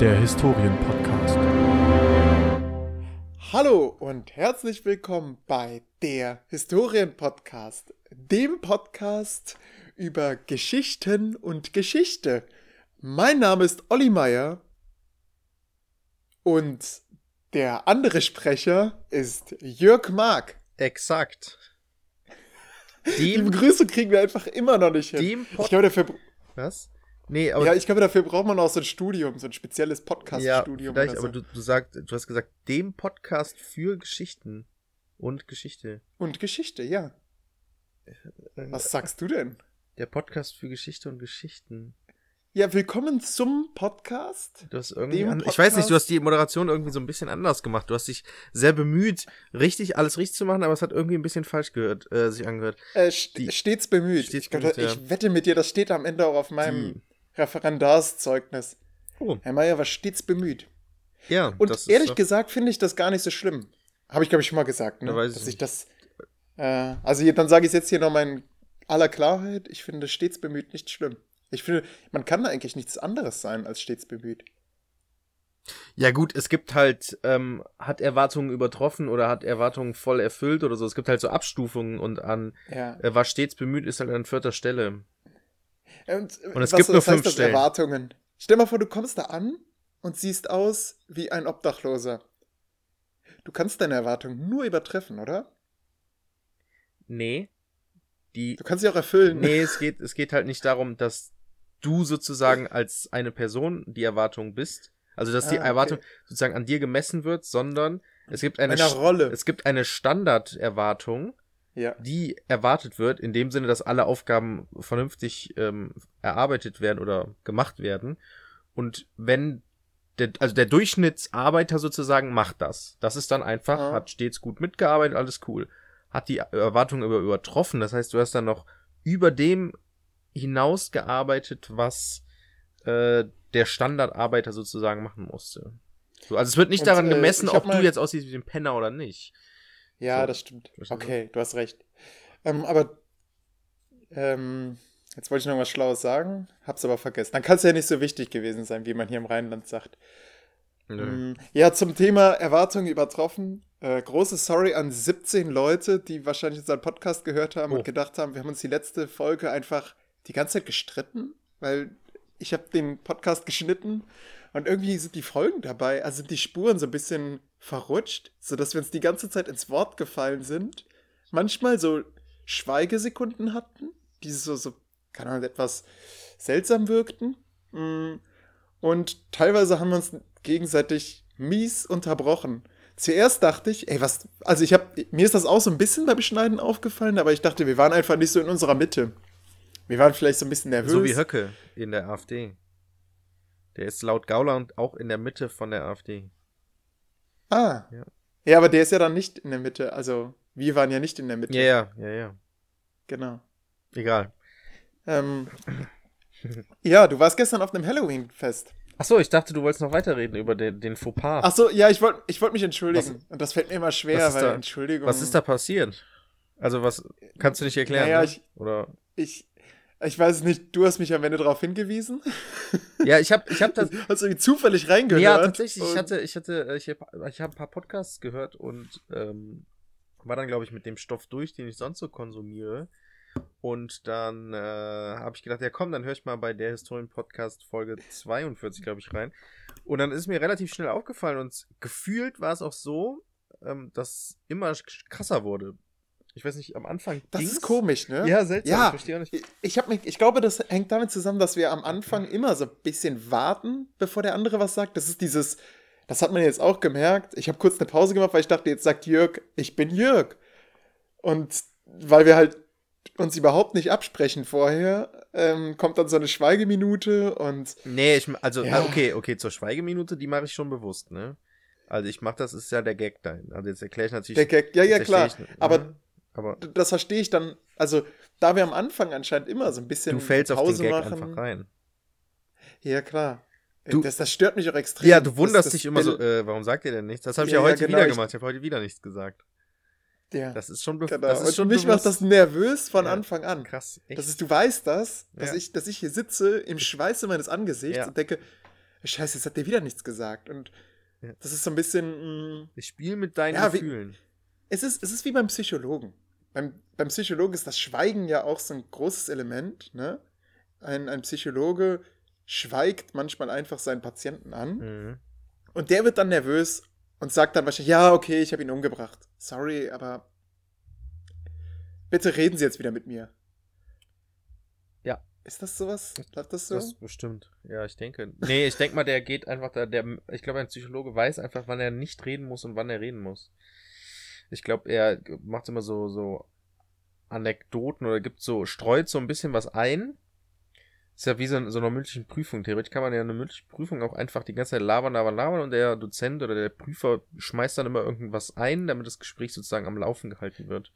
der Historienpodcast. Hallo und herzlich willkommen bei der Historienpodcast, dem Podcast über Geschichten und Geschichte. Mein Name ist Olli Meier und der andere Sprecher ist Jörg Mark. Exakt. Die Begrüßung kriegen wir einfach immer noch nicht hin. Dem ich glaube, dafür, Was? Nee, aber ja, ich glaube, dafür braucht man auch so ein Studium, so ein spezielles Podcast-Studium. ja, vielleicht, so. aber du, du sagst, du hast gesagt, dem Podcast für Geschichten und Geschichte. Und Geschichte, ja. Was sagst du denn? Der Podcast für Geschichte und Geschichten. Ja, willkommen zum Podcast. Du hast irgendwie an, ich weiß nicht, du Podcast- hast die Moderation irgendwie so ein bisschen anders gemacht. Du hast dich sehr bemüht, richtig alles richtig zu machen, aber es hat irgendwie ein bisschen falsch gehört, äh, sich angehört. Äh, st Die- stets bemüht. stets ich, glaub, bemüht, ich wette mit dir, das steht am Ende auch auf meinem Referendarszeugnis. Oh, Herr Meier war stets bemüht. ja. Und ehrlich doch- gesagt finde ich das gar nicht so schlimm. Habe ich, glaube ich, schon mal gesagt, ne? Ich Dass ich nicht. das. Äh, also hier, dann sage ich es jetzt hier noch mal in aller Klarheit. Ich finde stets bemüht nicht schlimm. Ich finde, man kann da eigentlich nichts anderes sein als stets bemüht. Ja gut, es gibt halt, ähm, hat Erwartungen übertroffen oder hat Erwartungen voll erfüllt oder so. Es gibt halt so Abstufungen und an, Ja. er war stets bemüht, ist halt an vierter Stelle. Und, Und es was, gibt nur was heißt fünf das, Stellen. Erwartungen. Stell mal vor, du kommst da an und siehst aus wie ein Obdachloser. Du kannst deine Erwartungen nur übertreffen, oder? Nee. Die, Du kannst sie auch erfüllen. nee, es geht, es geht halt nicht darum, dass du sozusagen als eine Person die Erwartung bist. Also, dass die Ah, okay. Erwartung sozusagen an dir gemessen wird, sondern es gibt eine, Einer St- Rolle. es gibt eine Standarderwartung, ja. die erwartet wird, in dem Sinne, dass alle Aufgaben vernünftig ähm, erarbeitet werden oder gemacht werden. Und wenn der, also der Durchschnittsarbeiter sozusagen macht das. Das ist dann einfach, Ja. hat stets gut mitgearbeitet, alles cool. Hat die Erwartung aber übertroffen. Das heißt, du hast dann noch über dem hinaus gearbeitet, was äh, der Standardarbeiter sozusagen machen musste. So, also es wird nicht Und, daran äh, gemessen, hab ob du jetzt aussiehst wie ein Penner oder nicht. Ja, So. das stimmt. Okay, du hast recht. Ähm, aber ähm, jetzt wollte ich noch was Schlaues sagen, hab's aber vergessen. Dann kann es ja nicht so wichtig gewesen sein, wie man hier im Rheinland sagt. Nö. Mm, Ja, zum Thema Erwartungen übertroffen. Äh, große Sorry an 17 Leute, die wahrscheinlich unseren Podcast gehört haben Oh. und gedacht haben, wir haben uns die letzte Folge einfach die ganze Zeit gestritten, weil ich habe den Podcast geschnitten und irgendwie sind die Folgen dabei, also sind die Spuren so ein bisschen verrutscht, sodass wir uns die ganze Zeit ins Wort gefallen sind. Manchmal so Schweigesekunden hatten, die so, so keine Ahnung, etwas seltsam wirkten. Mm. Und teilweise haben wir uns gegenseitig mies unterbrochen. Zuerst dachte ich, ey, was, also ich habe, mir ist das auch so ein bisschen beim Schneiden aufgefallen, aber ich dachte, wir waren einfach nicht so in unserer Mitte. Wir waren vielleicht so ein bisschen nervös. So wie Höcke in der AfD. Der ist laut Gauland auch in der Mitte von der AfD. Ah. Ja. Ja. aber der ist ja dann nicht in der Mitte. Also, wir waren ja nicht in der Mitte. Ja, ja, ja, ja. Genau. Egal. Ähm, ja, du warst gestern auf einem Halloween-Fest. Achso, ich dachte, du wolltest noch weiterreden über den, den Fauxpas. Ach so, ja, ich wollte ich wollt mich entschuldigen. Und das fällt mir immer schwer, Was weil da- Entschuldigung. Was ist da passiert? Also, was kannst du nicht erklären? Naja, ne? ich- Oder? Ich, ich weiß es nicht, du hast mich am Ende darauf hingewiesen. Ja, ich habe ich hab das. Hast du irgendwie zufällig reingehört? ja, tatsächlich. Ich hatte, ich hatte, ich habe ich hab ein paar Podcasts gehört und ähm, war dann, glaube ich, mit dem Stoff durch, den ich sonst so konsumiere. Und dann äh, habe ich gedacht, ja komm, dann höre ich mal bei der Historien-Podcast Folge 42, glaube ich, rein. Und dann ist mir relativ schnell aufgefallen und gefühlt war es auch so, ähm, dass immer krasser wurde. Ich weiß nicht, am Anfang. Das ging's. ist komisch, ne? Ja, seltsam. Ja. Ich verstehe auch nicht. Ich, hab mich, ich glaube, das hängt damit zusammen, dass wir am Anfang immer so ein bisschen warten, bevor der andere was sagt. Das ist dieses, das hat man jetzt auch gemerkt. Ich habe kurz eine Pause gemacht, weil ich dachte, jetzt sagt Jörg, ich bin Jörg. Und weil wir halt uns überhaupt nicht absprechen vorher, ähm, kommt dann so eine Schweigeminute und Nee, ich, also, Ja. okay, okay, zur Schweigeminute, die mache ich schon bewusst, ne? Also ich mache das, ist ja der Gag dahin. Also jetzt erkläre ich natürlich. der Gag, ja, ja, klar. ich, ne? aber das verstehe ich dann, also da wir am Anfang anscheinend immer so ein bisschen du fällst auf den Pause Gag machen. einfach rein. Ja, klar. Du- das, das stört mich auch extrem. Ja, du wunderst das, das dich immer so, äh, warum sagt ihr denn nichts? Das habe ich Ja, ja, ja, heute genau, wieder gemacht. Ich habe heute wieder nichts gesagt. Ja, Das ist schon, genau. das ist schon mich macht das nervös von Ja. Anfang an. krass. Echt? Das ist, du weißt das, dass, Ja. ich, dass ich hier sitze im Schweiße meines Angesichts Ja. und denke, Scheiße, jetzt hat der wieder nichts gesagt. Und Ja. das ist so ein bisschen. Mh, Ich spiele mit deinen Ja, wie- Gefühlen. es, ist, es ist wie beim Psychologen. Beim, beim Psychologen ist das Schweigen ja auch so ein großes Element. Ne? Ein, ein Psychologe schweigt manchmal einfach seinen Patienten an. Mhm. Und der wird dann nervös und sagt dann wahrscheinlich, ja, okay, ich habe ihn umgebracht. Sorry, aber bitte reden Sie jetzt wieder mit mir. Ja. Ist das sowas? Läuft das so? Das bestimmt. Ja, ich denke. Nee, ich denke mal, der geht einfach da, der, ich glaube, ein Psychologe weiß einfach, wann er nicht reden muss und wann er reden muss. Ich glaube, er macht immer so, so Anekdoten oder gibt so, streut so ein bisschen was ein. Ist ja wie so, so einer mündlichen Prüfung. Theoretisch kann man ja eine mündliche Prüfung auch einfach die ganze Zeit labern, labern, labern und der Dozent oder der Prüfer schmeißt dann immer irgendwas ein, damit das Gespräch sozusagen am Laufen gehalten wird.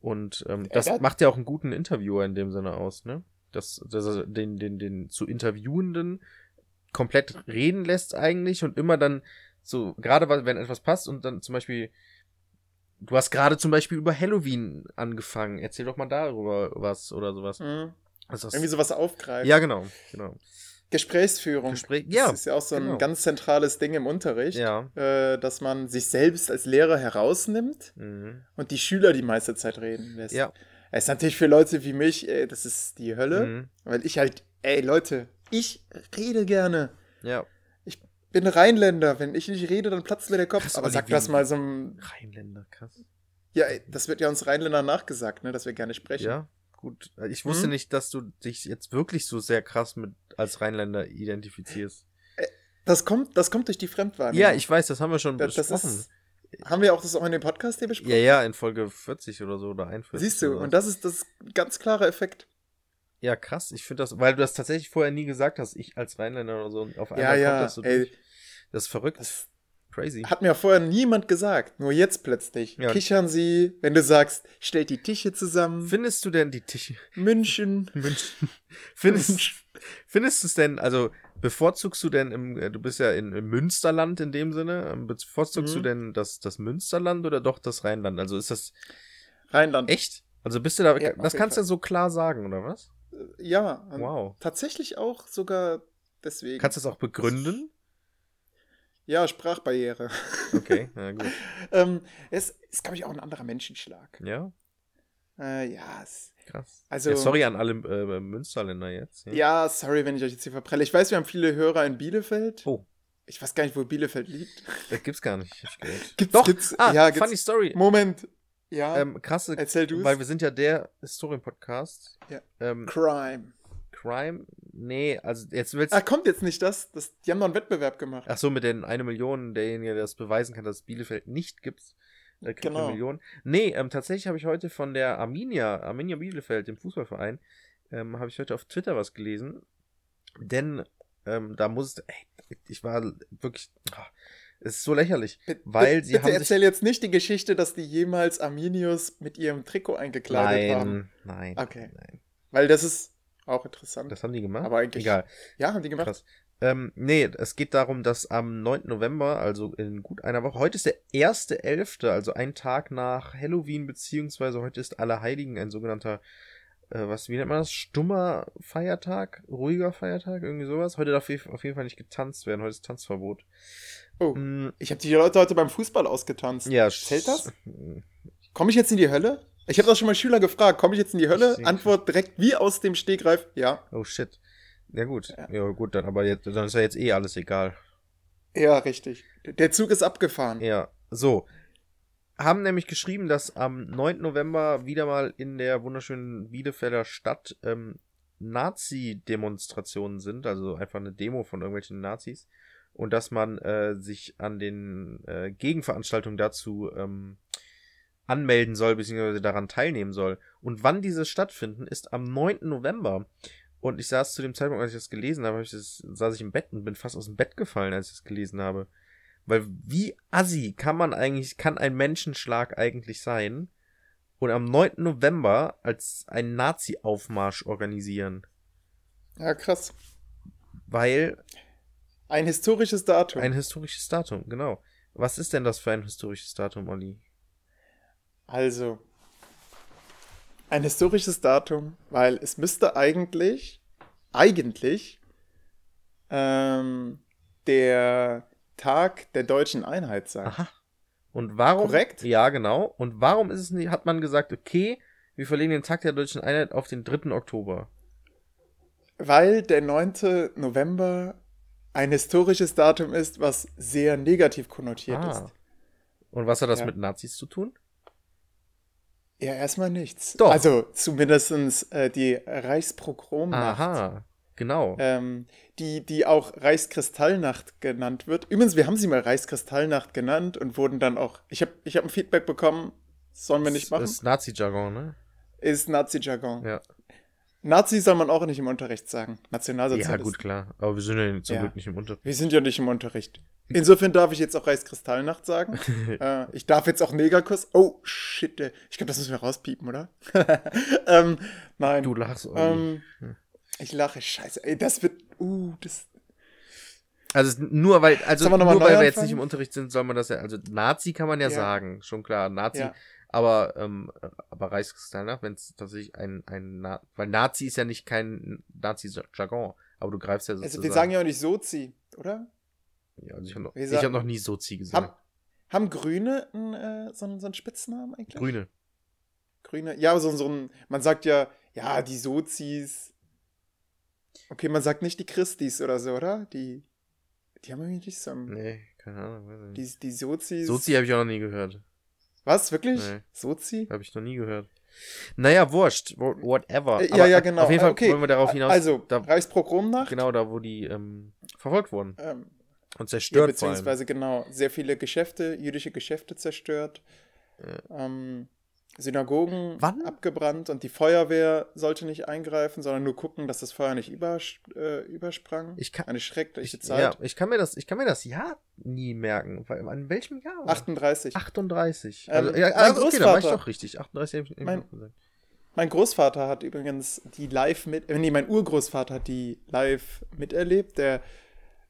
Und ähm, das das- macht ja auch einen guten Interviewer in dem Sinne aus, ne? Dass, dass er den, den, den zu Interviewenden komplett reden lässt eigentlich und immer dann so, gerade wenn etwas passt und dann zum Beispiel, du hast gerade zum Beispiel über Halloween angefangen, erzähl doch mal darüber was oder sowas. Mhm. Also Irgendwie sowas aufgreifen. ja, genau, genau. Gesprächsführung. Gespräch, ja, Das ist ja auch so ein genau. ganz zentrales Ding im Unterricht, ja. äh, dass man sich selbst als Lehrer herausnimmt Mhm. und die Schüler die meiste Zeit reden lässt. Ja. Es ist natürlich für Leute wie mich, ey, das ist die Hölle, Mhm. weil ich halt, ey, Leute, ich rede gerne. Ja. Bin Rheinländer. Wenn ich nicht rede, dann platzt mir der Kopf. Krass, Aber sag das mal so einem. Rheinländer, krass. Ja, das wird ja uns Rheinländern nachgesagt, ne, dass wir gerne sprechen. Ja, gut. Ich wusste Mhm. nicht, dass du dich jetzt wirklich so sehr krass mit als Rheinländer identifizierst. Das kommt, das kommt durch die Fremdwahrnehmung. Ja, ich weiß, das haben wir schon das, das besprochen. ist, Haben wir auch das auch in dem Podcast hier besprochen? Ja, ja, in Folge 40 oder so oder 41. Siehst du, und das ist das ganz klarer Effekt. Ja, krass. Ich finde das, weil du das tatsächlich vorher nie gesagt hast, ich als Rheinländer oder so. Auf einmal Ja, ja, kommt das so ey. durch. Das ist verrückt. Das Crazy. hat mir vorher niemand gesagt. Nur jetzt plötzlich. Ja. Kichern sie, wenn du sagst, stellt die Tische zusammen. Findest du denn die Tische? München. München. Findest, findest du es denn, also bevorzugst du denn im, äh, du bist ja in, im Münsterland in dem Sinne, ähm, bevorzugst Mhm. du denn das, das Münsterland oder doch das Rheinland? Also ist das Rheinland. echt? Also bist du da, Ja, das kannst du Fall. so klar sagen, oder was? Ja. und Wow. Tatsächlich auch sogar deswegen. Kannst du das auch begründen? ja, Sprachbarriere. Okay, na gut. ähm, es ist, glaube ich, auch ein anderer Menschenschlag. Ja, Äh, ja, es, krass. Also- ja, sorry an alle äh, Münsterländer jetzt. ja, sorry, wenn ich euch jetzt hier verprelle. Ich weiß, wir haben viele Hörer in Bielefeld. Oh, Ich weiß gar nicht, wo Bielefeld liegt. das gibt's gar nicht. Gibt's, Doch, gibt's, ah, ja, funny gibt's. Story. Moment. Ja, Ähm, krasse, erzähl du's. weil wir sind ja der Historien-Podcast. Ja. Ähm, Crime. Crime? Nee, also jetzt willst Ah, kommt jetzt nicht das? das die haben noch einen Wettbewerb gemacht. Ach so, mit den eine Million, derjenige, der das beweisen kann, dass es Bielefeld nicht gibt, äh, kriegt Genau. eine Million. Nee, ähm, tatsächlich habe ich heute von der Arminia, Arminia Bielefeld, dem Fußballverein, ähm, habe ich heute auf Twitter was gelesen. Denn ähm, da muss, ey, ich war wirklich, ah, es ist so lächerlich, Bitte- weil sie bitte haben sich erzähl jetzt nicht die Geschichte, dass die jemals Arminius mit ihrem Trikot eingekleidet haben. nein, nein, Okay. nein. Weil das ist auch interessant. Das haben die gemacht? Aber eigentlich- Egal. ja, haben die gemacht? Krass. Ähm, nee, es geht darum, dass am 9. November, also in gut einer Woche, heute ist der 1.11., also ein Tag nach Halloween, beziehungsweise heute ist Allerheiligen, ein sogenannter, äh, was, wie nennt man das? Stummer Feiertag? Ruhiger Feiertag? Irgendwie sowas? Heute darf auf jeden Fall nicht getanzt werden, heute ist Tanzverbot. Oh, Mm, ich habe die Leute heute beim Fußball ausgetanzt. ja, Zählt das? Mm, Komme ich jetzt in die Hölle? Ich habe das schon mal Schüler gefragt. Komme ich jetzt in die Hölle? Antwort direkt wie aus dem Stegreif. Ja. Oh shit. Ja gut, Ja. ja, gut, dann aber jetzt, dann ist ja jetzt eh alles egal. Ja, richtig. Der Zug ist abgefahren. Ja, so. Haben nämlich geschrieben, dass am 9. November wieder mal in der wunderschönen Bielefelder Stadt ähm, Nazi-Demonstrationen sind, also einfach eine Demo von irgendwelchen Nazis. Und dass man äh, sich an den äh, Gegenveranstaltungen dazu ähm, anmelden soll, beziehungsweise daran teilnehmen soll. Und wann diese stattfinden, ist am 9. November. Und ich saß zu dem Zeitpunkt, als ich das gelesen habe, hab ich das, saß ich im Bett und bin fast aus dem Bett gefallen, als ich das gelesen habe. Weil wie assi kann man eigentlich, kann ein Menschenschlag eigentlich sein und am 9. November als einen Nazi-Aufmarsch organisieren? Ja, krass. Weil Ein historisches Datum. ein historisches Datum, genau. Was ist denn das für ein historisches Datum, Olli? Also, ein historisches Datum, weil es müsste eigentlich, eigentlich ähm, der Tag der deutschen Einheit sein. Aha. Und warum? Korrekt? Ja, genau. Und warum ist es nicht, hat man gesagt, okay, wir verlegen den Tag der deutschen Einheit auf den 3. Oktober? Weil der 9. November ein historisches Datum ist, was sehr negativ konnotiert Ah. ist. Und was hat das Ja. mit Nazis zu tun? Ja, erstmal nichts. Doch. Also zumindest äh, die Reichspogromnacht. Aha, genau. Ähm, die, die auch Reichskristallnacht genannt wird. Übrigens, wir haben sie mal Reichskristallnacht genannt und wurden dann auch. Ich habe ich hab ein Feedback bekommen, sollen wir nicht machen. Das ist Nazi-Jargon, ne? Ist Nazi-Jargon. Ja. Nazi soll man auch nicht im Unterricht sagen. Nationalsozialist. Ja, gut, klar. Aber wir sind ja zum Ja. Glück nicht im Unterricht. Wir sind ja nicht im Unterricht. Insofern darf ich jetzt auch Reichskristallnacht sagen. äh, ich darf jetzt auch Negerkuss. Oh, shit. ey. Ich glaube, das müssen wir rauspiepen, oder? ähm, nein. Du lachst. Olli. ähm, ich lache. Scheiße. Ey, das wird. Uh, das. Also nur weil, also nur weil wir jetzt nicht im Unterricht sind, soll man das ja, also Nazi kann man ja, Ja. sagen, schon klar, Nazi, Ja. aber, ähm, aber Reichskristallnacht, wenn es tatsächlich ein, ein, Na weil Nazi ist ja nicht kein Nazi-Jargon, aber du greifst ja sozusagen. Also, wir sagen ja auch nicht Sozi, oder? ja, also ich habe noch, ich hab noch nie Sozi Haben, gesagt. haben Grüne einen, äh, so, einen, so einen Spitznamen eigentlich? Grüne. Grüne. Ja, aber so, so ein. Man sagt ja, ja, die Sozis. Okay, man sagt nicht die Christis oder so, oder? Die. Die haben irgendwie nicht so einen. Nee, keine Ahnung. weiß nicht. Die, die Sozis. Sozi habe ich auch noch nie gehört. Was, wirklich? Nee. Sozi? Habe ich noch nie gehört. Naja, wurscht. Whatever. Äh, ja, Aber ja, genau. Auf jeden Fall Okay. wollen wir darauf hinaus. Also, da, Reichspogromnacht. genau da, wo die ähm, verfolgt wurden Ähm, und ja, zerstört allem. beziehungsweise genau, sehr viele Geschäfte, jüdische Geschäfte zerstört. Ähm, Synagogen Wann? abgebrannt und die Feuerwehr sollte nicht eingreifen, sondern nur gucken, dass das Feuer nicht übers äh, übersprang. Ich kann- Eine schreckliche Ich, Zeit. ja, ich kann mir das, ich kann mir das Jahr nie merken. Weil, an welchem Jahr? 38. 38. Ähm, Also, ja, mein ah, okay, dann war ich doch richtig. 38 hab ich Mein- gesagt. Mein Großvater hat übrigens die live mit, äh, nee, mein Urgroßvater hat die live miterlebt. Der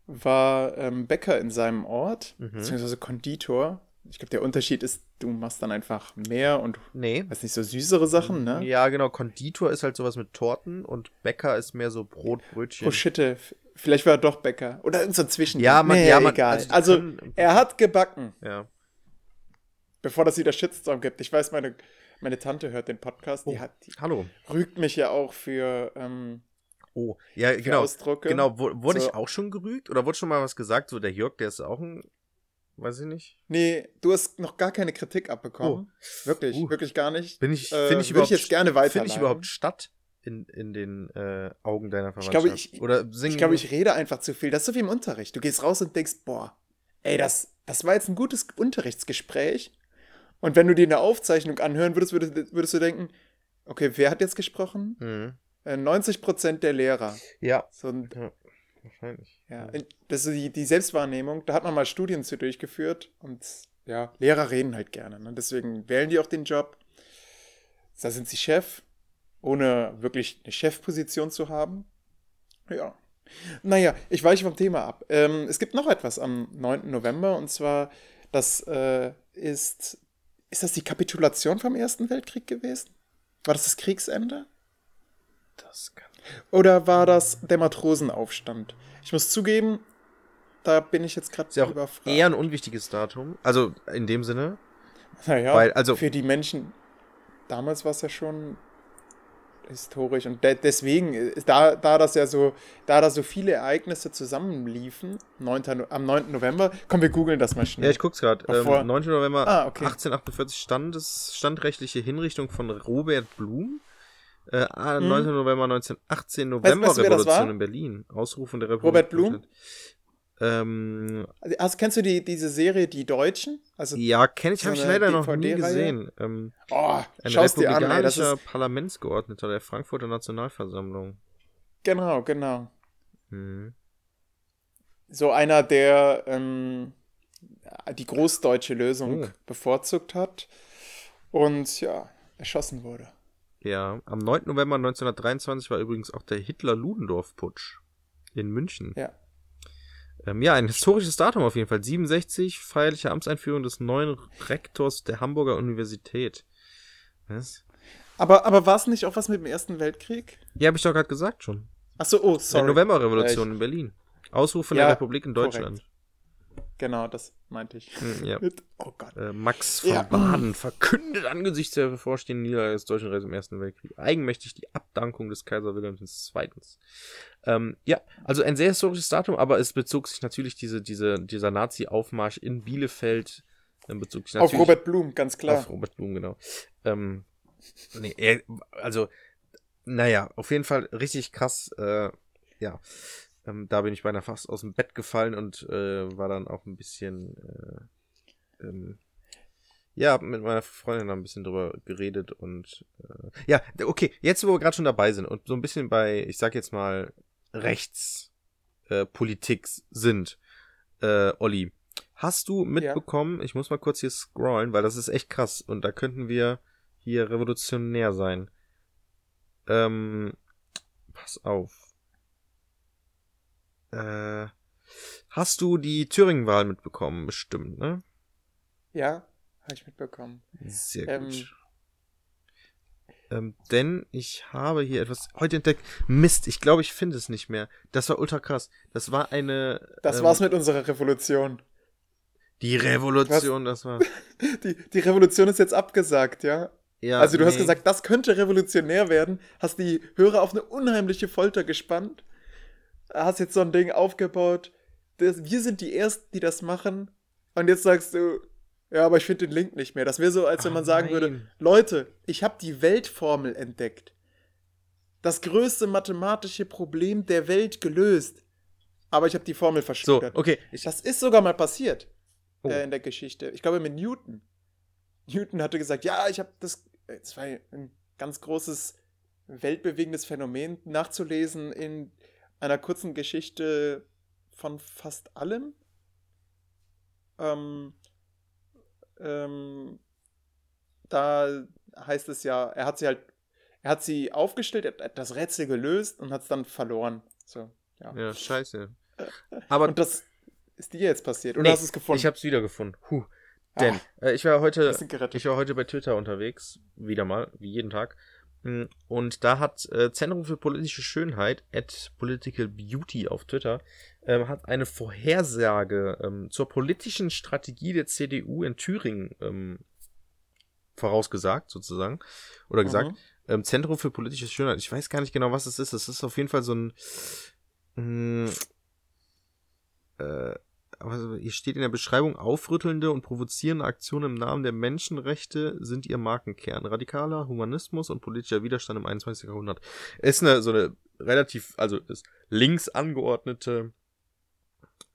war ähm, Bäcker in seinem Ort, Mhm. beziehungsweise Konditor. Ich glaube, der Unterschied ist, du machst dann einfach mehr und, Nee. weiß nicht, so süßere Sachen, ne? Ja, genau. Konditor ist halt sowas mit Torten und Bäcker ist mehr so Brot, Brötchen. Oh shit, vielleicht war er doch Bäcker. Oder irgend so Zwischen. Ja, man- nee, ja, man- egal. also die Also, können- er hat gebacken, Ja. bevor das wieder Shitstorm gibt. Ich weiß, meine, meine Tante hört den Podcast, die, Oh. hat, die Hallo. rügt mich ja auch für, ähm, Oh, ja, genau. Ausdrucke. Genau, Wu- wurde So. ich auch schon gerügt? Oder wurde schon mal was gesagt? So, der Jörg, der ist auch ein. Weiß ich nicht. Nee, du hast noch gar keine Kritik abbekommen. Wirklich, Uh. wirklich gar nicht. Bin ich, Äh, finde ich würde überhaupt. ich jetzt gerne Finde ich überhaupt statt in, in den äh, Augen deiner Ich Verwandtschaft? glaube, ich- Oder singen. Ich glaube, ich rede einfach zu viel. Das ist so wie im Unterricht. Du gehst raus und denkst, boah, ey, das, das war jetzt ein gutes Unterrichtsgespräch. Und wenn du dir eine Aufzeichnung anhören würdest, würdest, würdest du denken, okay, wer hat jetzt gesprochen? Mhm. Äh, 90 Prozent der Lehrer. Ja, So, wahrscheinlich. ja, das ist die, die Selbstwahrnehmung. Da hat man mal Studien zu durchgeführt. Und ja, Lehrer reden halt gerne. Ne? Deswegen wählen die auch den Job. Da sind sie Chef, ohne wirklich eine Chefposition zu haben. Ja. Naja, ich weiche vom Thema ab. Ähm, es gibt noch etwas am 9. November und zwar, das äh, ist. Ist das die Kapitulation vom Ersten Weltkrieg gewesen? War das das Kriegsende? Das kann. Oder war das der Matrosenaufstand? Ich muss zugeben, da bin ich jetzt gerade ja überfragt. eher ein unwichtiges Datum. Also in dem Sinne. naja, weil, also- für die Menschen, damals war es ja schon historisch und de deswegen, ist da, da das ja so, da da so viele Ereignisse zusammenliefen, 9. No- am 9. November, komm, wir googeln das mal schnell. Ja, ich guck's gerade. Ähm, 9. November Ah, okay. 1848 Standes, standrechtliche Hinrichtung von Robert Blum. Äh, ah, Mhm. 9. November 1918 weißt du, Novemberrevolution in Berlin. Ausrufen der Republik. Robert Blum? Ähm, Also, kennst du die, diese Serie Die Deutschen? Also, ja, kenne ich, So habe ich leider noch nie gesehen. Ähm, oh, ein an, ey, republikanischer Parlamentsgeordneter der Frankfurter Nationalversammlung. genau, genau. Mhm. so einer, der ähm, die großdeutsche Lösung Oh. bevorzugt hat und ja, erschossen wurde. Ja, am 9. November 1923 war übrigens auch der Hitler-Ludendorff-Putsch in München. Ja. Ähm, ja, ein historisches Datum auf jeden Fall. 67, feierliche Amtseinführung des neuen Rektors der Hamburger Universität. Was? Aber, aber war es nicht auch was mit dem Ersten Weltkrieg? Ja, habe ich doch gerade gesagt schon. Achso, oh, sorry. Novemberrevolution in Berlin. Ausruf von Ja, der Republik in Deutschland. Genau, das meinte ich. Hm, ja. Oh Gott. Äh, Max von Ja. Baden verkündet angesichts der bevorstehenden Niederlage des Deutschen Reichs im Ersten Weltkrieg eigenmächtig die Abdankung des Kaiser Wilhelms II. Ähm, ja, also ein sehr historisches Datum, aber es bezog sich natürlich diese, diese, dieser Nazi-Aufmarsch in Bielefeld, ähm, bezog sich Auf Robert Blum, ganz klar. auf Robert Blum, genau. Ähm, nee, er, also, naja, auf jeden Fall richtig krass, äh, ja. Ähm, da bin ich beinahe fast aus dem Bett gefallen und äh, war dann auch ein bisschen, äh, ähm, ja, hab mit meiner Freundin da ein bisschen drüber geredet und, äh, ja, okay, jetzt wo wir gerade schon dabei sind und so ein bisschen bei, ich sag jetzt mal, Rechtspolitik äh, sind, äh, Olli, hast du mitbekommen, ich muss mal kurz hier scrollen, weil das ist echt krass und da könnten wir hier revolutionär sein. Ähm, pass auf. Äh, hast du die Thüringen-Wahl mitbekommen? Bestimmt, ne? Ja, habe ich mitbekommen. Sehr Ähm, gut. Ähm, denn ich habe hier etwas heute entdeckt. Mist, ich glaube, ich finde es nicht mehr. Das war ultra krass. Das war eine. Das ähm, war's mit unserer Revolution. Die Revolution, das war. Die, die Revolution ist jetzt abgesagt, ja? Ja, also du hast nee. gesagt, das könnte revolutionär werden, hast die Hörer auf eine unheimliche Folter gespannt, hast jetzt so ein Ding aufgebaut. Das, wir sind die Ersten, die das machen. Und jetzt sagst du, ja, aber ich finde den Link nicht mehr. Das wäre so, als wenn Ah, man sagen würde, nein. Leute, ich habe die Weltformel entdeckt. Das größte mathematische Problem der Welt gelöst. Aber ich habe die Formel So, verschluckt. okay. Das ist sogar mal passiert Oh. äh, in der Geschichte. Ich glaube mit Newton. Newton hatte gesagt, ja, ich habe das, es war ein ganz großes weltbewegendes Phänomen nachzulesen in einer kurzen Geschichte von fast allem. Ähm, ähm, da heißt es ja, er hat sie halt, er hat sie aufgestellt, er hat das Rätsel gelöst und hat es dann verloren. So, ja. ja, scheiße. Aber Und das ist dir jetzt passiert. Oder Nee, hast du es gefunden? ich habe es wiedergefunden. Huh. Denn Ah, äh, ich war heute. Ich war heute bei Twitter unterwegs, wieder mal, wie jeden Tag. Mm, Und da hat äh, Zentrum für politische Schönheit, at Political Beauty auf Twitter, ähm, hat eine Vorhersage ähm, zur politischen Strategie der CDU in Thüringen ähm, vorausgesagt, sozusagen. Oder gesagt. Mhm. Ähm, Zentrum für politische Schönheit. Ich weiß gar nicht genau, was es ist. Es ist auf jeden Fall so ein. Mh, äh, aber hier steht in der Beschreibung, aufrüttelnde und provozierende Aktionen im Namen der Menschenrechte sind ihr Markenkern. Radikaler Humanismus und politischer Widerstand im 21. Jahrhundert. Ist eine, so eine relativ, also links angeordnete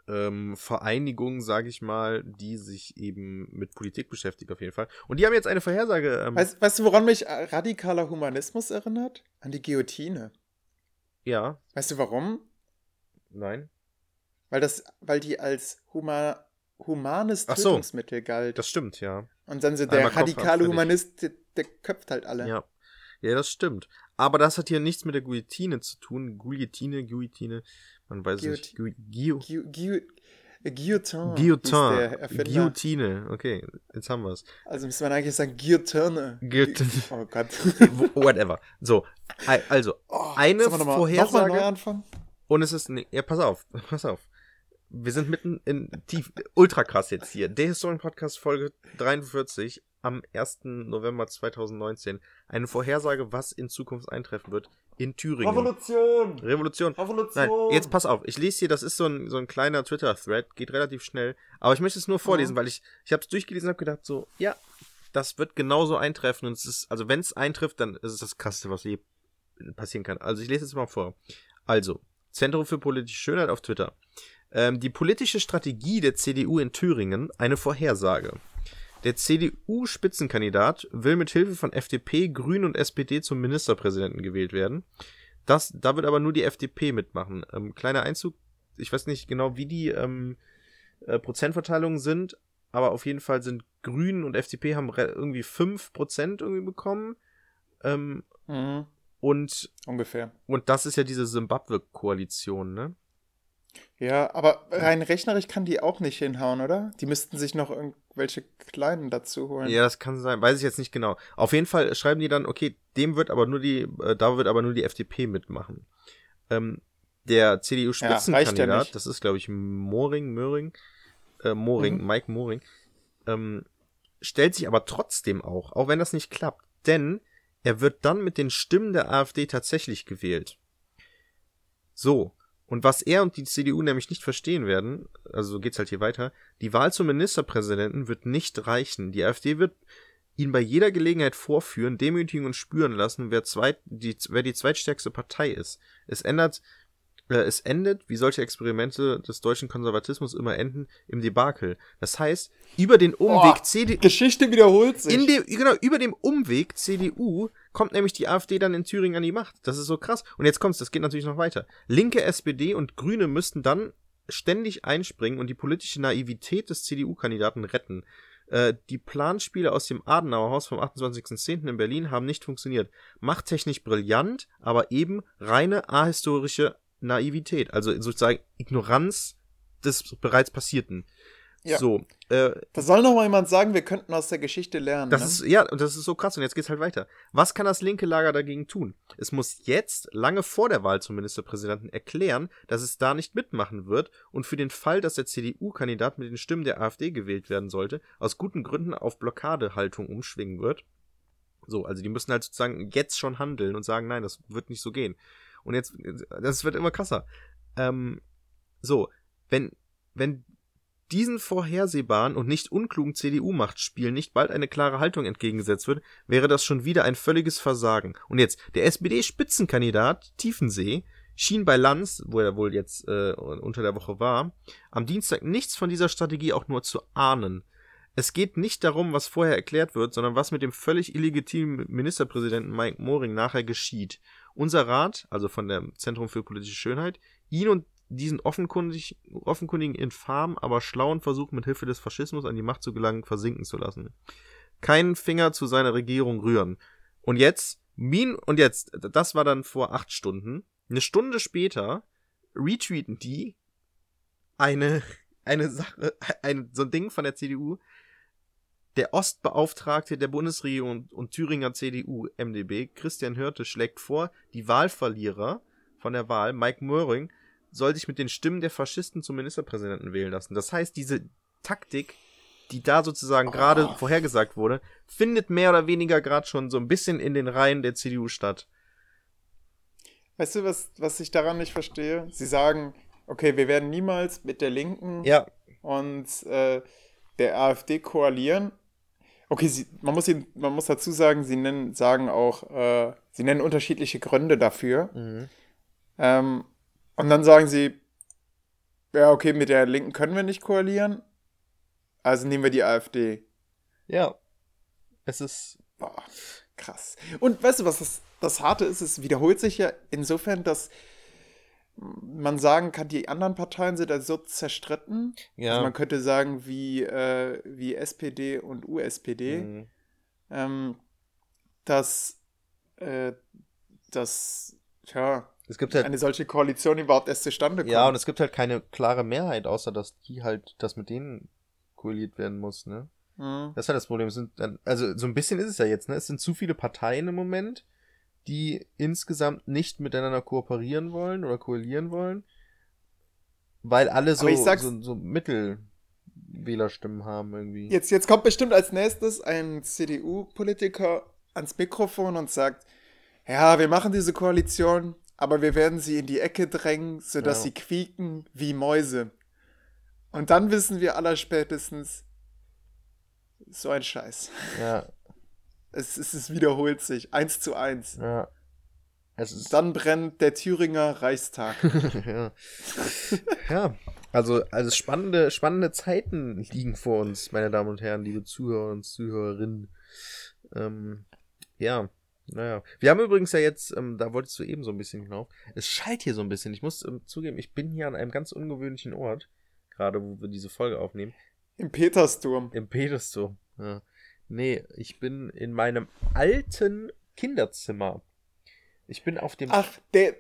ähm, Vereinigung, sage ich mal, die sich eben mit Politik beschäftigt auf jeden Fall. Und die haben jetzt eine Vorhersage. Ähm, Weißt, weißt du, woran mich äh, radikaler Humanismus erinnert? An die Guillotine. ja, Weißt du warum? nein. Weil das, weil die als huma, humanes Ach so. Tötungsmittel galt. Das stimmt, ja. Und dann so Einmal der radikale. Humanist, der, der köpft halt alle. Ja. Ja, das stimmt. Aber das hat hier nichts mit der Guillotine zu tun. Guillotine, Guillotine, man weiß es nicht. Gu Guillo Gu Gu Guillotin. Guillotin. Guillotine. Okay, jetzt haben wir es. Also müsste man eigentlich sagen Guillotine. Guillotine. Oh Gott. Whatever. So, al- also, Oh, Eine noch mal- Vorhersage- Noch mal neu anfangen? und es ist, nee, ja, pass auf, pass auf. Wir sind mitten in tief, ultra krass jetzt hier. Der Historien Podcast Folge 43 am 1. November 2019. Eine Vorhersage, was in Zukunft eintreffen wird in Thüringen. Revolution! Revolution. Revolution! Nein, jetzt pass auf. Ich lese hier, das ist so ein, so ein kleiner Twitter-Thread, geht relativ schnell. Aber ich möchte es nur vorlesen, weil ich, ich habe es durchgelesen und habe gedacht, so, ja, das wird genauso eintreffen. Und es ist, also wenn es eintrifft, dann ist es das Krasseste, was je passieren kann. Also ich lese es mal vor. Also, Zentrum für politische Schönheit auf Twitter. Ähm, die politische Strategie der CDU in Thüringen, eine Vorhersage. Der CDU-Spitzenkandidat will mit Hilfe von FDP, Grünen und SPD zum Ministerpräsidenten gewählt werden. Das, da wird aber nur die FDP mitmachen. Ähm, kleiner Einzug, ich weiß nicht genau, wie die ähm, äh, Prozentverteilungen sind, aber auf jeden Fall sind Grünen und FDP haben irgendwie 5% irgendwie bekommen. Ähm, Mhm. und, Ungefähr. und das ist ja diese Simbabwe-Koalition, ne? Ja, aber rein rechnerisch kann die auch nicht hinhauen, oder? Die müssten sich noch irgendwelche kleinen dazu holen. Ja, das kann sein. Weiß ich jetzt nicht genau. Auf jeden Fall schreiben die dann, okay, dem wird aber nur die, äh, da wird aber nur die FDP mitmachen. Ähm, der CDU-Spitzenkandidat, nicht. das ist, glaube ich, Moring, Möring, äh, Moring, Mhm. Mike Moring, ähm, stellt sich aber trotzdem auch, auch wenn das nicht klappt, denn er wird dann mit den Stimmen der AfD tatsächlich gewählt. So. Und was er und die CDU nämlich nicht verstehen werden, also so geht's halt hier weiter, die Wahl zum Ministerpräsidenten wird nicht reichen. Die AfD wird ihn bei jeder Gelegenheit vorführen, demütigen und spüren lassen, wer, zweit, die, wer die zweitstärkste Partei ist. Es ändert, es endet, wie solche Experimente des deutschen Konservatismus immer enden, im Debakel. Das heißt, über den Umweg Boah, CDU, Geschichte wiederholt sich. in dem, genau, über dem Umweg CDU kommt nämlich die AfD dann in Thüringen an die Macht. Das ist so krass. Und jetzt kommt's, das geht natürlich noch weiter. Linke SPD und Grüne müssten dann ständig einspringen und die politische Naivität des CDU-Kandidaten retten. Äh, die Planspiele aus dem Adenauerhaus vom 28.10. in Berlin haben nicht funktioniert. Machttechnisch brillant, aber eben reine ahistorische Naivität. Also sozusagen Ignoranz des bereits Passierten. Ja. So, äh, da soll noch mal jemand sagen, wir könnten aus der Geschichte lernen. das ne? ist, ja, und das ist so krass. Und jetzt geht's halt weiter. Was kann das linke Lager dagegen tun? Es muss jetzt, lange vor der Wahl zum Ministerpräsidenten, erklären, dass es da nicht mitmachen wird und für den Fall, dass der CDU-Kandidat mit den Stimmen der AfD gewählt werden sollte, aus guten Gründen auf Blockadehaltung umschwingen wird. So, also die müssen halt sozusagen jetzt schon handeln und sagen, nein, das wird nicht so gehen. Und jetzt, das wird immer krasser. Ähm, so, wenn, wenn diesen vorhersehbaren und nicht unklugen CDU-Machtspielen nicht bald eine klare Haltung entgegengesetzt wird, wäre das schon wieder ein völliges Versagen. Und jetzt, der SPD-Spitzenkandidat Tiefensee schien bei Lanz, wo er wohl jetzt äh, unter der Woche war, am Dienstag nichts von dieser Strategie auch nur zu ahnen. Es geht nicht darum, was vorher erklärt wird, sondern was mit dem völlig illegitimen Ministerpräsidenten Mike Moring nachher geschieht. Unser Rat, also von dem Zentrum für politische Schönheit, ihn und diesen offenkundig, offenkundigen, infam, aber schlauen Versuch mit Hilfe des Faschismus an die Macht zu gelangen, versinken zu lassen. Keinen Finger zu seiner Regierung rühren. Und jetzt, Min, und jetzt, das war dann vor acht Stunden. Eine Stunde später retweeten die eine, eine Sache, ein, so ein Ding von der CDU. Der Ostbeauftragte der Bundesregierung und, Thüringer CDU, MDB, Christian Hörte, schlägt vor, die Wahlverlierer von der Wahl, Mike Möhring, soll sich mit den Stimmen der Faschisten zum Ministerpräsidenten wählen lassen. Das heißt, diese Taktik, die da sozusagen Oh. gerade vorhergesagt wurde, findet mehr oder weniger gerade schon so ein bisschen in den Reihen der CDU statt. Weißt du, was, was ich daran nicht verstehe? Sie sagen, okay, wir werden niemals mit der Linken Ja, und äh, der AfD koalieren. Okay, sie, man, muss man muss dazu sagen, sie nennen, sagen auch, äh, sie nennen unterschiedliche Gründe dafür. mhm. Ähm, und dann sagen sie, ja, okay, mit der Linken können wir nicht koalieren, also nehmen wir die AfD. ja. Es ist, Boah, krass. Und weißt du, was das, das Harte ist? Es wiederholt sich ja insofern, dass man sagen kann, die anderen Parteien sind also so zerstritten. ja. Also man könnte sagen, wie, äh, wie SPD und USPD, Mhm. ähm, dass, äh, dass ja, Es gibt halt eine solche Koalition überhaupt erst zustande kommt. Ja, und es gibt halt keine klare Mehrheit, außer dass die halt, dass mit denen koaliert werden muss, ne? Mhm. Das ist halt das Problem. Es sind also so ein bisschen ist es ja jetzt, ne? Es sind zu viele Parteien im Moment, die insgesamt nicht miteinander kooperieren wollen oder koalieren wollen, weil alle so, so, so Mittelwählerstimmen haben irgendwie. Jetzt, jetzt kommt bestimmt als nächstes ein CDU-Politiker ans Mikrofon und sagt, ja, wir machen diese Koalition, aber wir werden sie in die Ecke drängen, sodass Ja. sie quieken wie Mäuse. Und dann wissen wir allerspätestens, so ein Scheiß. Ja, Es, es, es wiederholt sich, eins zu eins. ja. Es ist Dann brennt der Thüringer Reichstag. ja. ja, also, also spannende, spannende Zeiten liegen vor uns, meine Damen und Herren, liebe Zuhörer und Zuhörerinnen. Ähm, ja, naja. Wir haben übrigens ja jetzt, ähm, da wolltest du eben so ein bisschen hinauf. Es schallt hier so ein bisschen. Ich muss ähm, zugeben, ich bin hier an einem ganz ungewöhnlichen Ort, gerade wo wir diese Folge aufnehmen. Im Petersturm. Im Petersdom. Ja. Nee, ich bin in meinem alten Kinderzimmer. Ich bin auf dem. Ach, der,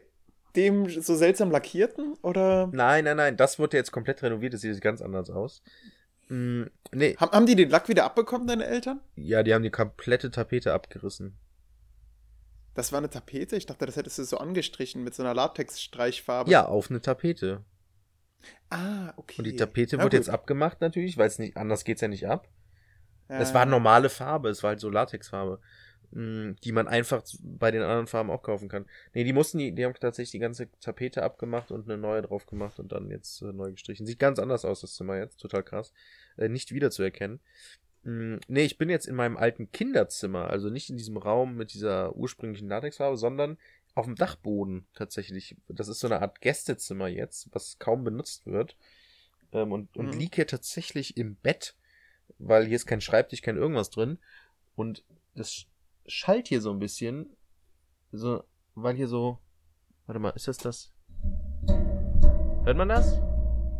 dem so seltsam lackierten? Oder Nein, nein, nein, das wurde jetzt komplett renoviert, das sieht jetzt ganz anders aus. Mm, nee, haben, haben die den Lack wieder abbekommen, deine Eltern? ja, die haben die komplette Tapete abgerissen. Das war eine Tapete? Ich dachte, das hättest du so angestrichen mit so einer Latex-Streichfarbe. Ja, auf eine Tapete. Ah, okay. Und die Tapete Ja, wird gut. jetzt abgemacht natürlich, weil es nicht, anders geht's ja nicht ab. Ja, Es war normale Farbe, es war halt so Latexfarbe, mh, die man einfach bei den anderen Farben auch kaufen kann. Nee, die mussten, die, die haben tatsächlich die ganze Tapete abgemacht und eine neue drauf gemacht und dann jetzt äh, neu gestrichen. Sieht ganz anders aus, das Zimmer jetzt, total krass. Äh, nicht wiederzuerkennen. Mh, nee, ich bin jetzt in meinem alten Kinderzimmer, also nicht in diesem Raum mit dieser ursprünglichen Latexfarbe, sondern auf dem Dachboden tatsächlich. Das ist so eine Art Gästezimmer jetzt, was kaum benutzt wird. Ähm, und und Mhm. lieg hier tatsächlich im Bett, weil hier ist kein Schreibtisch, kein irgendwas drin. Und das sch- schallt hier so ein bisschen. So, weil hier so. Warte mal, ist das das? Hört man das?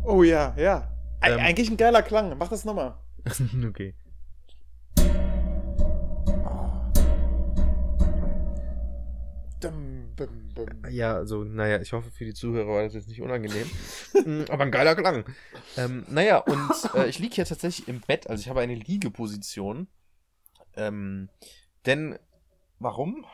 Oh ja, ja. Ähm. Eigentlich ein geiler Klang. Mach das nochmal. okay. Dum, bum, bum. Ja, also, naja, ich hoffe für die Zuhörer war das jetzt nicht unangenehm. Mm, Aber ein geiler Klang. Ähm, naja, und äh, ich liege hier tatsächlich im Bett, also ich habe eine Liegeposition. Ähm, denn, warum?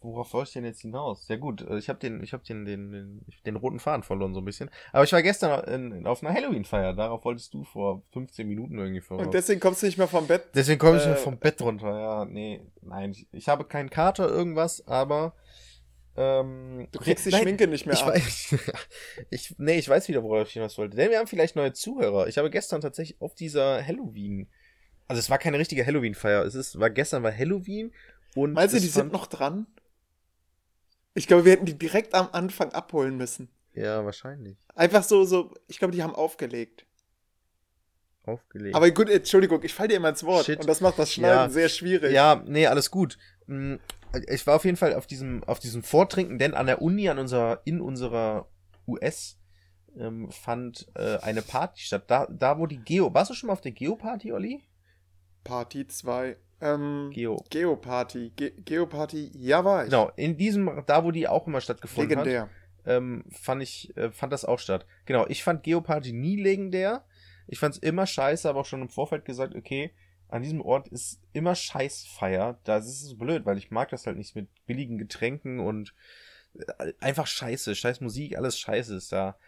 Worauf wollte ich denn jetzt hinaus? Ja gut, äh, ich habe den, ich habe den, den, den, den roten Faden verloren so ein bisschen. Aber ich war gestern in, in, auf einer Halloween-Feier. Darauf wolltest du vor 15 Minuten irgendwie voraus. Und deswegen kommst du nicht mehr vom Bett. Deswegen komme ich Äh, ja vom Bett runter. Ja, nee, nein, ich, ich habe keinen Kater irgendwas, aber ähm, Du kriegst die nein, Schminke nicht mehr ich ab. weiß, ich, nee, ich weiß wieder, worauf ich hinaus wollte. Denn wir haben vielleicht neue Zuhörer. Ich habe gestern tatsächlich auf dieser Halloween, also es war keine richtige Halloween-Feier. Es ist, war gestern war Halloween und Meinst du, die sind noch dran? Ich glaube, wir hätten die direkt am Anfang abholen müssen. ja wahrscheinlich Einfach so, so, ich glaube, die haben aufgelegt. aufgelegt. Aber gut, Entschuldigung, ich falle dir immer ins Wort. Shit. Und das macht das Schneiden Ja. sehr schwierig. Ja, nee, alles gut. Mm, Ich war auf jeden Fall auf diesem, auf diesem Vortrinken, denn an der Uni, an unserer, in unserer US, ähm, fand äh, eine Party statt. Da, da, wo die Geo. Warst du schon mal auf der Geo-Party, Olli? Party 2. Ähm, Geo. Geoparty. Ge Geoparty, ja war ich. Genau, in diesem, da wo die auch immer stattgefunden hat. Legendär. ähm, fand ich, äh, fand das auch statt. Genau, ich fand Geoparty nie legendär. Ich fand's immer scheiße, aber auch schon im Vorfeld gesagt, okay, an diesem Ort ist immer Scheißfeier. Da ist so blöd, weil ich mag das halt nicht mit billigen Getränken und äh, einfach scheiße, scheiß Musik, alles scheiße ist da.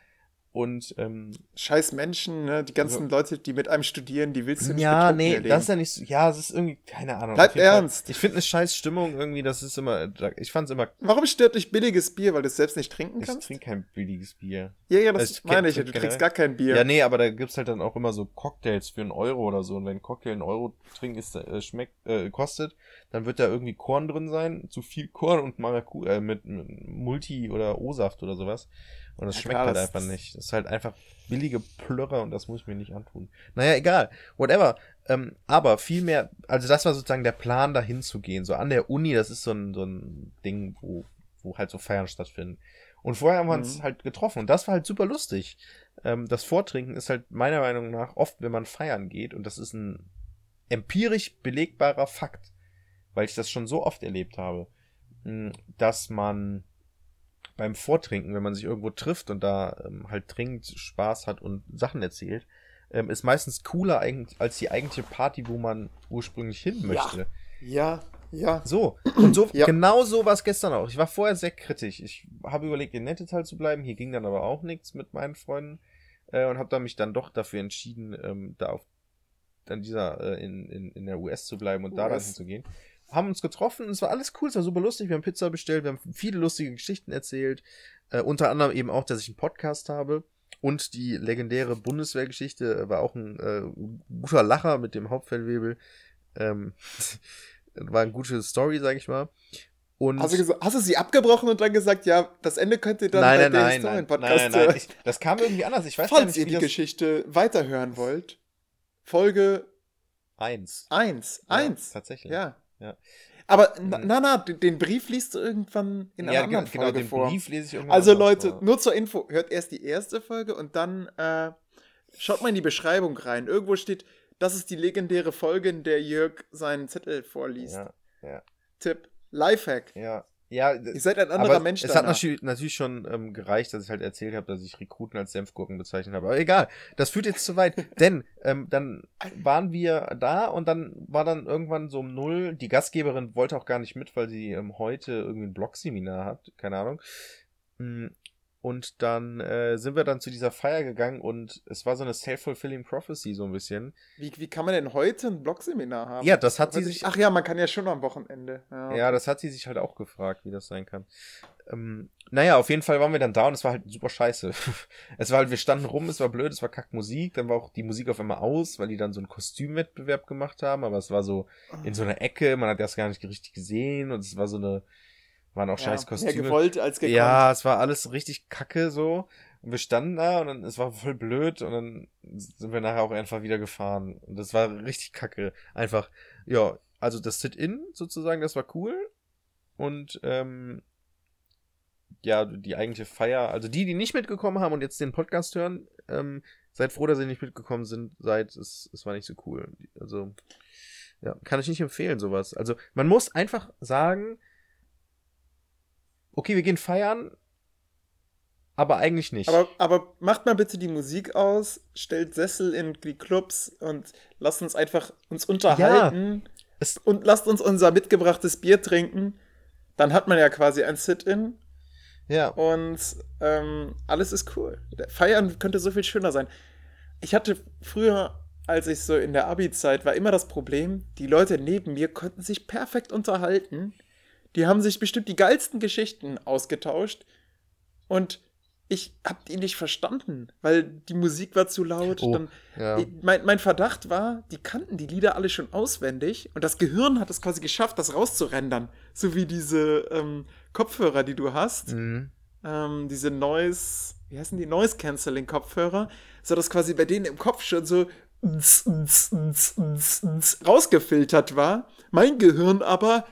Und ähm, Scheiß Menschen, ne? Die ganzen Leute, die mit einem studieren, die willst du nicht ja, nee, erleben. das ist ja nicht so, ja, es ist irgendwie, keine Ahnung. Bleib jeden Fall. ernst. Ich finde eine scheiß Stimmung irgendwie, das ist immer, ich fand's immer, Warum stört dich billiges Bier, weil du es selbst nicht trinken ich kannst? trinke kein billiges Bier. Ja, ja, das Also ich meine ich. Du kenn- trinkst gar kein Bier. Ja, nee, aber da gibt's halt dann auch immer so Cocktails für einen Euro oder so. Und wenn ein Cocktail einen Euro trinken ist, äh, schmeckt, äh, kostet, dann wird da irgendwie Korn drin sein, zu viel Korn und Maracu äh, mit, mit Multi oder O-Saft oder sowas. Und das Ja, schmeckt klar, halt das- einfach nicht. Das ist halt einfach billige Plörrer und das muss ich mir nicht antun. Naja, egal. Whatever. Ähm, aber vielmehr, also das war sozusagen der Plan, dahin zu gehen. So an der Uni, das ist so ein, so ein Ding, wo, wo halt so Feiern stattfinden. Und vorher haben wir uns Mhm. halt getroffen und das war halt super lustig. Ähm, das Vortrinken ist halt meiner Meinung nach oft, wenn man feiern geht, und das ist ein empirisch belegbarer Fakt, weil ich das schon so oft erlebt habe, mh, dass man beim Vortrinken, wenn man sich irgendwo trifft und da ähm, halt trinkt, Spaß hat und Sachen erzählt, ähm, ist meistens cooler eigentlich als die eigentliche Party, wo man ursprünglich hin Ja. möchte. Ja, ja. So, und so, Ja. genau so war es gestern auch. Ich war vorher sehr kritisch. Ich habe überlegt, in Nettetal zu bleiben. Hier ging dann aber auch nichts mit meinen Freunden äh, und habe dann mich dann doch dafür entschieden, ähm, da auf dann dieser äh, in, in, in der US zu bleiben und da dann US. hinzugehen. Haben uns getroffen, es war alles cool, es war super lustig. Wir haben Pizza bestellt, wir haben viele lustige Geschichten erzählt. Äh, unter anderem eben auch, dass ich einen Podcast habe. Und die legendäre Bundeswehrgeschichte äh, war auch ein äh, guter Lacher mit dem Hauptfeldwebel. Ähm, war eine gute Story, sag ich mal. Und Hast du, hast du sie abgebrochen und dann gesagt, ja, das Ende könnt ihr dann nein, bei nein, der nein, nein, nein, nein, nein, ich, das kam irgendwie anders. Ich weiß Falls nicht, ihr die Geschichte weiterhören wollt, Folge eins. 1. Ja, 1. tatsächlich. Ja. Ja. Aber na, Mhm. na, na, den Brief liest du irgendwann in einer ja, anderen genau, Folge den vor. Brief lese ich irgendwann Also Leute, vor. nur zur Info, hört erst die erste Folge und dann äh, schaut mal in die Beschreibung rein. Irgendwo steht, das ist die legendäre Folge, in der Jörg seinen Zettel vorliest. Ja, Tipp, Lifehack. ja. Ja, Ihr seid ein anderer Mensch es hat danach. natürlich, natürlich schon ähm, gereicht, dass ich halt erzählt habe, dass ich Rekruten als Senfgurken bezeichnet habe. Aber egal, das führt jetzt zu weit. Denn ähm, dann waren wir da und dann war dann irgendwann so um null. Die Gastgeberin wollte auch gar nicht mit, weil sie ähm, heute irgendwie ein Blogseminar hat. Keine Ahnung. Und dann äh, sind wir dann zu dieser Feier gegangen und es war so eine self-fulfilling prophecy so ein bisschen. Wie, wie kann man denn heute ein Blogseminar haben? Ja, das hat sie sich ich- Ach ja, man kann ja schon am Wochenende. Ja, Ja, das hat sie sich halt auch gefragt, wie das sein kann. Ähm, naja, auf jeden Fall waren wir dann da und es war halt super scheiße. es war halt, wir standen rum, es war blöd, es war Kackmusik, dann war auch die Musik auf einmal aus, weil die dann so einen Kostümwettbewerb gemacht haben, aber es war so in so einer Ecke, man hat das gar nicht richtig gesehen und es war so eine, waren auch ja, scheiß Mehr Kostüme. gewollt als gekonnt. Ja, es war alles richtig kacke so. Und wir standen da und dann, es war voll blöd und dann sind wir nachher auch einfach wieder gefahren. Und das war richtig kacke. Einfach, ja, also das Sit-In sozusagen, das war cool. Und, ähm, ja, die eigentliche Feier, also die, die nicht mitgekommen haben und jetzt den Podcast hören, ähm, seid froh, dass ihr nicht mitgekommen sind, seid, es, es war nicht so cool. Also, ja, kann ich nicht empfehlen, sowas. Also, man muss einfach sagen, okay, wir gehen feiern, aber eigentlich nicht. Aber, aber macht mal bitte die Musik aus, stellt Sessel in die Clubs und lasst uns einfach uns unterhalten Es- und lasst uns unser mitgebrachtes Bier trinken. Dann hat man ja quasi ein Sit-In ja, und ähm, alles ist cool. Feiern könnte so viel schöner sein. Ich hatte früher, als ich so in der Abi-Zeit war, immer das Problem, die Leute neben mir konnten sich perfekt unterhalten. Die haben sich bestimmt die geilsten Geschichten ausgetauscht und ich hab die nicht verstanden, weil die Musik war zu laut. Oh, Dann, ja. mein, mein Verdacht war, die kannten die Lieder alle schon auswendig und das Gehirn hat es quasi geschafft, das rauszurendern. So wie diese ähm, Kopfhörer, die du hast Mhm. ähm, diese Noise, wie heißen die? Noise Cancelling Kopfhörer, so dass quasi bei denen im Kopf schon so rausgefiltert war. Mein Gehirn aber,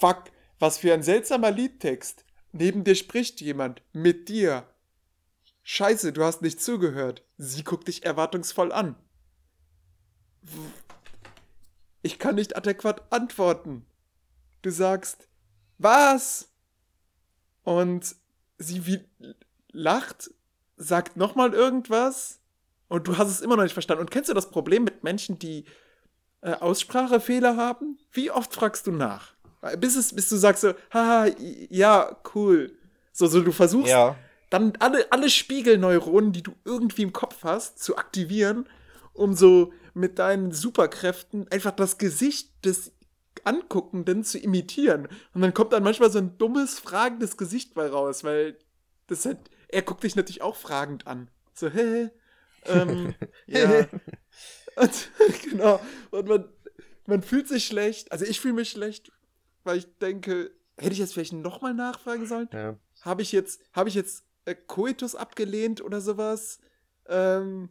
fuck, was für ein seltsamer Liedtext. Neben dir spricht jemand, mit dir. Scheiße, du hast nicht zugehört. Sie guckt dich erwartungsvoll an. Ich kann nicht adäquat antworten. Du sagst, was? Und sie wie lacht, sagt nochmal irgendwas und du hast es immer noch nicht verstanden. Und kennst du das Problem mit Menschen, die äh, Aussprachefehler haben? Wie oft fragst du nach? Bis, es, bis du sagst so, haha, ja, cool. So, so du versuchst Ja. dann alle, alle Spiegelneuronen, die du irgendwie im Kopf hast, zu aktivieren, um so mit deinen Superkräften einfach das Gesicht des Anguckenden zu imitieren. Und dann kommt dann manchmal so ein dummes, fragendes Gesicht bei raus, weil das halt, er guckt dich natürlich auch fragend an. So, hä? Ähm, ja. Und, genau. Und man, man fühlt sich schlecht. Also ich fühle mich schlecht, weil ich denke, hätte ich jetzt vielleicht nochmal nachfragen sollen? ja. Habe ich jetzt, habe ich jetzt äh, Coitus abgelehnt oder sowas? Ähm,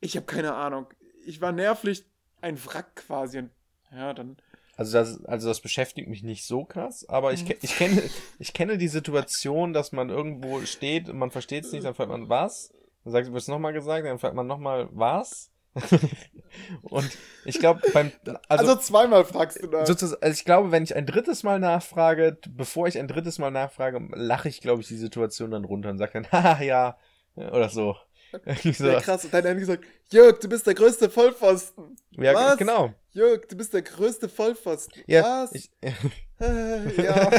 ich habe keine Ahnung. Ich war nervlich ein Wrack quasi. Und ja, dann. Also das, also das beschäftigt mich nicht so krass, aber ich, ke- ich, kenne, ich kenne die Situation, dass man irgendwo steht und man versteht es nicht, dann fragt man was, dann sagt, wird es nochmal gesagt, dann fragt man nochmal was. und ich glaube, beim, Also, also, zweimal fragst du da. sozusagen, also ich glaube, wenn ich ein drittes Mal nachfrage, bevor ich ein drittes Mal nachfrage, lache ich, glaube ich, die Situation dann runter und sage dann, haha, ja, oder so. Irgendwie ja, krass. Und dann haben gesagt, Jörg, du bist der größte Vollpfosten. Ja, Was? genau. Jörg, du bist der größte Vollpfosten. Ja, Was? ich, Äh, ja.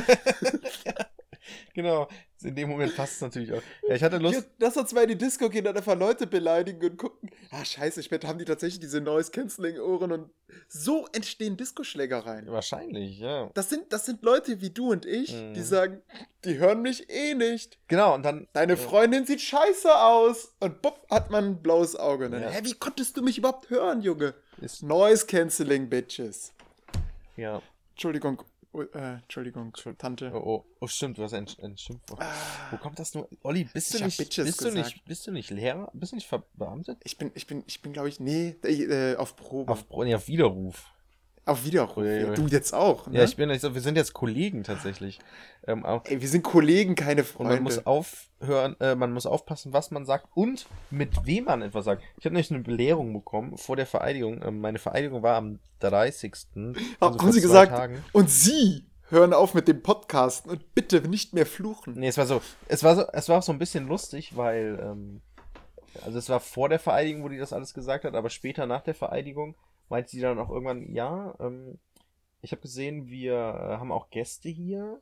Genau. In dem Moment passt es natürlich auch. Ja, ich hatte Lust. Jörg, lass uns mal in die Disco gehen und einfach Leute beleidigen und gucken. Ah, scheiße, später haben die tatsächlich diese Noise Cancelling Ohren und so entstehen Discoschlägereien. Wahrscheinlich, ja. Das sind, das sind Leute wie du und ich, Mhm. die sagen, die hören mich eh nicht. Genau, und dann. Deine Ja. Freundin sieht scheiße aus. Und bupp, hat man ein blaues Auge. Dann, Ja. Hä, wie konntest du mich überhaupt hören, Junge? Ist, Noise Cancelling, Bitches. ja. Entschuldigung, oh, äh, Entschuldigung, Tante. Oh, oh, oh, stimmt, du hast ein, ein Schimpfwort. Wo kommt das nur? Olli, bist du nicht. Bist du nicht, bist du nicht Lehrer? Bist du nicht verbeamtet? Ich bin, ich bin, ich bin, glaube ich, nee, äh, auf Probe. Auf, nee, auf Widerruf. Auf Widerruf. Ui, ui. Du jetzt auch, ne? Ja, ich bin, ich, wir sind jetzt Kollegen tatsächlich. Ähm, Ey, wir sind Kollegen, keine und Freunde. man muss aufhören, äh, man muss aufpassen, was man sagt und mit wem man etwas sagt. Ich habe nämlich eine Belehrung bekommen vor der Vereidigung. Ähm, meine Vereidigung war am 30. Ha- also haben Sie gesagt, Tagen. und Sie hören auf mit dem Podcasten und bitte nicht mehr fluchen. Nee, es war so, es war so, es war auch so ein bisschen lustig, weil, ähm, also es war vor der Vereidigung, wo die das alles gesagt hat, aber später nach der Vereidigung meinte sie dann auch irgendwann, ja, ähm, ich habe gesehen, wir äh, haben auch Gäste hier.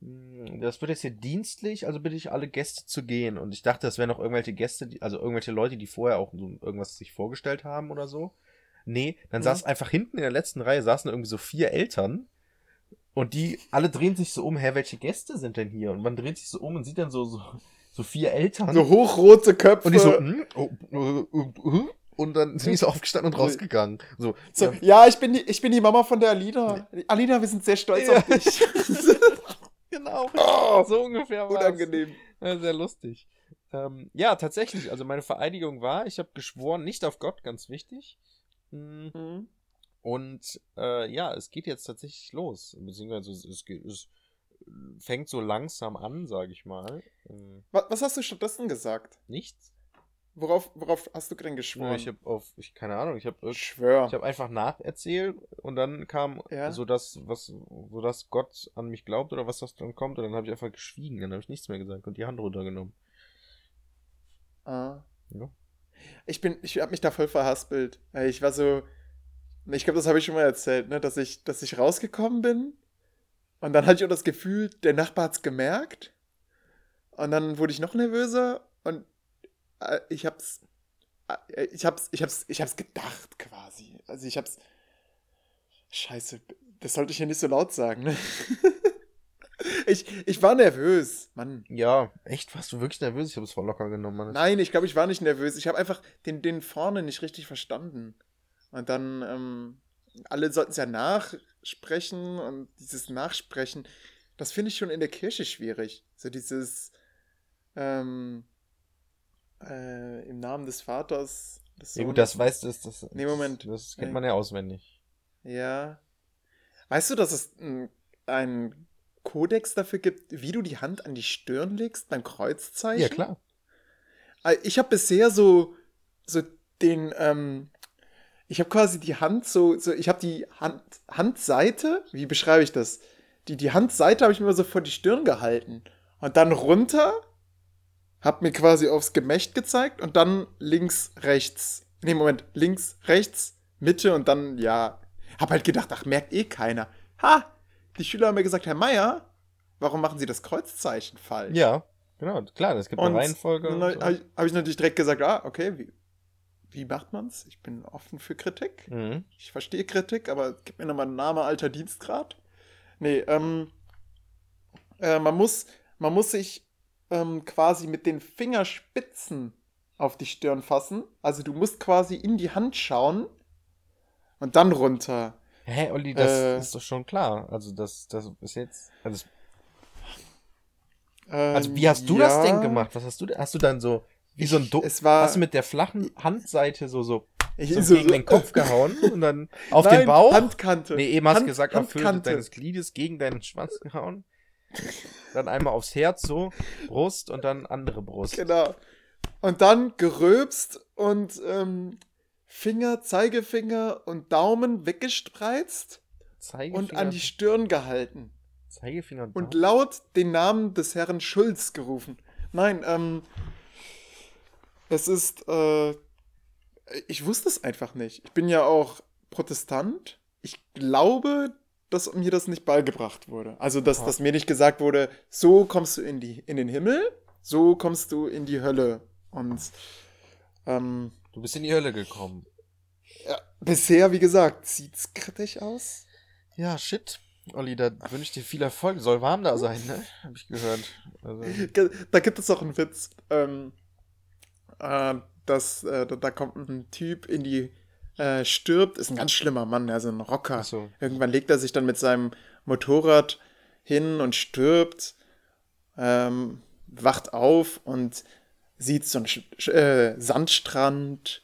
Hm, Das wird jetzt hier dienstlich, also bitte ich alle Gäste zu gehen. Und ich dachte, das wären noch irgendwelche Gäste, die, also irgendwelche Leute, die vorher auch so irgendwas sich vorgestellt haben oder so. Nee, dann Mhm. saß einfach hinten in der letzten Reihe saßen irgendwie so vier Eltern. Und die alle drehen sich so um, hä, welche Gäste sind denn hier? Und man dreht sich so um und sieht dann so, so, so vier Eltern. So hochrote Köpfe. und die so, hm, oh, äh, äh, und dann sind die so aufgestanden und rausgegangen. So, So, ja, ja, ich bin, die, ich bin die Mama von der Alina. Alina, wir sind sehr stolz Ja. auf dich. genau. oh, So ungefähr war unangenehm. Ja, sehr lustig. Ähm, ja, tatsächlich. Also meine Vereidigung war, ich habe geschworen, nicht auf Gott, ganz wichtig. Mm, Mhm. Und äh, ja, es geht jetzt tatsächlich los. Beziehungsweise es, es, geht- es fängt so langsam an, sage ich mal. Ähm, Was, was hast du stattdessen gesagt? nichts. Worauf, worauf hast du denn Ja, geschworen? ich habe auf, ich keine Ahnung, ich habe ich schwör. ich habe einfach nacherzählt und dann kam Ja. so das, was, so dass Gott an mich glaubt oder was das dann kommt und dann habe ich einfach geschwiegen, dann habe ich nichts mehr gesagt und die Hand runtergenommen. Ah. Ja. Ich bin, ich habe mich da voll verhaspelt. Ich war so, ich glaube, das habe ich schon mal erzählt, ne, dass ich, dass ich rausgekommen bin und dann hatte ich auch das Gefühl, der Nachbar hat's gemerkt und dann wurde ich noch nervöser ich hab's, äh, ich hab's, ich hab's, ich hab's gedacht quasi. Also ich hab's, Scheiße, das sollte ich ja nicht so laut sagen. Ne? ich, ich war nervös, Mann. Ja, echt? Warst du wirklich nervös? Ich habe es voll locker genommen, Mann. Nein, ich glaube, ich war nicht nervös. Ich habe einfach den, den vorne nicht richtig verstanden. Und dann, ähm, alle sollten es ja nachsprechen und dieses Nachsprechen, das finde ich schon in der Kirche schwierig. So dieses, ähm, äh, im Namen des Vaters. Des Ja gut, das weißt du, das, das, Nee, Moment. das kennt Nee. man ja auswendig. Ja. Weißt du, dass es ein- einen Kodex dafür gibt, wie du die Hand an die Stirn legst beim Kreuzzeichen? Ja, klar. Äh, Ich habe bisher so, so den, ähm, ich habe quasi die Hand so, so ich habe die Hand, Handseite, wie beschreibe ich das? Die, die Handseite habe ich mir so vor die Stirn gehalten. Und dann runter, hab mir quasi aufs Gemächt gezeigt und dann links, rechts. Nee, Moment, links, rechts, Mitte und dann, ja. Hab halt gedacht, ach, merkt eh keiner. Ha! Die Schüler haben mir gesagt, Herr Meier, warum machen Sie das Kreuzzeichen falsch? Ja, genau, klar, es gibt eine Und Reihenfolge. dann so. habe ich, hab ich natürlich direkt gesagt, ah, okay, wie, wie macht man's? Ich bin offen für Kritik. Mhm. Ich verstehe Kritik, aber gib mir nochmal Name, Alter, Dienstgrad. Nee, ähm, äh, man muss, man muss sich ähm, quasi mit den Fingerspitzen auf die Stirn fassen. Also du musst quasi in die Hand schauen und dann runter. Hä, Olli, das Äh. ist doch schon klar. Also das, das ist jetzt. Also, Ähm, also wie hast du das ja. denn gemacht? Was hast du? Hast du dann so wie so ein Do Es war Hast du mit der flachen Handseite so so, ich, so gegen den Kopf gehauen und dann auf Nein, den Bauch? Handkante. Nee, eben hast du Hand- gesagt, auf Höhe deines Gliedes gegen deinen Schwanz gehauen. Dann einmal aufs Herz so, Brust und dann andere Brust. Genau. Und dann geröbst und ähm, Finger, Zeigefinger und Daumen weggespreizt und an die Stirn gehalten. Zeigefinger und, Und Daumen. laut den Namen des Herrn Schulz gerufen. Nein, ähm, es ist, äh, ich wusste es einfach nicht. Ich bin ja auch Protestant. Ich glaube, dass mir das nicht beigebracht wurde. Also, dass, dass mir nicht gesagt wurde, so kommst du in, die, in den Himmel, so kommst du in die Hölle. Und ähm, Du bist in die Hölle gekommen. ja, bisher, wie gesagt, sieht's kritisch aus. Ja, shit. Olli, da wünsche ich dir viel Erfolg. Soll warm da sein, ne? Hab ich gehört. Also, Da gibt es auch einen Witz. Ähm, äh, dass, äh, da, da kommt ein Typ in die, äh, stirbt, ist ein ganz schlimmer Mann, also ein Rocker. Achso. Irgendwann legt er sich dann mit seinem Motorrad hin und stirbt, ähm, wacht auf und sieht so einen Sch- äh, Sandstrand,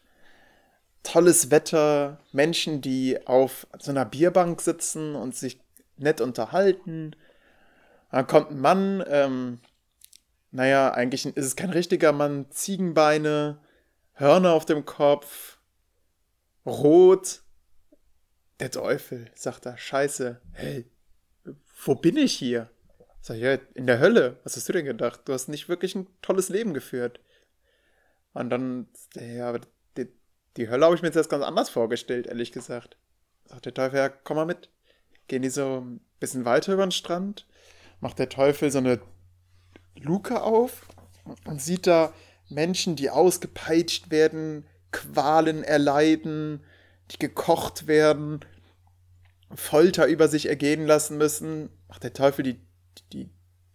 tolles Wetter, Menschen, die auf so einer Bierbank sitzen und sich nett unterhalten. Dann kommt ein Mann, ähm, naja, eigentlich ist es kein richtiger Mann, Ziegenbeine, Hörner auf dem Kopf, rot. Der Teufel, sagt er, scheiße, hey, wo bin ich hier? Sag ich, ja, in der Hölle. Was hast du denn gedacht? Du hast nicht wirklich ein tolles Leben geführt. Und dann, ja, die, die Hölle habe ich mir jetzt ganz anders vorgestellt, ehrlich gesagt. Sagt der Teufel, ja, komm mal mit. Gehen die so ein bisschen weiter über den Strand, macht der Teufel so eine Luke auf und sieht da Menschen, die ausgepeitscht werden, Qualen erleiden, die gekocht werden, Folter über sich ergehen lassen müssen. Macht der Teufel die, die,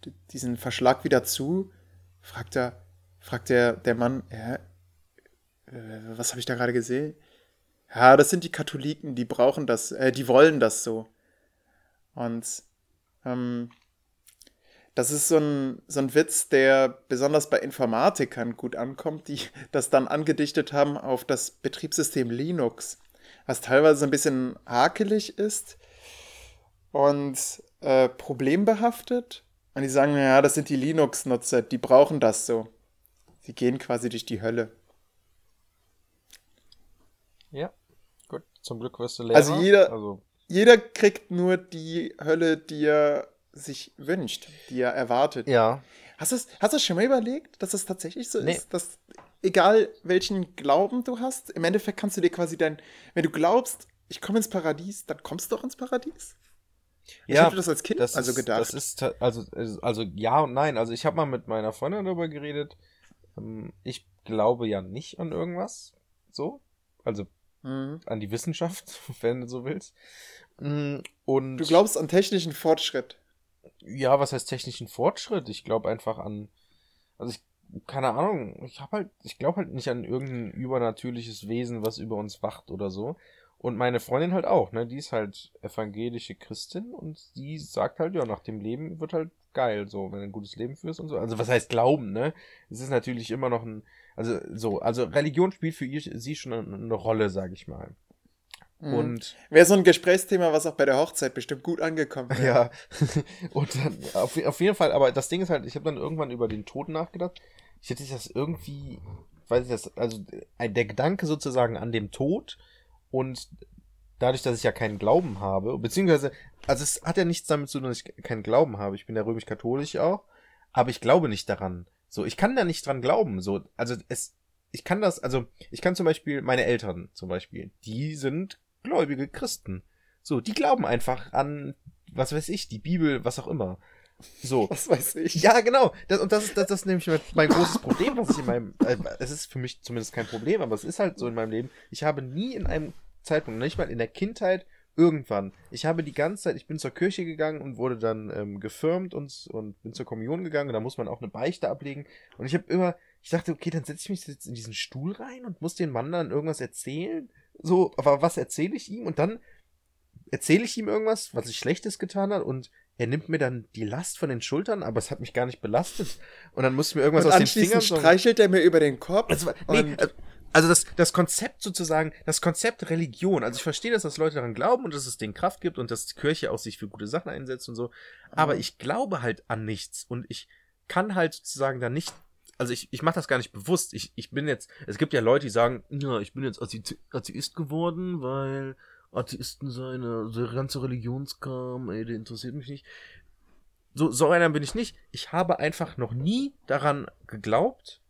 die diesen Verschlag wieder zu? Fragt er, fragt der, der Mann, ja, äh, was habe ich da gerade gesehen? Ja, das sind die Katholiken, die brauchen das, äh, die wollen das so. Und ähm, das ist so ein, so ein Witz, der besonders bei Informatikern gut ankommt, die das dann angedichtet haben auf das Betriebssystem Linux, was teilweise ein bisschen hakelig ist und äh, problembehaftet. Und die sagen, ja, das sind die Linux-Nutzer, die brauchen das so. Sie gehen quasi durch die Hölle. Ja, gut. Zum Glück wirst du Lehrer. Also jeder, Also, jeder kriegt nur die Hölle, die er sich wünscht, die er erwartet. ja. Hast du es hast schon mal überlegt, dass es tatsächlich so Nee. ist, dass egal welchen Glauben du hast, im Endeffekt kannst du dir quasi dein, wenn du glaubst, ich komme ins Paradies, dann kommst du auch ins Paradies? Ich Ja, hatte das als Kind das also ist, gedacht. Das ist also, also also ja und nein. Also ich habe mal mit meiner Freundin darüber geredet. Ähm, Ich glaube ja nicht an irgendwas. So. Also Mhm. an die Wissenschaft, wenn du so willst. Mm, Und Du glaubst an technischen Fortschritt. Ja, was heißt technischen Fortschritt? Ich glaube einfach an, also ich, keine Ahnung, ich habe halt, ich glaube halt nicht an irgendein übernatürliches Wesen, was über uns wacht oder so. Und meine Freundin halt auch, ne? Die ist halt evangelische Christin und die sagt halt, ja, nach dem Leben wird halt geil, so, wenn du ein gutes Leben führst und so. Also was heißt Glauben, ne? Es ist natürlich immer noch ein, also so, also Religion spielt für ihr, sie schon eine, Rolle, sag ich mal. Mhm. Und Wäre so ein Gesprächsthema, was auch bei der Hochzeit bestimmt gut angekommen wäre. Ja. Und dann, auf, auf jeden Fall, aber das Ding ist halt, ich habe dann irgendwann über den Tod nachgedacht. Ich hätte das irgendwie, weiß ich das, also ein- der Gedanke sozusagen an dem Tod und dadurch, dass ich ja keinen Glauben habe, beziehungsweise, also es hat ja nichts damit zu tun, dass ich keinen Glauben habe. Ich bin ja römisch-katholisch auch, aber ich glaube nicht daran. So, ich kann da nicht dran glauben. So, also es, ich kann das, also ich kann zum Beispiel meine Eltern zum Beispiel, die sind gläubige Christen. So, die glauben einfach an, was weiß ich, die Bibel, was auch immer. So. Was weiß ich. Ja, genau. Das, und das ist, das, das ist nämlich mein, großes Problem, was ich in meinem, äh, es ist für mich zumindest kein Problem, aber es ist halt so in meinem Leben. Ich habe nie in einem Zeitpunkt, nicht mal in der Kindheit, irgendwann, ich habe die ganze Zeit, ich bin zur Kirche gegangen und wurde dann ähm, gefirmt und, und bin zur Kommunion gegangen und da muss man auch eine Beichte ablegen. Und ich habe immer, ich dachte, okay, dann setze ich mich jetzt in diesen Stuhl rein und muss den Mann dann irgendwas erzählen. So, aber was erzähle ich ihm? Und dann erzähle ich ihm irgendwas, was ich Schlechtes getan hat und er nimmt mir dann die Last von den Schultern, aber es hat mich gar nicht belastet. Und dann musste mir irgendwas Und aus den Fingern. streichelt er mir über den Kopf. also, nee, äh, also das, das Konzept sozusagen, das Konzept Religion. Also ich verstehe, dass das Leute daran glauben und dass es denen Kraft gibt und dass die Kirche auch sich für gute Sachen einsetzt und so. Aber Mhm. ich glaube halt an nichts und ich kann halt sozusagen da nicht. Also ich, ich mache das gar nicht bewusst. Ich, ich bin jetzt, es gibt ja Leute, die sagen, ja, ich bin jetzt Athe- Atheist geworden, weil Atheisten seine, der ganze Religionskram, ey, der interessiert mich nicht. So, so einer bin ich nicht. Ich habe einfach noch nie daran geglaubt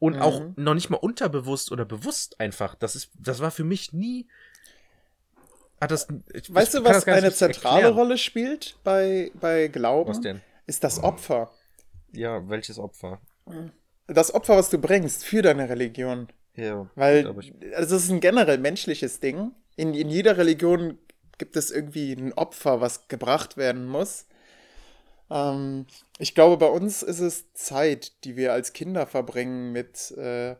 und Mhm. auch noch nicht mal unterbewusst oder bewusst einfach. Das ist, das war für mich nie. Hat das, ich, weißt ich du, was eine zentrale erklären. Rolle spielt bei, bei Glauben? Was denn? Ist das Opfer. Ja, welches Opfer? Das Opfer, was du bringst für deine Religion. Ja, Weil also es ist ein generell menschliches Ding. In, in jeder Religion gibt es irgendwie ein Opfer, was gebracht werden muss. Ähm, ich glaube, bei uns ist es Zeit, die wir als Kinder verbringen mit, äh,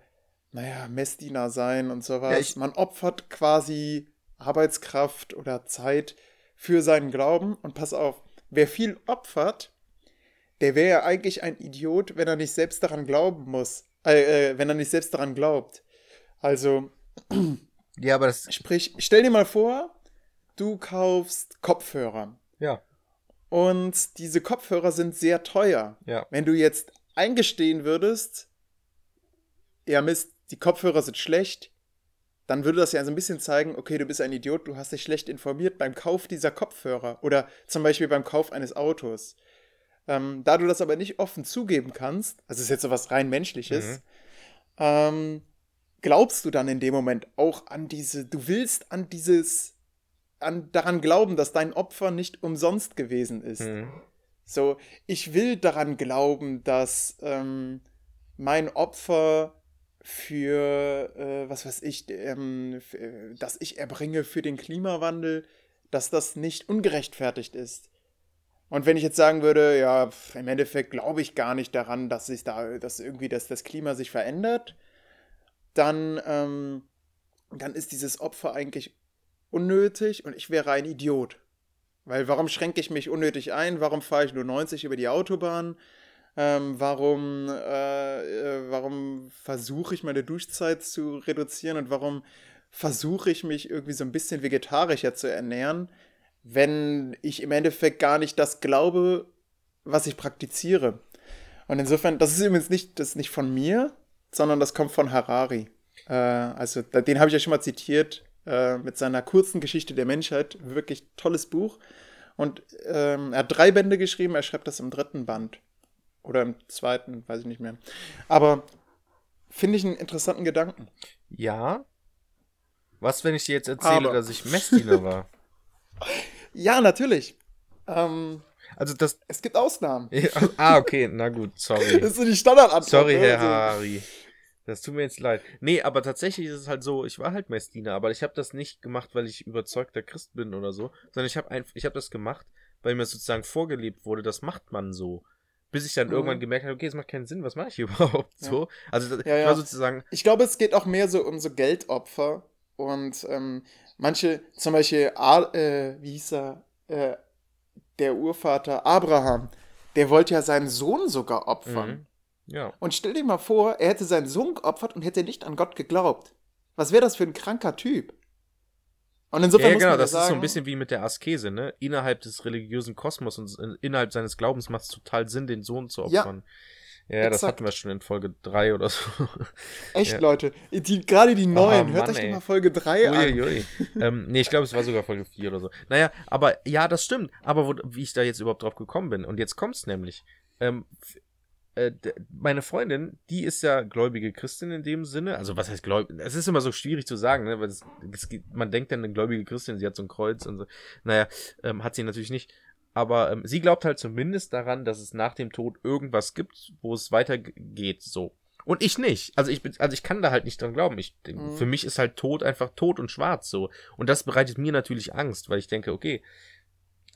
naja, Messdiener sein und sowas. Ja, ich- Man opfert quasi Arbeitskraft oder Zeit für seinen Glauben. Und pass auf, wer viel opfert, der wäre ja eigentlich ein Idiot, wenn er nicht selbst daran glauben muss. Äh, äh, wenn er nicht selbst daran glaubt. Also, ja, aber das, sprich, stell dir mal vor, du kaufst Kopfhörer. ja, Und diese Kopfhörer sind sehr teuer. ja, Wenn du jetzt eingestehen würdest, ja Mist, die Kopfhörer sind schlecht, dann würde das ja so ein bisschen zeigen, okay, du bist ein Idiot, du hast dich schlecht informiert beim Kauf dieser Kopfhörer oder zum Beispiel beim Kauf eines Autos. Ähm, da du das aber nicht offen zugeben kannst, also ist jetzt so was rein menschliches, Mhm. ähm, glaubst du dann in dem Moment auch an diese, du willst an dieses, an daran glauben, dass dein Opfer nicht umsonst gewesen ist. Mhm. So, ich will daran glauben, dass ähm, mein Opfer für, äh, was weiß ich, ähm, äh, das ich erbringe für den Klimawandel, dass das nicht ungerechtfertigt ist. Und wenn ich jetzt sagen würde, ja, im Endeffekt glaube ich gar nicht daran, dass sich da, dass irgendwie das, das Klima sich verändert, dann, ähm, dann ist dieses Opfer eigentlich unnötig und ich wäre ein Idiot. Weil warum schränke ich mich unnötig ein? Warum fahre ich nur 90 über die Autobahn? Ähm, warum äh, äh, warum versuche ich meine Duschzeit zu reduzieren und warum versuche ich mich irgendwie so ein bisschen vegetarischer zu ernähren, wenn ich im Endeffekt gar nicht das glaube, was ich praktiziere? Und insofern, das ist übrigens nicht, das nicht von mir, sondern das kommt von Harari. Äh, also den habe ich ja schon mal zitiert äh, mit seiner kurzen Geschichte der Menschheit. Wirklich tolles Buch. Und ähm, er hat drei Bände geschrieben, er schreibt das im dritten Band. Oder im zweiten, weiß ich nicht mehr. Aber finde ich einen interessanten Gedanken. Ja. Was, wenn ich dir jetzt erzähle, Aber- dass ich Messdiener war? Ja, natürlich. Ähm, Also das. es gibt Ausnahmen. ah, okay, na gut, sorry. Das ist so die Standardantwort. Sorry? Herr Also, Harari. Das tut mir jetzt leid. Nee, aber tatsächlich ist es halt so, ich war halt Messdiener, aber ich habe das nicht gemacht, weil ich überzeugter Christ bin oder so, sondern ich habe ich habe das gemacht, weil mir sozusagen vorgelebt wurde, das macht man so. Bis ich dann Mhm. irgendwann gemerkt habe, okay, es macht keinen Sinn, was mache ich hier überhaupt Ja. so? Also das, Ja, ich ja. war sozusagen, Ich glaube, es geht auch mehr so um so Geldopfer. Und ähm, manche, zum Beispiel, A, äh, wie hieß er, äh, der Urvater Abraham, der wollte ja seinen Sohn sogar opfern. mhm. ja. Und stell dir mal vor, er hätte seinen Sohn geopfert und hätte nicht an Gott geglaubt. Was wäre das für ein kranker Typ? Und insofern Ja, ja, muss genau, das ist so sagen, ein bisschen wie mit der Askese, ne? Innerhalb des religiösen Kosmos und in- innerhalb seines Glaubens macht es total Sinn, den Sohn zu opfern. Ja, das exakt. hatten wir schon in Folge 3 oder so. echt, ja. Leute, die, gerade die neuen, Oh, hört Mann, euch doch mal Folge 3 an. Uiuiui. ähm, nee, ich glaube, es war sogar Folge 4 oder so. Naja, aber ja, das stimmt. Aber wo, wie ich da jetzt überhaupt drauf gekommen bin, und jetzt kommt's nämlich. Ähm, äh, meine Freundin, die ist ja gläubige Christin in dem Sinne. Also, was heißt gläubig? Es ist immer so schwierig zu sagen, ne? Weil es, es, man denkt dann, eine gläubige Christin, sie hat so ein Kreuz und so. Naja, ähm, hat sie natürlich nicht. Aber ähm, sie glaubt halt zumindest daran, dass es nach dem Tod irgendwas gibt, wo es weitergeht, so. Und ich nicht. Also ich bin, also ich kann da halt nicht dran glauben. Ich, Mhm. Für mich ist halt Tod einfach tot und schwarz so. Und das bereitet mir natürlich Angst, weil ich denke, okay,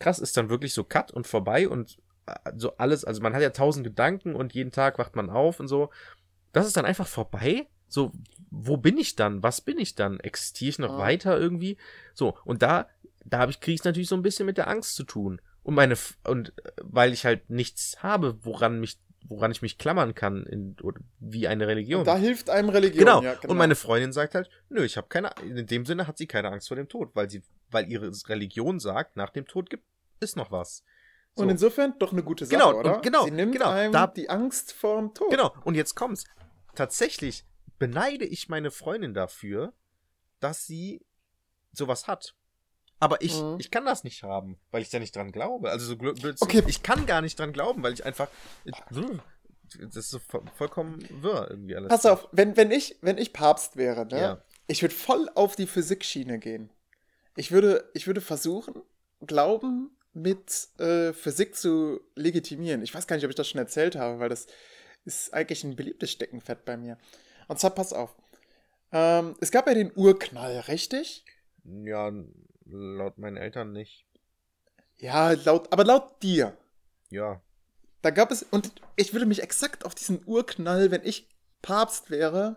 krass, ist dann wirklich so cut und vorbei und äh, so alles, also man hat ja tausend Gedanken und jeden Tag wacht man auf und so. Das ist dann einfach vorbei? So, wo bin ich dann? Was bin ich dann? Existiere ich noch Ah. weiter irgendwie? So, und da, da habe ich, kriege ich natürlich so ein bisschen mit der Angst zu tun. Und meine, F- und weil ich halt nichts habe, woran mich, woran ich mich klammern kann, in, oder wie eine Religion. Und da hilft einem Religion. Genau. Ja, Und meine Freundin sagt halt, nö, ich habe keine, in dem Sinne hat sie keine Angst vor dem Tod, weil sie, weil ihre Religion sagt, nach dem Tod gibt es noch was. So. Und insofern doch eine gute Sache, Genau, oder? genau, Sie nimmt genau, einem da- die Angst vor dem Tod. Genau, und jetzt kommt's. Tatsächlich beneide ich meine Freundin dafür, dass sie sowas hat. Aber ich, Mhm. ich kann das nicht haben, weil ich da nicht dran glaube. Also so blöd, Okay. ich kann gar nicht dran glauben, weil ich einfach. Ich, das ist so vo- vollkommen wirr irgendwie alles. Pass auf, wenn, wenn, ich, wenn ich Papst wäre, ne? Ja. Ich würde voll auf die Physikschiene gehen. Ich würde, ich würde versuchen, Glauben mit äh, Physik zu legitimieren. Ich weiß gar nicht, ob ich das schon erzählt habe, weil das ist eigentlich ein beliebtes Steckenpferd bei mir. Und zwar, pass auf. Ähm, es gab ja den Urknall, richtig? Ja, laut meinen Eltern nicht. Ja, laut, aber laut dir. Ja. Da gab es, und ich würde mich exakt auf diesen Urknall, wenn ich Papst wäre,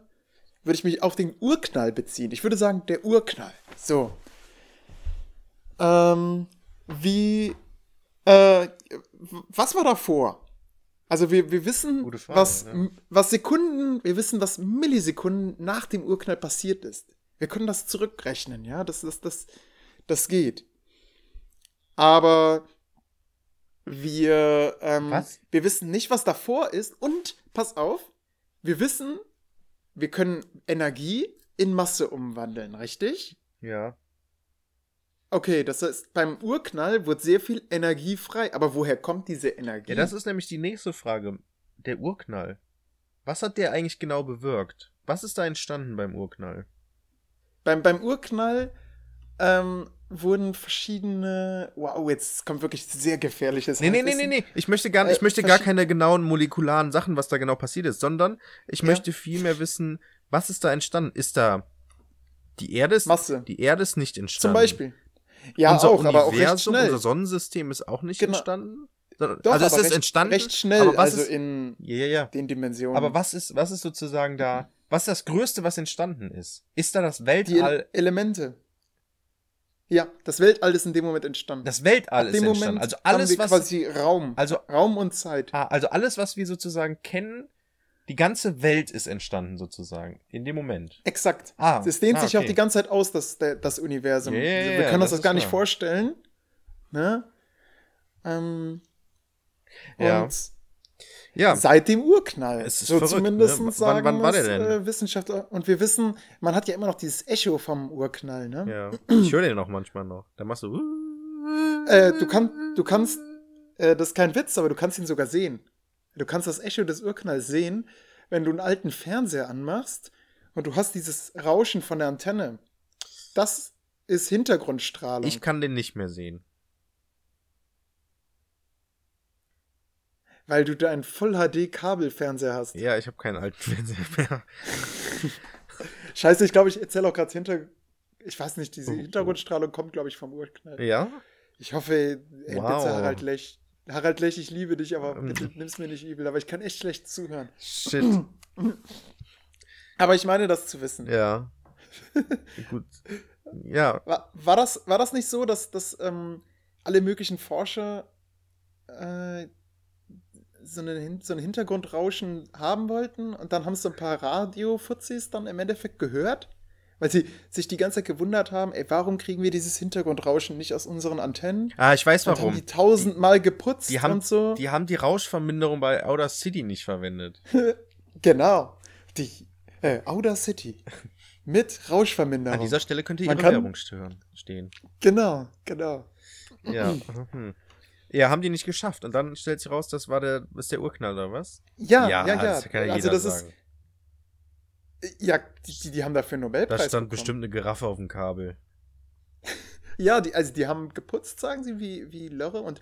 würde ich mich auf den Urknall beziehen. Ich würde sagen, der Urknall. So. Ähm, wie, äh, was war davor? Also wir, wir wissen, Frage, was, ja. was Sekunden, wir wissen, was Millisekunden nach dem Urknall passiert ist. Wir können das zurückrechnen, ja, das, das, das, das geht. Aber wir, ähm, Was? wir wissen nicht, was davor ist und, pass auf, wir wissen, wir können Energie in Masse umwandeln, richtig? Ja. Okay, das heißt, beim Urknall wird sehr viel Energie frei. Aber woher kommt diese Energie? Ja, das ist nämlich die nächste Frage. Der Urknall. Was hat der eigentlich genau bewirkt? Was ist da entstanden beim Urknall? beim, beim Urknall ähm, wurden verschiedene. Wow, jetzt kommt wirklich sehr gefährliches. Nee, nee, nee, nee, nee. Ich möchte gar, ich Äh, möchte gar keine genauen molekularen Sachen, was da genau passiert ist, sondern ich Ja. möchte vielmehr wissen, was ist da entstanden? Ist da die Erde ist, Masse. die Erde ist nicht entstanden. Zum Beispiel. Ja, unser auch, aber auch recht Universum, schnell. unser Sonnensystem ist auch nicht Genau. entstanden. Sondern- Doch, also es ist recht, entstanden. recht schnell, aber was also ist, in ja, ja, den Dimensionen. Aber was ist, was ist sozusagen da, was ist das Größte, was entstanden ist? Ist da das Die Weltall, Ele- Elemente. Ja, das Weltall ist in dem Moment entstanden. das Weltall Ab ist entstanden? Moment Also haben alles, wir was, quasi Raum. also, Raum und Zeit. ah, also alles, was wir sozusagen kennen, die ganze Welt ist entstanden sozusagen. In dem Moment. Exakt. Ah, Es dehnt ah, sich auch die ganze Zeit aus, das, das Universum. Also ja, wir können uns das das gar nicht klar. vorstellen. Ne? Ähm, Ja. Und Ja. seit dem Urknall. Es ist so verrückt, zumindest ne? Wann- sagen wann war der denn? Äh, Wissenschaftler. Und wir wissen, man hat ja immer noch dieses Echo vom Urknall. Ne? Ja. Ich höre den auch manchmal noch. Da machst du. Äh, du, kann, du kannst, äh, das ist kein Witz, aber du kannst ihn sogar sehen. Du kannst das Echo des Urknalls sehen, wenn du einen alten Fernseher anmachst und du hast dieses Rauschen von der Antenne. Das ist Hintergrundstrahlung. Ich kann den nicht mehr sehen. Weil du da einen Full-HD-Kabelfernseher hast. Ja, ich habe keinen alten Fernseher mehr. Scheiße, ich glaube, ich erzähle auch gerade hinter. Ich weiß nicht, diese Oh, oh. Hintergrundstrahlung kommt, glaube ich, vom Urknall. Ja? Ich hoffe, ey, Wow. bitte Harald Lech. Harald Lech, ich liebe dich, aber Ähm. bitte nimm's mir nicht übel, aber ich kann echt schlecht zuhören. Shit. Aber ich meine, das zu wissen. Ja. Gut. Ja. War, war, das, war das nicht so, dass, dass ähm, alle möglichen Forscher äh, so, eine, so ein Hintergrundrauschen haben wollten und dann haben so ein paar Radio-Fuzis dann im Endeffekt gehört? Weil sie sich die ganze Zeit gewundert haben, ey, warum kriegen wir dieses Hintergrundrauschen nicht aus unseren Antennen? Ah, ich weiß Und haben warum. die tausendmal geputzt Die haben, und so. die haben die Rauschverminderung bei Outer City nicht verwendet. genau. Die äh, Outer City. Mit Rauschverminderung. An dieser Stelle könnte Man ihre kann- Werbung stören, stehen. genau, genau. Ja. Ja, haben die nicht geschafft. Und dann stellt sich raus, das war der, ist der Urknall oder was? Ja, ja, ja. Das kann ja also jeder das sagen. ist, ja, die, die, haben dafür einen da Nobelpreis stand bekommen. bestimmt eine Giraffe auf dem Kabel. Ja, die, also die haben geputzt, sagen sie, wie, wie Lörre. Und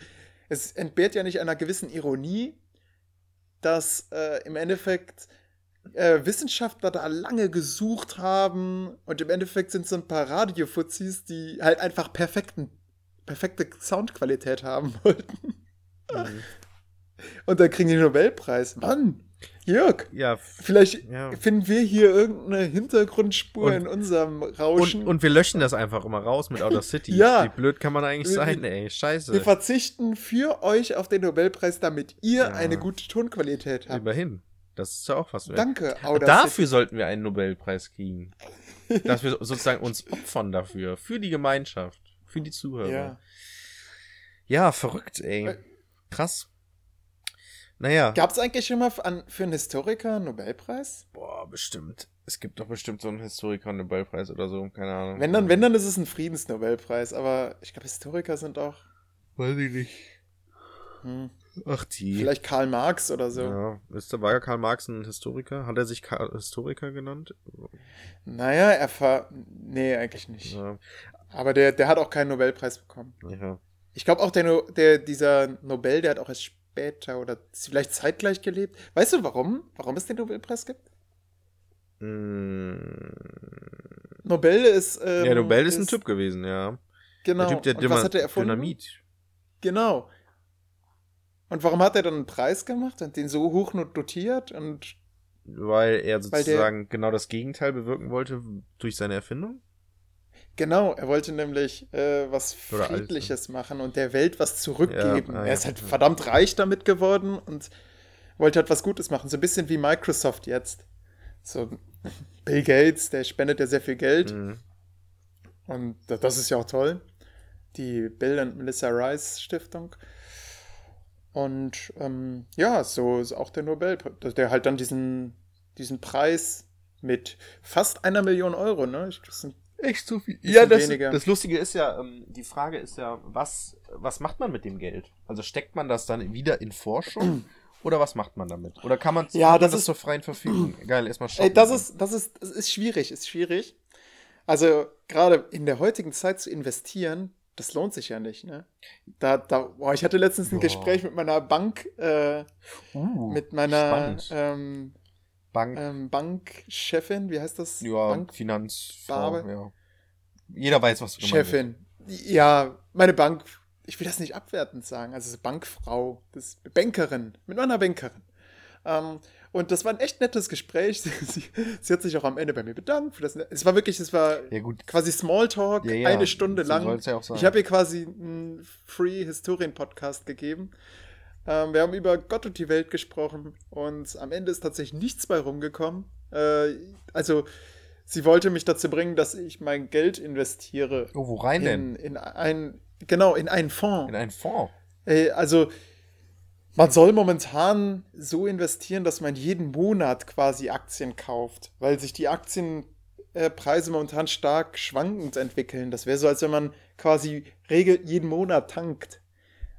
es entbehrt ja nicht einer gewissen Ironie, dass äh, im Endeffekt äh, Wissenschaftler da lange gesucht haben und im Endeffekt sind so ein paar Radiofuzis, die halt einfach perfekten, perfekte Soundqualität haben wollten. Mhm. Und dann kriegen die den Nobelpreis. Mann, Jörg, Ja. vielleicht Ja. finden wir hier irgendeine Hintergrundspur Und- in unserem Rauschen. Und, und wir löschen das einfach immer raus mit Outer City. Ja. Wie blöd kann man eigentlich Wir- sein, ey? Scheiße. Wir verzichten für euch auf den Nobelpreis, damit ihr Ja. eine gute Tonqualität habt. Immerhin. Das ist ja auch was wert. Danke, Outer Dafür sollten wir einen Nobelpreis kriegen. Dass wir sozusagen uns opfern dafür. Für die Gemeinschaft. Für die. Zuhörer. Ja. Ja, verrückt, ey. Äh. Krass. Naja. Gab es eigentlich schon mal für, an, für einen Historiker einen Nobelpreis? Boah, bestimmt. Es gibt doch bestimmt so einen Historiker-Nobelpreis oder so. Keine Ahnung. Wenn dann, wenn dann ist es ein Friedensnobelpreis, aber ich glaube, Historiker sind auch. Weiß ich nicht. Hm, Ach, die. vielleicht Karl Marx oder so. Ja, ist der, war ja Karl Marx ein Historiker? Hat er sich Karl Historiker genannt? Naja, er ver. Nee, eigentlich nicht. Ja. Aber der, der hat auch keinen Nobelpreis bekommen. ja. Ich glaube auch, der, der, dieser Nobel, der hat auch erst später oder vielleicht zeitgleich gelebt. Weißt du warum? Warum es den Nobelpreis gibt? Mm. Nobel ist. Ähm, ja, Nobel ist ein Typ gewesen, ja. Genau. Der Typ, der Und was hat er erfunden? Dynamit. Genau. Und warum hat er dann einen Preis gemacht und den so hoch not- dotiert? Und Weil er Weil sozusagen genau das Gegenteil bewirken wollte durch seine Erfindung? Genau, er wollte nämlich äh, was Oder Friedliches machen und der Welt was zurückgeben. Ja, ah, er ja. ist halt verdammt reich damit geworden und wollte halt was Gutes machen. So ein bisschen wie Microsoft jetzt. So Bill Gates, der spendet ja sehr viel Geld. Mhm. Und da- das ist ja auch toll. Die Bill und Melissa Rice Stiftung. Und ähm, ja, so ist auch der Nobel, der halt dann diesen, diesen Preis mit fast einer Million Euro, ne? Das sind Echt so viel? Ja, das, weniger. das Lustige ist ja, ähm, die Frage ist ja, was, was macht man mit dem Geld? Also steckt man das dann wieder in Forschung? Oder was macht man damit? Oder kann man Ja, das das ist- zur freien Verfügung? Geil, erstmal shoppen. das ist, das ist, das ist schwierig, ist schwierig. Also gerade in der heutigen Zeit zu investieren, das lohnt sich ja nicht, ne? Da, da, boah, ich hatte letztens ein. Gespräch mit meiner Bank, äh, Uh, mit meiner ähm, Bank, ähm, Bankchefin, wie heißt das? ja, Bank Finanzfrau, ja. Jeder weiß, was gemeint wird. Chefin. Ja, meine Bank, ich will das nicht abwertend sagen, also so Bankfrau, das Bankerin, mit meiner Bankerin. Ähm, und das war ein echt nettes Gespräch. Sie, sie hat sich auch am Ende bei mir bedankt. Für das, es war wirklich, es war Ja, gut. quasi Smalltalk, Ja, ja, eine Stunde so lang. sein. Ich habe ihr quasi einen Free-Historien-Podcast gegeben. Ähm, wir haben über Gott und die Welt gesprochen und am Ende ist tatsächlich nichts bei rumgekommen. Äh, also, sie wollte mich dazu bringen, dass ich mein Geld investiere Oh, wo rein denn? in, in ein, genau, in einen Fonds. In einen Fonds. Äh, also, man soll momentan so investieren, dass man jeden Monat quasi Aktien kauft, weil sich die Aktienpreise momentan stark schwankend entwickeln. Das wäre so, als wenn man quasi regel jeden Monat tankt.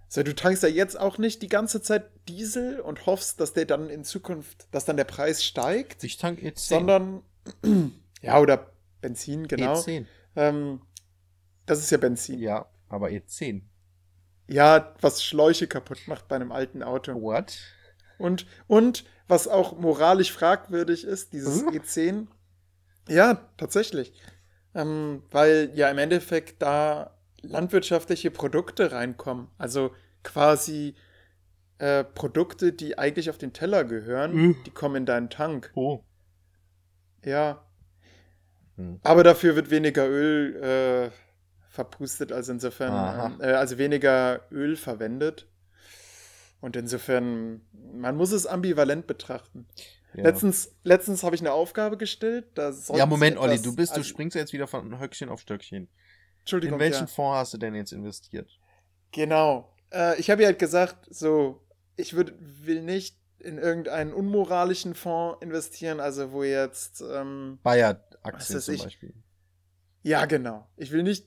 So, du tankst ja jetzt auch nicht die ganze Zeit Diesel und hoffst, dass der dann in Zukunft, dass dann der Preis steigt, Ich tank E10. sondern ja, oder Benzin, genau. E10. Ähm, das ist ja Benzin. Ja, aber E10. Ja, was Schläuche kaputt macht bei einem alten Auto. What? Und, und was auch moralisch fragwürdig ist, dieses Hm? E10. Ja, tatsächlich. Ähm, weil ja im Endeffekt da landwirtschaftliche Produkte reinkommen. Also quasi äh, Produkte, die eigentlich auf den Teller gehören, Mhm. die kommen in deinen Tank. Oh. Ja. Hm. Aber dafür wird weniger Öl äh, verpustet, also insofern, ähm, äh, also weniger Öl verwendet. Und insofern, man muss es ambivalent betrachten. Ja. Letztens, letztens habe ich eine Aufgabe gestellt. Da ja, Moment, Olli, du bist, du springst jetzt wieder von Höckchen auf Stöckchen. Entschuldigung, In welchen ja. Fonds hast du denn jetzt investiert? Genau. Äh, ich habe ihr halt gesagt, so, ich würd, will nicht in irgendeinen unmoralischen Fonds investieren, also wo jetzt, ähm, Bayer-Aktien zum ich. Beispiel. ja, genau. Ich will nicht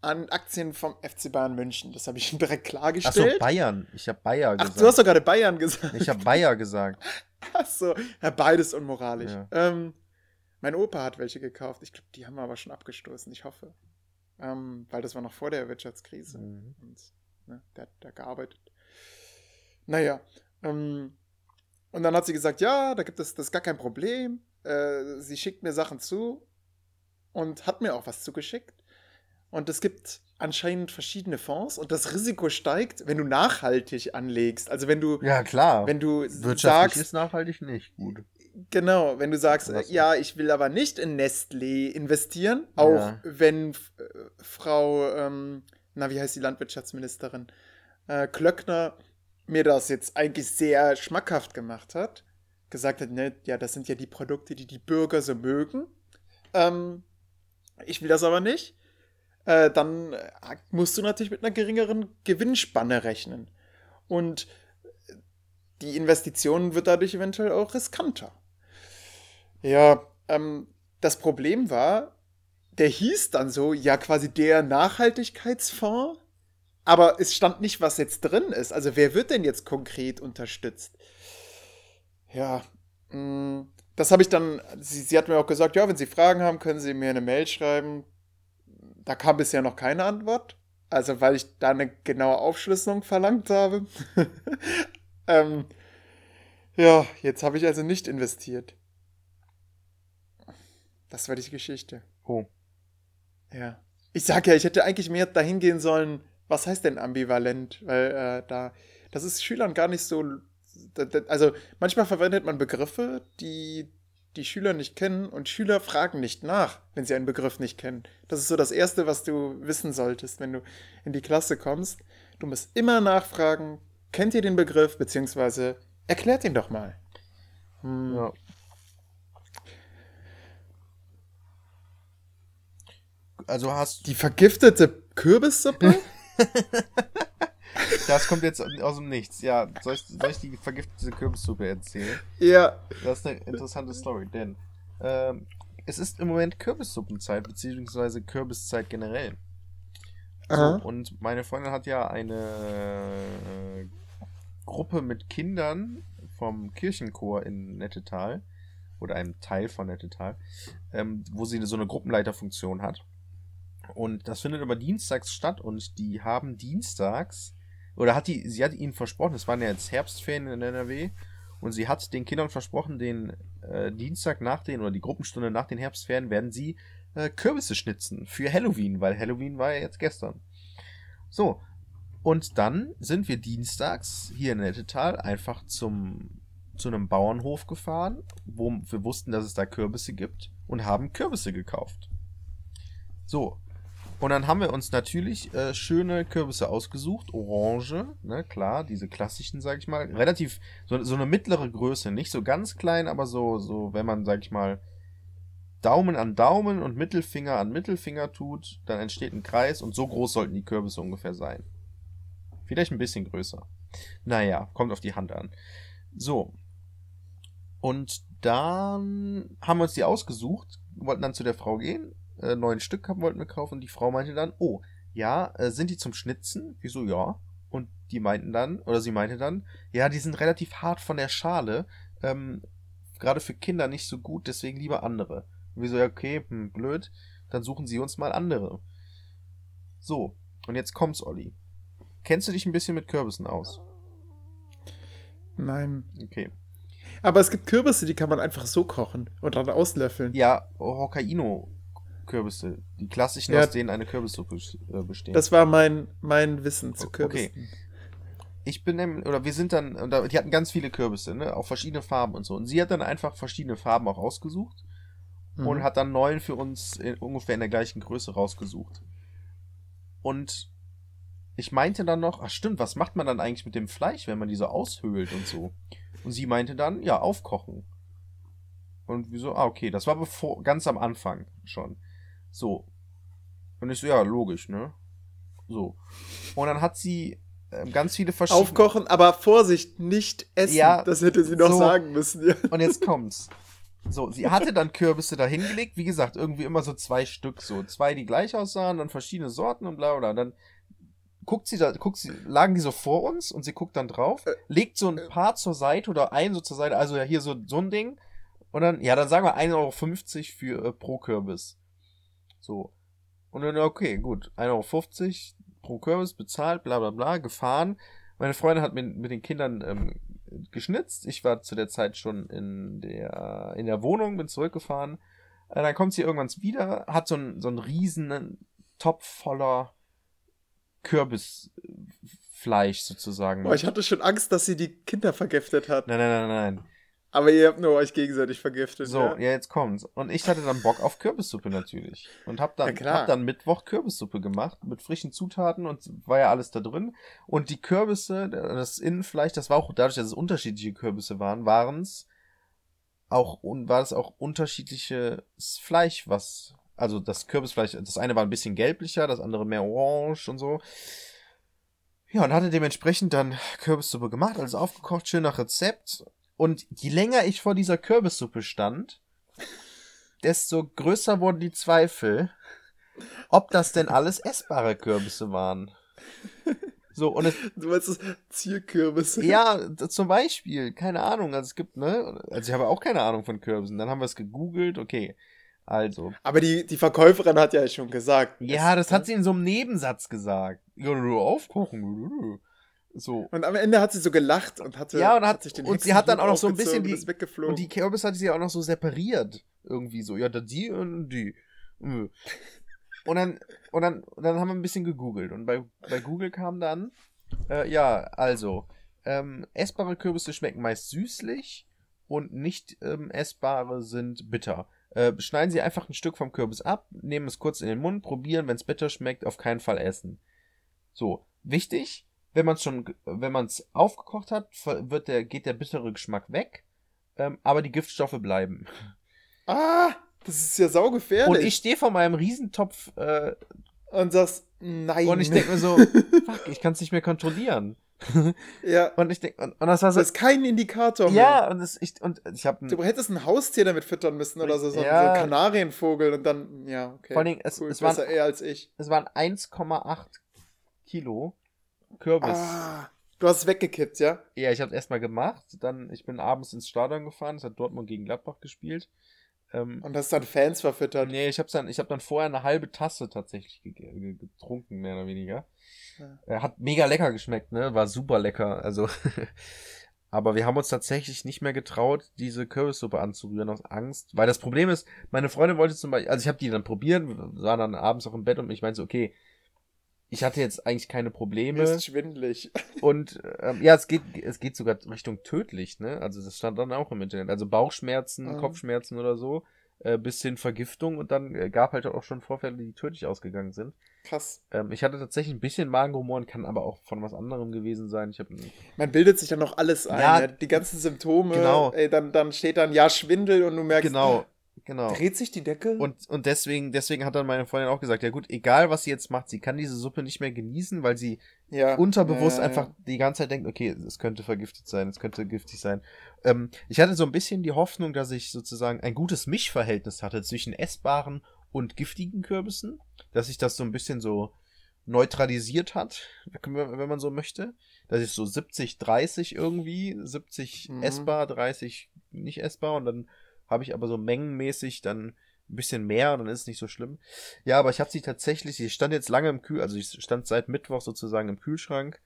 an Aktien vom FC Bayern München. Das habe ich direkt Achso, klargestellt. Bayern. Ich habe Bayer Ach, gesagt. du hast doch gerade Bayern gesagt. ich habe Bayer gesagt. Achso, ja, beides unmoralisch. Ja. Ähm, mein Opa hat welche gekauft. Ich glaube, die haben wir aber schon abgestoßen. Ich hoffe. Ähm, weil das war noch vor der Wirtschaftskrise. Mhm. Und ne, der hat da gearbeitet. Naja. Ähm, und dann hat sie gesagt, ja, da gibt es das gar kein Problem. Äh, sie schickt mir Sachen zu und hat mir auch was zugeschickt. Und es gibt anscheinend verschiedene Fonds und das Risiko steigt, wenn du nachhaltig anlegst. Also wenn du, Ja, klar. wenn du Wirtschaftlich sagst, ist nachhaltig nicht gut. Genau, wenn du sagst, äh, ja, ich will aber nicht in Nestlé investieren, auch Ja. wenn äh, Frau, ähm, na, wie heißt die Landwirtschaftsministerin, äh, Klöckner mir das jetzt eigentlich sehr schmackhaft gemacht hat, gesagt hat, ne, ja, das sind ja die Produkte, die die Bürger so mögen. Ähm, ich will das aber nicht. Äh, dann äh, musst du natürlich mit einer geringeren Gewinnspanne rechnen. Und die Investition wird dadurch eventuell auch riskanter. Ja, ähm, das Problem war, der hieß dann so, ja, quasi der Nachhaltigkeitsfonds, aber es stand nicht, was jetzt drin ist. Also wer wird denn jetzt konkret unterstützt? Ja, mh, das habe ich dann, sie, sie hat mir auch gesagt, ja, wenn Sie Fragen haben, können Sie mir eine Mail schreiben. Da kam bisher noch keine Antwort. Also, weil ich da eine genaue Aufschlüsselung verlangt habe. ähm, ja, jetzt habe ich also nicht investiert. Das war die Geschichte. Oh. Ja. Ich sag ja, ich hätte eigentlich mehr dahin gehen sollen, was heißt denn ambivalent? Weil äh, da, das ist Schülern gar nicht so. da- da- Also manchmal verwendet man Begriffe, die die Schüler nicht kennen und Schüler fragen nicht nach, wenn sie einen Begriff nicht kennen. Das ist so das Erste, was du wissen solltest, wenn du in die Klasse kommst. Du musst immer nachfragen, kennt ihr den Begriff, beziehungsweise erklärt ihn doch mal. Hm. Ja. Also hast Die vergiftete Kürbissuppe? das kommt jetzt aus dem Nichts. Ja, soll ich, soll ich die vergiftete Kürbissuppe erzählen? ja. Das ist eine interessante Story, denn Ähm, es ist im Moment Kürbissuppenzeit, beziehungsweise Kürbiszeit generell. So, und meine Freundin hat ja eine äh, Gruppe mit Kindern vom Kirchenchor in Nettetal oder einem Teil von Nettetal, ähm, wo sie so eine Gruppenleiterfunktion hat. Und das findet aber dienstags statt und die haben dienstags, oder hat die, sie hat ihnen versprochen, es waren ja jetzt Herbstferien in NRW, und sie hat den Kindern versprochen, den äh, Dienstag nach den, oder die Gruppenstunde nach den Herbstferien werden sie äh, Kürbisse schnitzen für Halloween, weil Halloween war ja jetzt gestern. So, und dann sind wir dienstags hier in Nettetal einfach zum, zu einem Bauernhof gefahren, wo wir wussten, dass es da Kürbisse gibt und haben Kürbisse gekauft. So. Und dann haben wir uns natürlich äh, schöne Kürbisse ausgesucht. Orange, ne, klar, diese klassischen, sag ich mal. Relativ, so, so eine mittlere Größe. Nicht so ganz klein, aber so, so, wenn man, sag ich mal, Daumen an Daumen und Mittelfinger an Mittelfinger tut, dann entsteht ein Kreis und so groß sollten die Kürbisse ungefähr sein. Vielleicht ein bisschen größer. Naja, kommt auf die Hand an. So. Und dann haben wir uns die ausgesucht, wollten dann zu der Frau gehen, äh, neun Stück haben, wollten wir kaufen und die Frau meinte dann, oh, ja, äh, sind die zum Schnitzen? Wieso, ja. Und die meinten dann, oder sie meinte dann, ja, die sind relativ hart von der Schale, ähm, gerade für Kinder nicht so gut, deswegen lieber andere. Und wir so, ja, okay, hm, blöd, dann suchen sie uns mal andere. So, und jetzt kommt's, Olli. Kennst du dich ein bisschen mit Kürbissen aus? Nein. Okay. Aber es gibt Kürbisse, die kann man einfach so kochen und dann auslöffeln. Ja, Hokkaido-Kürbisse. Die klassischen, Ja. aus denen eine Kürbissuppe äh, besteht. Das war mein, mein Wissen zu Okay. Kürbissen. ich bin nämlich, oder wir sind dann, und da- die hatten ganz viele Kürbisse, ne, auch verschiedene Farben und so. Und sie hat dann einfach verschiedene Farben auch ausgesucht Mhm. und hat dann neun für uns in, ungefähr in der gleichen Größe rausgesucht. Und ich meinte dann noch, ach stimmt, was macht man dann eigentlich mit dem Fleisch, wenn man die so aushöhlt und so? Und sie meinte dann, ja, aufkochen. Und wieso, ah, okay, das war bevor, ganz am Anfang schon. So. Und ich so, ja, logisch, ne? So. Und dann hat sie ähm, ganz viele verschiedene. Aufkochen, aber Vorsicht, nicht essen. Ja, das hätte sie noch so. sagen müssen. Ja. Und jetzt kommt's. So, sie hatte dann Kürbisse da hingelegt, wie gesagt, irgendwie immer so zwei Stück, so zwei, die gleich aussahen, dann verschiedene Sorten und bla bla. Dann guckt sie da, guckt sie, lagen die so vor uns und sie guckt dann drauf, legt so ein paar zur Seite oder ein so zur Seite, also ja hier so, so ein Ding. Und dann, ja, dann sagen wir 1,50 Euro für äh, pro Kürbis. So. Und dann, okay, gut, 1,50 Euro pro Kürbis bezahlt, bla bla bla, gefahren. Meine Freundin hat mit, mit den Kindern ähm, geschnitzt. Ich war zu der Zeit schon in der, in der Wohnung, bin zurückgefahren. Äh, dann kommt sie irgendwann wieder, hat so einen, so einen riesen Topf voller Kürbisfleisch sozusagen. Boah, ich hatte schon Angst, dass sie die Kinder vergiftet hat. nein, nein, nein, nein. Aber ihr habt nur euch gegenseitig vergiftet. So, ja. ja, jetzt kommt's. Und ich hatte dann Bock auf Kürbissuppe natürlich. Und hab dann, Ja, hab dann Mittwoch Kürbissuppe gemacht mit frischen Zutaten und war ja alles da drin. Und die Kürbisse, das Innenfleisch, das war auch dadurch, dass es unterschiedliche Kürbisse waren, waren's auch, un- war es auch unterschiedliches Fleisch, was, also das Kürbisfleisch, das eine war ein bisschen gelblicher, das andere mehr orange und so. Ja, und hatte dementsprechend dann Kürbissuppe gemacht, alles aufgekocht, schön nach Rezept. Und je länger ich vor dieser Kürbissuppe stand, desto größer wurden die Zweifel, ob das denn alles essbare Kürbisse waren. So, und es, Du meinst das Zierkürbisse? ja, zum Beispiel, keine Ahnung, also es gibt, ne, also ich habe auch keine Ahnung von Kürbissen. Dann haben wir es gegoogelt, okay. Also, Aber die, die Verkäuferin hat ja schon gesagt. ja, das hat sie in so einem Nebensatz gesagt. Ja, nur aufkochen. So. Und am Ende hat sie so gelacht und hatte Ja, und hat- sich den und sie hat dann auch noch so ein bisschen die- und ist weggeflogen. Und die Kürbisse hat sie ja auch noch so separiert. Irgendwie so. Ja, da die und die. Und dann, und dann, und dann haben wir ein bisschen gegoogelt. Und bei, bei Google kam dann, äh, ja, also, ähm, essbare Kürbisse schmecken meist süßlich und nicht ähm, essbare sind bitter. Äh, schneiden Sie einfach ein Stück vom Kürbis ab, nehmen es kurz in den Mund, probieren, wenn es bitter schmeckt, auf keinen Fall essen. So, wichtig, wenn man es schon, wenn man es aufgekocht hat, wird der, geht der bittere Geschmack weg, ähm, aber die Giftstoffe bleiben. ah, das ist ja saugefährlich. Und ich stehe vor meinem Riesentopf äh, und sagst, nein. und ich denke mir so, fuck, ich kann es nicht mehr kontrollieren. Ja. Und ich denke, und, und das war Das so. ist kein Indikator mehr. Ja, und, das, ich, und ich habe Du hättest ein Haustier damit füttern müssen oder so, so, Ja. so einen Kanarienvogel und dann, ja, okay. Vor allen Dingen, es- cool, es waren- eher als ich. es waren 1,8 Kilo Kürbis. Ah, du hast es weggekippt, ja? Ja, ich habe es erstmal gemacht, dann ich bin abends ins Stadion gefahren, es hat Dortmund gegen Gladbach gespielt. Ähm, Und hast dann Fans verfüttert. nee, ich habe dann ich habe dann vorher eine halbe Tasse tatsächlich ge ge getrunken, mehr oder weniger. Ja. Äh, Hat mega lecker geschmeckt, ne? War super lecker, also aber wir haben uns tatsächlich nicht mehr getraut, diese Kürbissuppe anzurühren aus Angst, weil das Problem ist, meine Freundin wollte zum Beispiel, also ich habe die dann probiert, waren dann abends auch im Bett und ich meinte so, okay, ich hatte jetzt eigentlich keine Probleme. Mir ist schwindelig. Und ähm, ja, es geht, es geht sogar Richtung tödlich, ne? Also das stand dann auch im Internet. Also Bauchschmerzen, Mhm. Kopfschmerzen oder so, äh, bis hin Vergiftung und dann äh, gab halt auch schon Vorfälle, die tödlich ausgegangen sind. Krass. Ähm, ich hatte tatsächlich ein bisschen Magenhumor und kann aber auch von was anderem gewesen sein. Ich habe Man bildet sich dann noch alles ein, Ja, ne? die ganzen Symptome. genau. Ey, dann, dann steht dann, ja, Schwindel und du merkst, genau, genau. dreht sich die Decke? Und, und deswegen, deswegen hat dann meine Freundin auch gesagt, ja gut, egal was sie jetzt macht, sie kann diese Suppe nicht mehr genießen, weil sie ja. unterbewusst Ja, ja, einfach die ganze Zeit denkt, okay, es könnte vergiftet sein, es könnte giftig sein. Ähm, ich hatte so ein bisschen die Hoffnung, dass ich sozusagen ein gutes Mischverhältnis hatte zwischen essbaren und giftigen Kürbissen, dass sich das so ein bisschen so neutralisiert hat, wenn man wenn man so möchte. Das ist so 70, 30 irgendwie, 70 Mhm. essbar, 30 nicht essbar und dann habe ich aber so mengenmäßig dann ein bisschen mehr und dann ist es nicht so schlimm. Ja, aber ich habe sie tatsächlich, sie stand jetzt lange im Kühl, also sie stand seit Mittwoch sozusagen im Kühlschrank.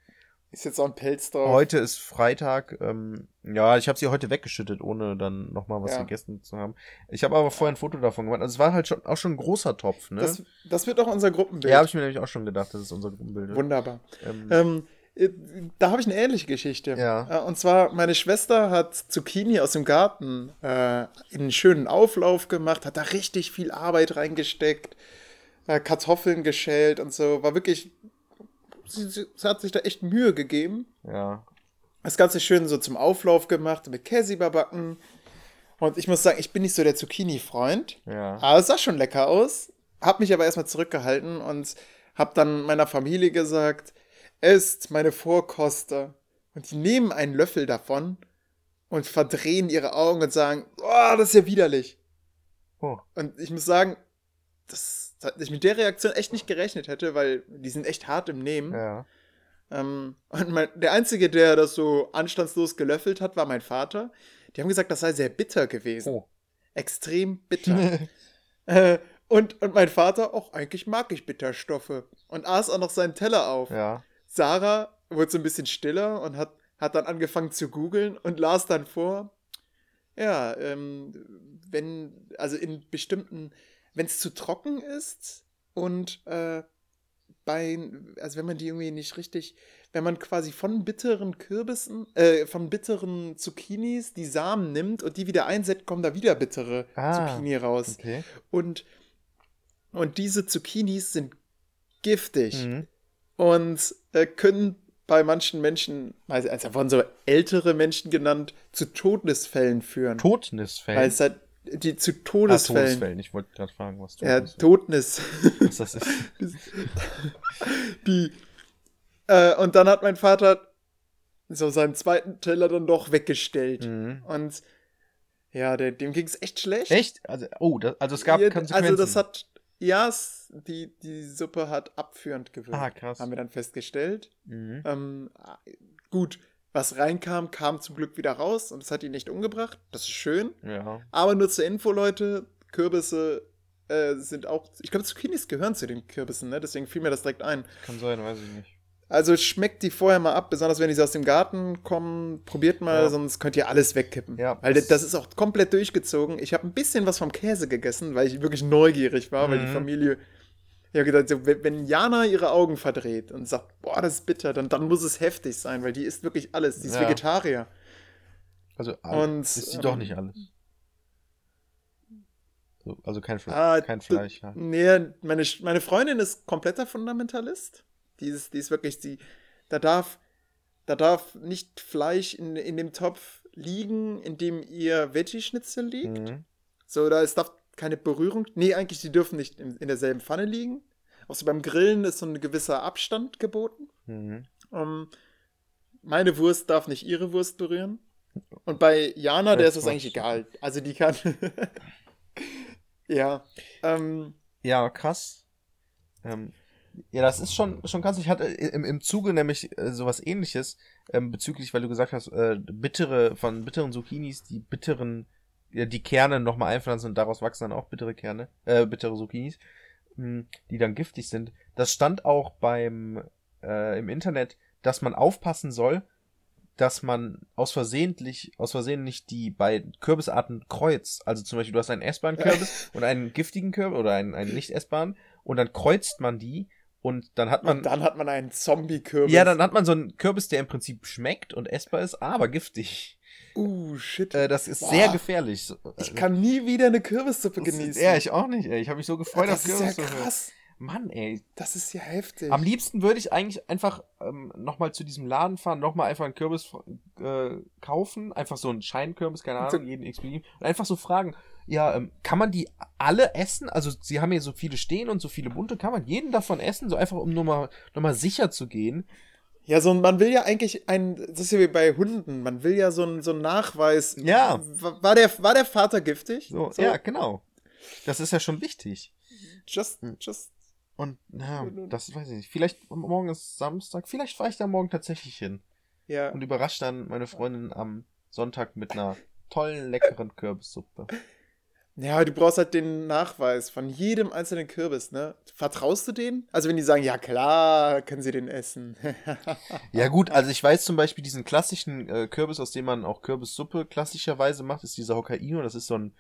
Ist jetzt auch ein Pelz drauf. Heute ist Freitag. Ähm, ja, ich habe sie heute weggeschüttet, ohne dann nochmal was Ja. gegessen zu haben. Ich habe aber vorher ein Foto davon gemacht. Also es war halt schon auch schon ein großer Topf, ne? das, das wird auch unser Gruppenbild. ja, habe ich mir nämlich auch schon gedacht, das ist unser Gruppenbild. Wunderbar. Ähm, Ähm, äh, da habe ich eine ähnliche Geschichte. Ja. Äh, Und zwar, meine Schwester hat Zucchini aus dem Garten äh, in einen schönen Auflauf gemacht, hat da richtig viel Arbeit reingesteckt, äh, Kartoffeln geschält und so. War wirklich, sie, sie, sie hat sich da echt Mühe gegeben. ja. Das Ganze schön so zum Auflauf gemacht, mit Käse überbacken. Und ich muss sagen, ich bin nicht so der Zucchini-Freund. Ja. Aber es sah schon lecker aus. Hab mich aber erstmal zurückgehalten und hab dann meiner Familie gesagt, esst meine Vorkoster. Und die nehmen einen Löffel davon und verdrehen ihre Augen und sagen, oh, das ist ja widerlich. Oh. Und ich muss sagen, das, dass ich mit der Reaktion echt nicht gerechnet hätte, weil die sind echt hart im Nehmen. Ja. Ähm, und mein, der Einzige, der das so anstandslos gelöffelt hat, war mein Vater. Die haben gesagt, das sei sehr bitter gewesen. Oh. Extrem bitter. äh, und, und mein Vater, auch eigentlich mag ich Bitterstoffe. Und aß auch noch seinen Teller auf. ja. Sarah wurde so ein bisschen stiller und hat, hat dann angefangen zu googeln und las dann vor. Ja, ähm, wenn, also in bestimmten, wenn es zu trocken ist und äh, bei, also wenn man die irgendwie nicht richtig, wenn man quasi von bitteren Kürbissen, äh, von bitteren Zucchinis die Samen nimmt und die wieder einsetzt, kommen da wieder bittere Ah, Zucchini raus. Okay. Und, und diese Zucchinis sind giftig Mhm. und können bei manchen Menschen, also also wurden so ältere Menschen genannt, zu Todesfällen führen. Todnisfällen. Weil es halt die zu ah, Todesfällen. Todesfällen. Ich wollte gerade fragen, was ja, Todnis Todnis. was das ist. die. Äh, und dann hat mein Vater so seinen zweiten Teller dann doch weggestellt. Mhm. Und ja, der, dem ging es echt schlecht. Echt? Also, oh, das, also es gab Ja, Konsequenzen. Also das hat, ja, die, die Suppe hat abführend gewirkt. Ah, krass. Haben wir dann festgestellt. Mhm. Ähm, gut, was reinkam, kam zum Glück wieder raus und es hat ihn nicht umgebracht. Das ist schön. Ja. Aber nur zur Info, Leute, Kürbisse äh, sind auch, ich glaube, Zucchinis gehören zu den Kürbissen, ne? deswegen fiel mir das direkt ein. Kann sein, weiß ich nicht. Also schmeckt die vorher mal ab, besonders wenn die so aus dem Garten kommen. Probiert mal, Ja. sonst könnt ihr alles wegkippen. Ja, weil das- ist auch komplett durchgezogen. Ich habe ein bisschen was vom Käse gegessen, weil ich wirklich neugierig war, weil die Mhm. Familie. Ich habe gedacht, wenn Jana ihre Augen verdreht und sagt, boah, das ist bitter, dann, dann muss es heftig sein, weil die isst wirklich alles. Die ist Ja. Vegetarier. Also, Und, ist sie doch ähm, nicht alles. So, also kein, Fle Ah, kein Fleisch, ja. Nee, meine, meine Freundin ist kompletter Fundamentalist. Die ist, die ist wirklich, die, da darf, da darf nicht Fleisch in, in dem Topf liegen, in dem ihr Veggie-Schnitzel liegt. Mhm. So, da es darf keine Berührung. Nee, eigentlich, die dürfen nicht in, in derselben Pfanne liegen. Auch so beim Grillen ist so ein gewisser Abstand geboten. Mhm. Ähm, meine Wurst darf nicht ihre Wurst berühren. Und bei Jana, der ist das eigentlich egal. Also die kann. ja. Ähm, Ja, krass. Ähm, ja, das ist schon, schon krass. Ich hatte im, im Zuge nämlich äh, sowas ähnliches ähm, bezüglich, weil du gesagt hast, äh, bittere, von bitteren Zucchinis, die bitteren, ja, die Kerne nochmal einpflanzen und daraus wachsen dann auch bittere Kerne, äh, bittere Zucchinis, mh, die dann giftig sind. Das stand auch beim, äh, im Internet, dass man aufpassen soll, dass man aus versehentlich, aus Versehen nicht die beiden Kürbisarten kreuzt. Also zum Beispiel, du hast einen essbaren Kürbis und einen giftigen Kürbis oder einen, einen nicht essbaren und dann kreuzt man die und dann hat man. und dann hat man einen Zombie-Kürbis. ja, dann hat man so einen Kürbis, der im Prinzip schmeckt und essbar ist, aber giftig. Uh, shit. Äh, das ist Boah. sehr gefährlich. ich kann nie wieder eine Kürbissuppe Das ist- genießen. Ja, ich auch nicht, ey. Ich habe mich so gefreut das auf ist ja krass. Mann, ey. Das ist ja heftig. Am liebsten würde ich eigentlich einfach ähm, nochmal zu diesem Laden fahren, nochmal einfach einen Kürbis äh, kaufen, einfach so einen Scheinkürbis, keine Ahnung, jeden Expedit, und einfach so fragen, ja, ähm, kann man die alle essen? Also sie haben hier so viele stehen und so viele bunte, kann man jeden davon essen, so einfach um nochmal noch mal sicher zu gehen? Ja, so ein- man will ja eigentlich ein, das ist ja wie bei Hunden, man will ja so einen so einen Nachweis. Ja. Wa- War der, war der Vater giftig? So, ja, genau. Das ist ja schon wichtig. Just, Hm. just. Und ja, das weiß ich nicht. Vielleicht morgen ist Samstag, vielleicht fahre ich da morgen tatsächlich hin Ja. und überrasche dann meine Freundin am Sonntag mit einer tollen, leckeren Kürbissuppe. Ja, du brauchst halt den Nachweis von jedem einzelnen Kürbis, ne? Vertraust du denen? Also wenn die sagen, ja klar, können sie den essen. Ja gut, also ich weiß zum Beispiel diesen klassischen äh, Kürbis, aus dem man auch Kürbissuppe klassischerweise macht, ist dieser Hokkaido. Das ist so ein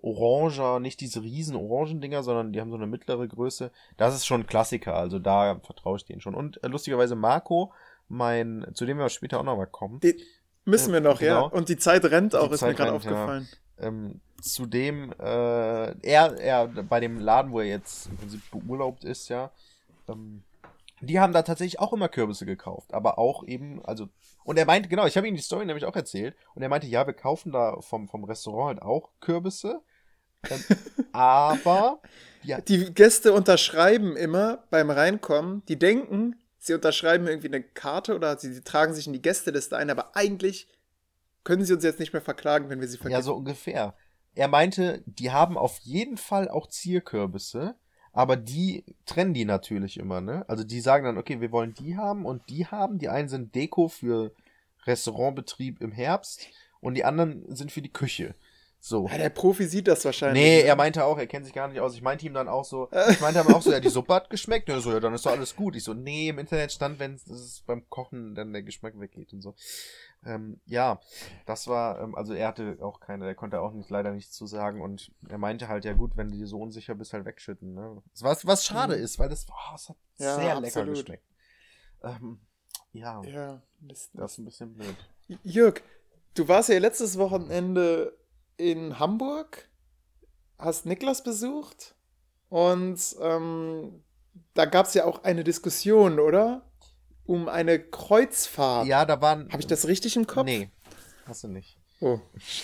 oranger, nicht diese riesen Orangendinger, sondern die haben so eine mittlere Größe. Das ist schon ein Klassiker, also da vertraue ich denen schon. Und äh, lustigerweise Marco, mein, zu dem wir später auch noch mal kommen, Die, müssen wir noch, ja. Genau. Und die Zeit rennt auch, Die ist mir Zeit gerade rennt, ja. aufgefallen. ähm, zudem, äh, er, er, bei dem Laden, wo er jetzt im Prinzip beurlaubt ist, ja, ähm, die haben da tatsächlich auch immer Kürbisse gekauft, aber auch eben, also, und er meinte, genau, ich habe ihm die Story nämlich auch erzählt, und er meinte, ja, wir kaufen da vom, vom Restaurant halt auch Kürbisse, ähm, aber, ja, Die Gäste unterschreiben immer beim Reinkommen, die denken, sie unterschreiben irgendwie eine Karte oder sie, sie tragen sich in die Gästeliste ein, aber eigentlich können sie uns jetzt nicht mehr verklagen, wenn wir sie ja, vergessen. so ungefähr. Er meinte, die haben auf jeden Fall auch Zierkürbisse, aber die trennen die natürlich immer, ne? Also die sagen dann, okay, wir wollen die haben und die haben. Die einen sind Deko für Restaurantbetrieb im Herbst und die anderen sind für die Küche. So. Ja, der Profi sieht das wahrscheinlich. Nee, ne? er meinte auch, er kennt sich gar nicht aus. Ich meinte ihm dann auch so, ich meinte aber auch so, ja, die Suppe hat geschmeckt. Ja, so, ja, dann ist doch alles gut. Ich so, nee, im Internet stand, wenn es beim Kochen dann der Geschmack weggeht und so. Ähm, ja, das war, ähm, also er hatte auch keine, er konnte auch nicht, leider nichts zu sagen und er meinte halt, ja gut, wenn du dir so unsicher bist, halt wegschütten, ne? Was, was schade Mhm. ist, weil das, oh, es hat Ja, sehr lecker absolut. geschmeckt. Ähm, ja, Ja, Mist. das ist ein bisschen blöd. Jörg, du warst ja letztes Wochenende in Hamburg, hast Niklas besucht und ähm, da gab es ja auch eine Diskussion, oder? Um eine Kreuzfahrt. Ja, da waren. Habe ich das richtig im Kopf? Nee, hast du nicht. Oh.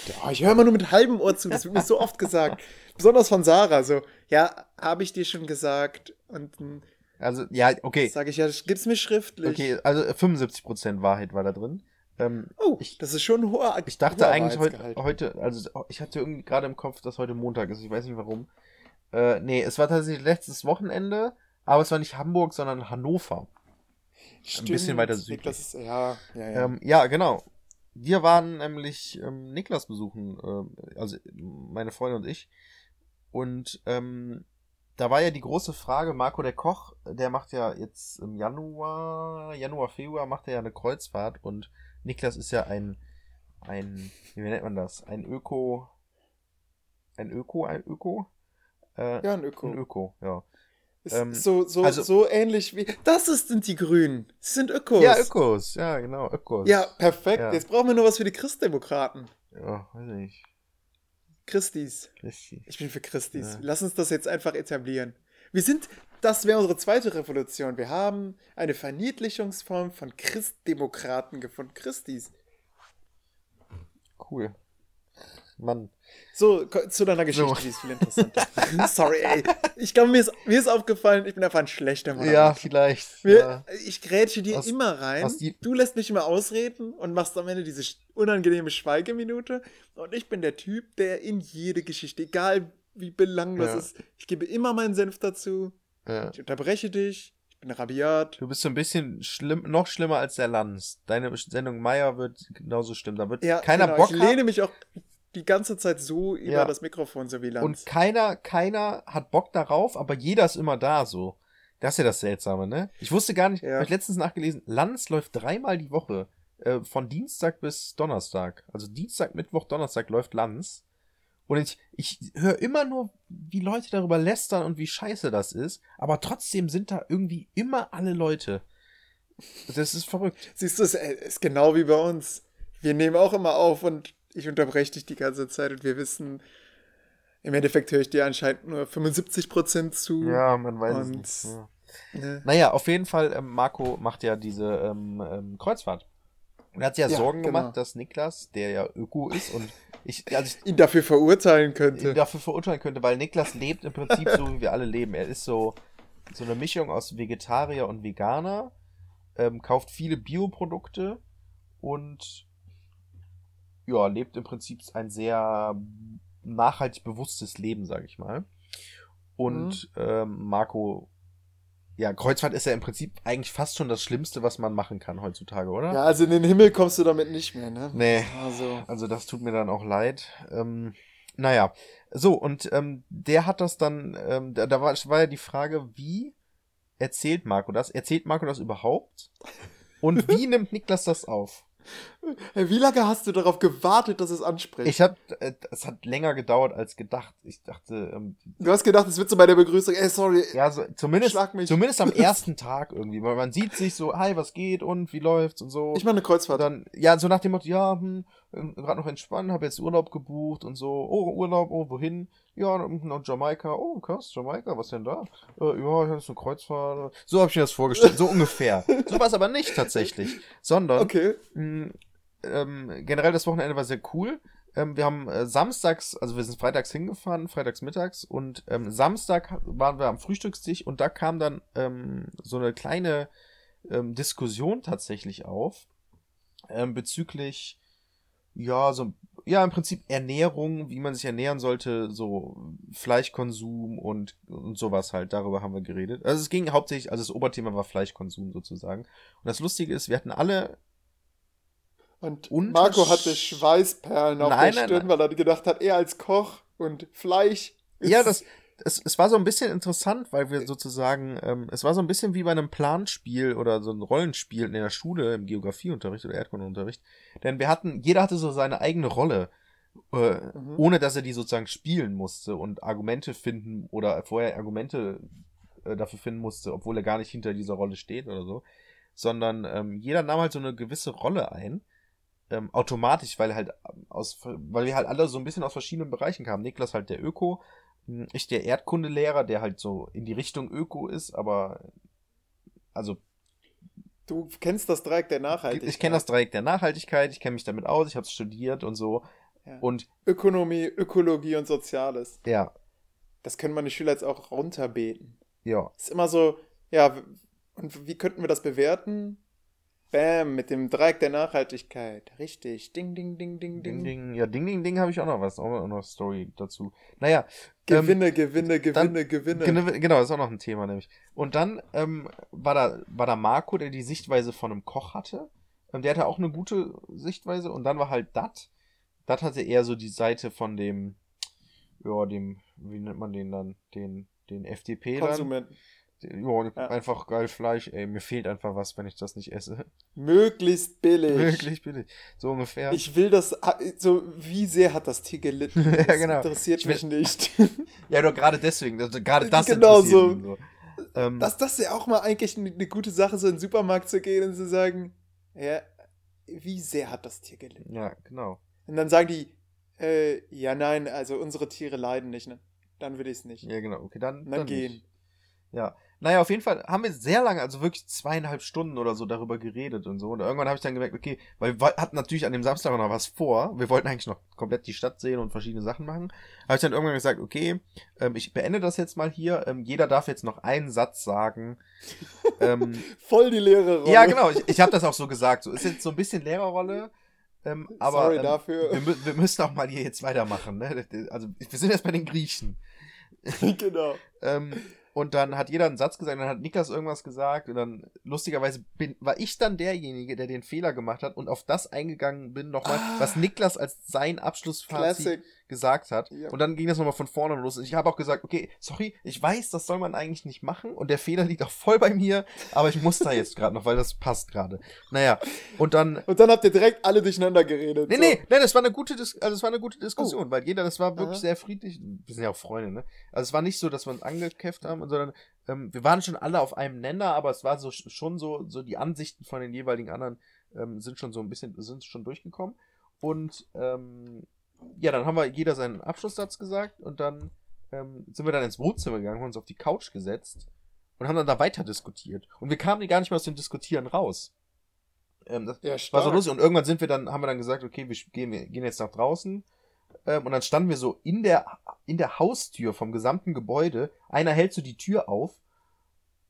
Ja, ich höre immer nur mit halbem Ohr zu, das wird mir so oft gesagt. Besonders von Sarah, so, ja, habe ich dir schon gesagt. Und dann Also, ja, okay. sage ich, ja, das gibt's mir schriftlich. Okay, also 75% Wahrheit war da drin. Ähm, Oh, das ist schon ein hoher ich dachte hoher eigentlich heute, heute, also ich hatte irgendwie gerade im Kopf, dass heute Montag ist. Ich weiß nicht warum. Äh, nee, es war tatsächlich letztes Wochenende, aber es war nicht Hamburg, sondern Hannover. Stimmt, bisschen weiter südlich. Niklas ja, ja, ja. Ähm, ja, genau. Wir waren nämlich ähm, Niklas besuchen, äh, also meine Freundin und ich. Und ähm, da war ja die große Frage, Marco der Koch, der macht ja jetzt im Januar, Januar, Februar macht er ja eine Kreuzfahrt und Niklas ist ja ein, ein, wie nennt man das? Ein Öko, ein Öko, ein Öko? Äh, ja, ein Öko. Ein Öko, ja. Ist ähm, so, so, also- so ähnlich wie. Das ist, sind die Grünen. Sie sind Ökos. Ja, Ökos, ja, genau, Ökos. Ja, perfekt. Ja. Jetzt brauchen wir nur was für die Christdemokraten. Ja, weiß nicht. Christis. Richtig. Ich bin für Christis. Ja. Lass uns das jetzt einfach etablieren. Wir sind, das wäre unsere zweite Revolution. Wir haben eine Verniedlichungsform von Christdemokraten gefunden. Christis. Cool. Mann. So, zu deiner Geschichte, So. die ist viel interessanter. Sorry, ey. Ich glaube, mir ist, mir ist aufgefallen, ich bin einfach ein schlechter Mann. Ja, vielleicht. Wir, ja. Ich grätsche dir Aus- immer rein. du lässt mich immer ausreden und machst am Ende diese unangenehme Schweigeminute. Und ich bin der Typ, der in jede Geschichte, egal wie belanglos Ja. es ist, ich gebe immer meinen Senf dazu. Ja. Ich unterbreche dich. Ich bin rabiat. Du bist so ein bisschen schlimm, noch schlimmer als der Lanz. Deine Sendung Meier wird genauso schlimm. Da wird Ja, keiner genau. Bock Ich lehne mich auch die ganze Zeit so über Ja. das Mikrofon, so wie Lanz. Und keiner, keiner hat Bock darauf, aber jeder ist immer da so. Das ist ja das Seltsame, ne? Ich wusste gar nicht, Ja. habe ich letztens nachgelesen, Lanz läuft dreimal die Woche. Äh, von Dienstag bis Donnerstag. Also Dienstag, Mittwoch, Donnerstag läuft Lanz. Und ich, ich höre immer nur, wie Leute darüber lästern und wie scheiße das ist. Aber trotzdem sind da irgendwie immer alle Leute. Das ist verrückt. Siehst du, es ist genau wie bei uns. Wir nehmen auch immer auf und ich unterbreche dich die ganze Zeit und wir wissen, im Endeffekt höre ich dir anscheinend nur 75% zu. Ja, man weiß Und- es nicht. Ja. Ne? Naja, auf jeden Fall, ähm, Marco macht ja diese ähm, ähm, Kreuzfahrt. Und er hat sich ja, Ja, Sorgen genau. gemacht, dass Niklas, der ja Öko ist und ich, also Ihn dafür verurteilen ich könnte. ihn dafür verurteilen könnte, weil Niklas lebt im Prinzip so, wie wir alle leben. Er ist so, so eine Mischung aus Vegetarier und Veganer, ähm, kauft viele Bioprodukte und ja, lebt im Prinzip ein sehr nachhaltig bewusstes Leben, sag ich mal. Und ähm, Marco, ja, Kreuzfahrt ist ja im Prinzip eigentlich fast schon das Schlimmste, was man machen kann heutzutage, oder? Ja, also in den Himmel kommst du damit nicht mehr, ne? Nee. Also, Also das tut mir dann auch leid. Ähm, naja, so, und ähm, der hat das dann, ähm, da, da war, war ja die Frage, wie erzählt Marco das? Erzählt Marco das überhaupt? Und wie nimmt Niklas das auf? Wie lange hast du darauf gewartet, dass es anspricht? Ich hab, äh, es hat länger gedauert als gedacht. Ich dachte, ähm, du hast gedacht, es wird so bei der Begrüßung, ey, sorry, ja, so, zumindest, zumindest am ersten Tag irgendwie, weil man sieht sich so, hi, was geht und wie läuft's und so. Ich mache eine Kreuzfahrt. dann, ja, so nach dem Motto, ja, hm, gerade noch entspannen, habe jetzt Urlaub gebucht und so, oh, Urlaub, oh, wohin? Ja, nach Jamaika, oh, krass, Jamaika, was denn da? Äh, ja, das ist eine Kreuzfahrt. So habe ich mir das vorgestellt, so ungefähr. So war es aber nicht tatsächlich, sondern Okay. mh, ähm, generell das Wochenende war sehr cool. Ähm, wir haben äh, samstags, also wir sind freitags hingefahren, freitags mittags und ähm, Samstag waren wir am Frühstückstisch und da kam dann ähm, so eine kleine ähm, Diskussion tatsächlich auf ähm, bezüglich ja so ja im Prinzip Ernährung, wie man sich ernähren sollte, so Fleischkonsum und und sowas halt. Darüber haben wir geredet. Also es ging hauptsächlich, also das Oberthema war Fleischkonsum sozusagen. Und das Lustige ist, wir hatten alle Und Marco hatte Schweißperlen auf Nein, der nein, Stirn, nein. weil er gedacht hat, er als Koch und Fleisch. Ja, ist- das, es, es war so ein bisschen interessant, weil wir sozusagen, ähm, es war so ein bisschen wie bei einem Planspiel oder so ein Rollenspiel in der Schule im Geografieunterricht oder Erdkundeunterricht. Denn wir hatten, jeder hatte so seine eigene Rolle, äh, Mhm. ohne dass er die sozusagen spielen musste und Argumente finden oder vorher Argumente äh, dafür finden musste, obwohl er gar nicht hinter dieser Rolle steht oder so. Sondern ähm, jeder nahm halt so eine gewisse Rolle ein. Ähm, automatisch, weil halt aus, weil wir halt alle so ein bisschen aus verschiedenen Bereichen kamen. Niklas halt der Öko, mh, ich der Erdkundelehrer, der halt so in die Richtung Öko ist, aber also Du kennst das Dreieck der Nachhaltigkeit. ich kenne das Dreieck der Nachhaltigkeit, ich kenne mich damit aus, ich habe es studiert und so. Ja. Und Ökonomie, Ökologie und Soziales. ja, Das können meine Schüler jetzt auch runterbeten. ja, Ist immer so, ja, und wie könnten wir das bewerten? Bam, mit dem Dreieck der Nachhaltigkeit. Richtig. Ding, ding, ding, ding, Ding, ding. ja, Ding, Ding, Ding habe ich auch noch was, auch noch eine Story dazu. Naja, ähm, Gewinne, Gewinne, Gewinne, Gewinne. Genau, das ist auch noch ein Thema, nämlich. Und dann ähm, war, da, war da Marco, der die Sichtweise von einem Koch hatte. Ähm, der hatte auch eine gute Sichtweise. Und dann war halt Dat. Dat hatte eher so die Seite von dem, ja, dem, wie nennt man den dann? Den, den FDP dann. Konsumenten. Ja, Ja. einfach geil Fleisch, ey. Mir fehlt einfach was, wenn ich das nicht esse. Möglichst billig. Wirklich billig. So ungefähr. Ich will das, so, wie sehr hat das Tier gelitten? Ja, Das genau. interessiert Ich will- mich nicht. ja, doch gerade deswegen. Also, gerade das Genau interessiert so. so. Ähm, Dass das ja auch mal eigentlich eine, eine gute Sache, so in den Supermarkt zu gehen und zu sagen, ja, wie sehr hat das Tier gelitten? ja, genau. Und dann sagen die, äh, ja, nein, also unsere Tiere leiden nicht, ne? Dann will ich es nicht. Ja, genau. Okay, dann, Und dann dann gehen. Nicht. Ja, Naja, auf jeden Fall haben wir sehr lange, also wirklich zweieinhalb Stunden oder so darüber geredet und so. Und irgendwann habe ich dann gemerkt, okay, weil wir hatten natürlich an dem Samstag noch was vor. Wir wollten eigentlich noch komplett die Stadt sehen und verschiedene Sachen machen. Habe ich dann irgendwann gesagt, okay, ähm, ich beende das jetzt mal hier. Ähm, jeder darf jetzt noch einen Satz sagen. ähm, Voll die leere Rolle. ja, genau. Ich, ich habe das auch so gesagt. So ist jetzt so ein bisschen Lehrerrolle. Ähm, aber Sorry ähm, dafür. Wir, wir müssen auch mal hier jetzt weitermachen. Ne? Also wir sind jetzt bei den Griechen. genau. Und dann hat jeder einen Satz gesagt, dann hat Niklas irgendwas gesagt und dann lustigerweise bin, war ich dann derjenige, der den Fehler gemacht hat und auf das eingegangen bin nochmal, Ah. was Niklas als sein Abschlussfazit Classic. Gesagt hat. Ja. Und dann ging das nochmal von vorne los. Und ich habe auch gesagt, okay, sorry, ich weiß, das soll man eigentlich nicht machen und der Fehler liegt auch voll bei mir, aber ich muss da jetzt gerade noch, weil das passt gerade. Naja, und dann Und dann habt ihr direkt alle durcheinander geredet. Nee, so. nee, nee, das war eine gute, Dis also das war eine gute Diskussion, weil jeder, das war wirklich Aha. sehr friedlich. Wir sind ja auch Freunde, ne? Also es war nicht so, dass wir uns angekämpft haben, sondern ähm, wir waren schon alle auf einem Nenner, aber es war so schon so, so die Ansichten von den jeweiligen anderen ähm, sind schon so ein bisschen, sind schon durchgekommen. Und ähm, ja, dann haben wir jeder seinen Abschlusssatz gesagt und dann ähm, sind wir dann ins Wohnzimmer gegangen, haben uns auf die Couch gesetzt und haben dann da weiter diskutiert. Und wir kamen gar nicht mehr aus dem Diskutieren raus. Ähm, das, Ja, war so lustig. Und irgendwann sind wir dann, haben wir dann gesagt, okay, wir gehen, wir gehen jetzt nach draußen. Ähm, und dann standen wir so in der, in der Haustür vom gesamten Gebäude. Einer hält so die Tür auf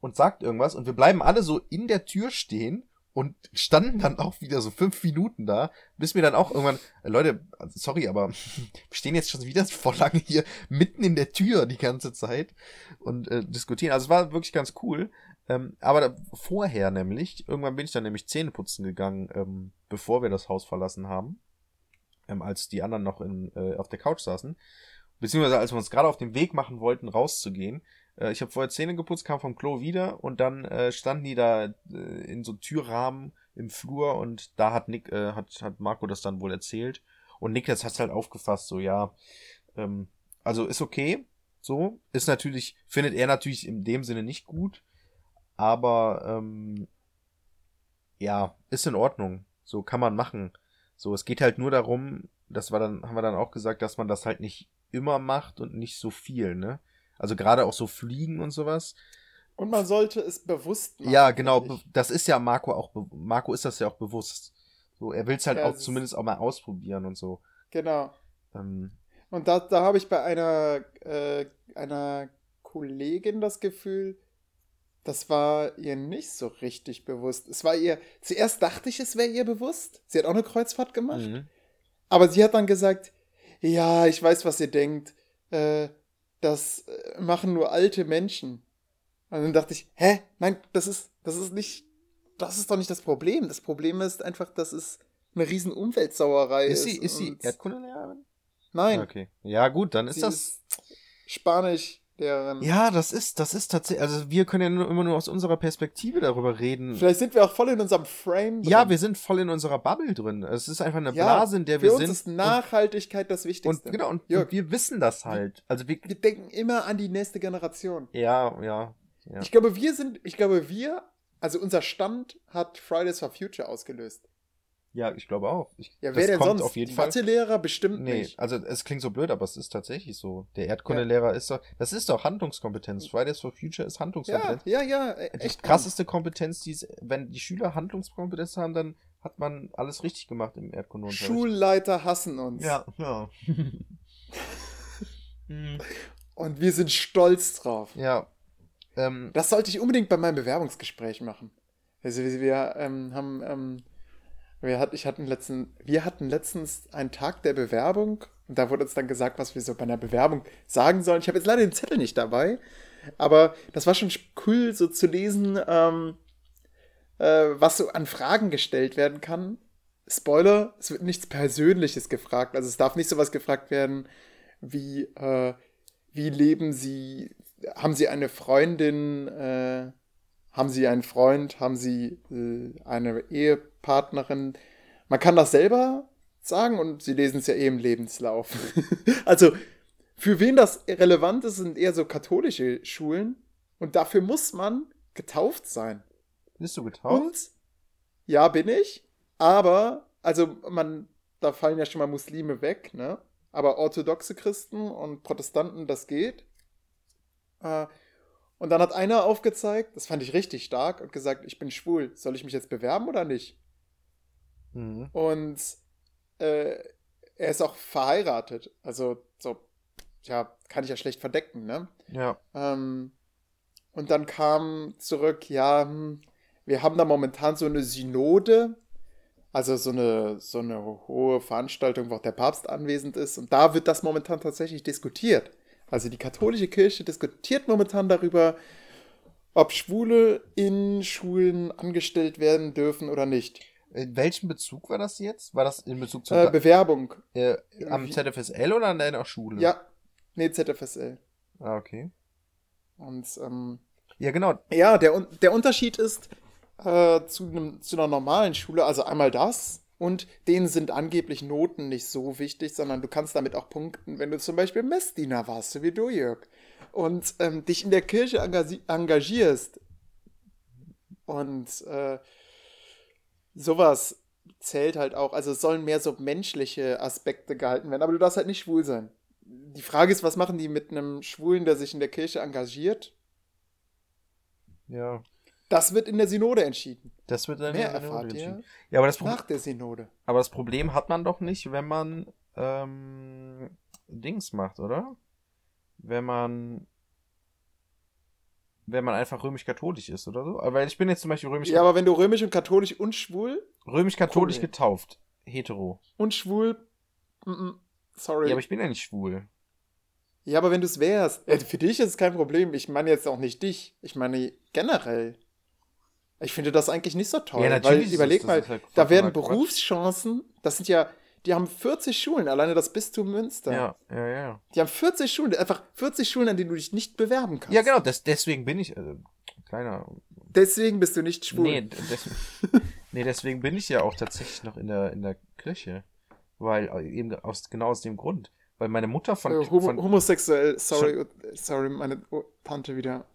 und sagt irgendwas. Und wir bleiben alle so in der Tür stehen und standen dann auch wieder so fünf Minuten da, bis mir dann auch irgendwann, äh, Leute, also sorry, aber wir stehen jetzt schon wieder vor lange hier mitten in der Tür die ganze Zeit und äh, diskutieren. Also es war wirklich ganz cool. Ähm, aber da, vorher nämlich, irgendwann bin ich dann nämlich Zähne putzen gegangen, ähm, bevor wir das Haus verlassen haben, ähm, als die anderen noch in, äh, auf der Couch saßen. Beziehungsweise als wir uns gerade auf den Weg machen wollten, rauszugehen. Äh, ich habe vorher Zähne geputzt, kam vom Klo wieder und dann äh, standen die da äh, in so Türrahmen im Flur und da hat Nick, äh, hat, hat Marco das dann wohl erzählt. Und Niklas hat halt aufgefasst, so ja, ähm, also ist okay, so, ist natürlich, findet er natürlich in dem Sinne nicht gut, aber ähm, ja, ist in Ordnung. So kann man machen. So, es geht halt nur darum, das war dann, haben wir dann auch gesagt, dass man das halt nicht immer macht und nicht so viel, ne? Also gerade auch so Fliegen und sowas. Und man sollte es bewusst machen. Ja, genau, das ist ja Marco auch, Marco ist das ja auch bewusst. So, er will es halt Ja, auch zumindest auch mal ausprobieren und so. Genau. Ähm, Und da, da habe ich bei einer, äh, einer Kollegin das Gefühl, das war ihr nicht so richtig bewusst. Es war ihr, zuerst dachte ich, es wäre ihr bewusst. Sie hat auch eine Kreuzfahrt gemacht. mhm. Aber sie hat dann gesagt, ja, ich weiß, was ihr denkt. Äh, das äh, machen nur alte Menschen. Und dann dachte ich, hä? Nein, das ist, das ist nicht, das ist doch nicht das Problem. Das Problem ist einfach, dass es eine riesen Umweltsauerei Ist ist. sie, ist sie und- Erdkundelehrerin? Nein, Okay. Ja, gut, dann ist sie das. ist Spanischlehrerin. Ja, das ist, das ist tatsächlich, also wir können ja nur, immer nur aus unserer Perspektive darüber reden. Vielleicht sind wir auch voll in unserem Frame. Drin. Ja, wir sind voll in unserer Bubble drin. Es ist einfach eine Ja, Blase, in der Für wir uns sind. ist Nachhaltigkeit das und, Wichtigste. und genau, und, und wir wissen das halt. Also wir, wir denken immer an die nächste Generation. ja, ja, ja. Ich glaube, wir sind, ich glaube, wir, also unser Stand hat Fridays for Future ausgelöst. Ja, ich glaube auch. Ich, Ja, das wer denn kommt sonst? auf jeden Die Fall. Mathelehrer bestimmt Nee, nicht. also es klingt so blöd, aber es ist tatsächlich so. Der Erdkundelehrer ist doch, das ist doch Handlungskompetenz. Fridays for Future ist Ja, Handlungskompetenz. ja, ja, die echt krasseste Kompetenz, die es, wenn die Schüler Handlungskompetenz haben, dann hat man alles richtig gemacht im Erdkundeunterricht. Schulleiter hassen uns. Ja, ja. Hm, Und wir sind stolz drauf. ja. Ähm, Das sollte ich unbedingt bei meinem Bewerbungsgespräch machen. Also wir, wir ähm, haben, ähm, wir, hat, ich hatten letzten, wir hatten letztens einen Tag der Bewerbung und da wurde uns dann gesagt, was wir so bei einer Bewerbung sagen sollen. Ich habe jetzt leider den Zettel nicht dabei, aber das war schon cool, so zu lesen, ähm, äh, was so an Fragen gestellt werden kann. Spoiler, es wird nichts Persönliches gefragt. Also es darf nicht sowas gefragt werden wie, äh, wie leben Sie, haben Sie eine Freundin, äh, haben Sie einen Freund, haben Sie äh, eine Ehepartnerin? Man kann das selber sagen und Sie lesen es ja eh im Lebenslauf. also für wen das relevant ist, sind eher so katholische Schulen und dafür muss man getauft sein. bist du getauft? Und ja, bin ich. Aber, also man, da fallen ja schon mal Muslime weg, ne? Aber orthodoxe Christen und Protestanten, das geht. Äh, Und dann hat einer aufgezeigt, das fand ich richtig stark, und gesagt, ich bin schwul, soll ich mich jetzt bewerben oder nicht? Mhm. Und äh, er ist auch verheiratet. Also, so, ja, kann ich ja schlecht verdecken, ne? Ja. Ähm, und dann kam zurück, ja, hm, wir haben da momentan so eine Synode, also so eine, so eine hohe Veranstaltung, wo auch der Papst anwesend ist. Und da wird das momentan tatsächlich diskutiert. Also die katholische Kirche diskutiert momentan darüber, ob Schwule in Schulen angestellt werden dürfen oder nicht. In welchem Bezug war das jetzt? War das in Bezug zu Äh, Bewerbung. äh, am wie- ZFSL oder an deiner Schule? Ja, nee, ZFSL. Ah, okay. Und ähm, Ja, genau. Ja, der, der Unterschied ist äh, zu, einem, zu einer normalen Schule, also einmal das und denen sind angeblich Noten nicht so wichtig, sondern du kannst damit auch punkten, wenn du zum Beispiel Messdiener warst, so wie du, Jörg, und ähm, dich in der Kirche engagierst und äh, sowas zählt halt auch, also es sollen mehr so menschliche Aspekte gehalten werden, aber du darfst halt nicht schwul sein. Die Frage ist, was machen die mit einem Schwulen, der sich in der Kirche engagiert? Ja. Das wird in der Synode entschieden. Das wird dann Mehr erfahrt Rolle ihr entschieden. Ja, aber das, Pro nach der Synode. aber das Problem hat man doch nicht, wenn man ähm, Dings macht, oder? Wenn man wenn man einfach römisch-katholisch ist oder so. Weil ich bin jetzt zum Beispiel römisch- Ja, aber wenn du römisch und katholisch und schwul römisch-katholisch getauft. Hetero. und schwul, mm, mm, sorry. Ja, aber ich bin ja nicht schwul. Ja, aber wenn du es wärst, äh, für dich ist es kein Problem. Ich meine jetzt auch nicht dich. Ich meine generell. Ich finde das eigentlich nicht so toll. Ja, weil natürlich ist überleg mal, halt da werden. Berufschancen, das sind ja, die haben 40 Schulen, alleine das Bistum Münster. Ja, ja, ja. Die haben 40 Schulen, einfach 40 Schulen, an denen du dich nicht bewerben kannst. Ja, genau, das, deswegen bin ich. Also, kleiner. Deswegen bist du nicht schwul. Nee, des, nee, deswegen bin ich ja auch tatsächlich noch in der, in der Kirche. Weil äh, eben aus, genau aus dem Grund. Weil meine Mutter von, äh, homo von homosexuell, sorry, sorry, meine Tante wieder.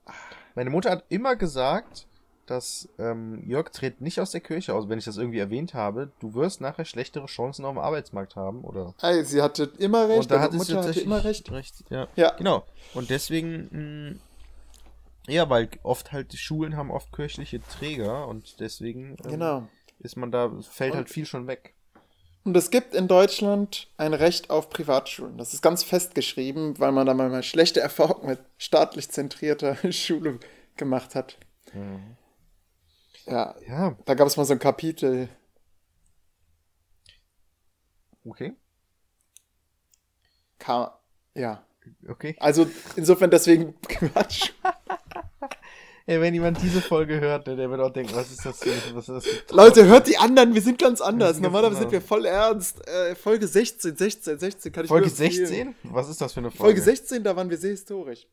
Meine Mutter hat immer gesagt, dass ähm, Jörg tritt nicht aus der Kirche aus, wenn ich das irgendwie erwähnt habe. Du wirst nachher schlechtere Chancen auf dem Arbeitsmarkt haben, oder? Ey, sie hatte immer recht, Und da deine hat es Mutter hatte immer recht. recht. Ja. Ja, Genau. Und deswegen, mh, ja, weil oft halt die Schulen haben oft kirchliche Träger und deswegen ähm, genau. ist man da, fällt Und- halt viel schon weg. Und es gibt in Deutschland ein Recht auf Privatschulen. Das ist ganz festgeschrieben, weil man da mal schlechte Erfahrungen mit staatlich zentrierter Schule gemacht hat. Ja, Ja, da gab es mal so ein Kapitel. okay. Ka ja. Okay. Also insofern deswegen Quatsch. Ey, wenn jemand diese Folge hört, der, der wird auch denken, was ist das für, was ist das Leute, hört die anderen, wir sind ganz anders. Sind ganz Normalerweise sind anders. wir voll ernst. Äh, Folge 16, 16, 16 kann ich Folge nur empfehlen. 16? Was ist das für eine Folge? Folge 16, da waren wir sehr historisch.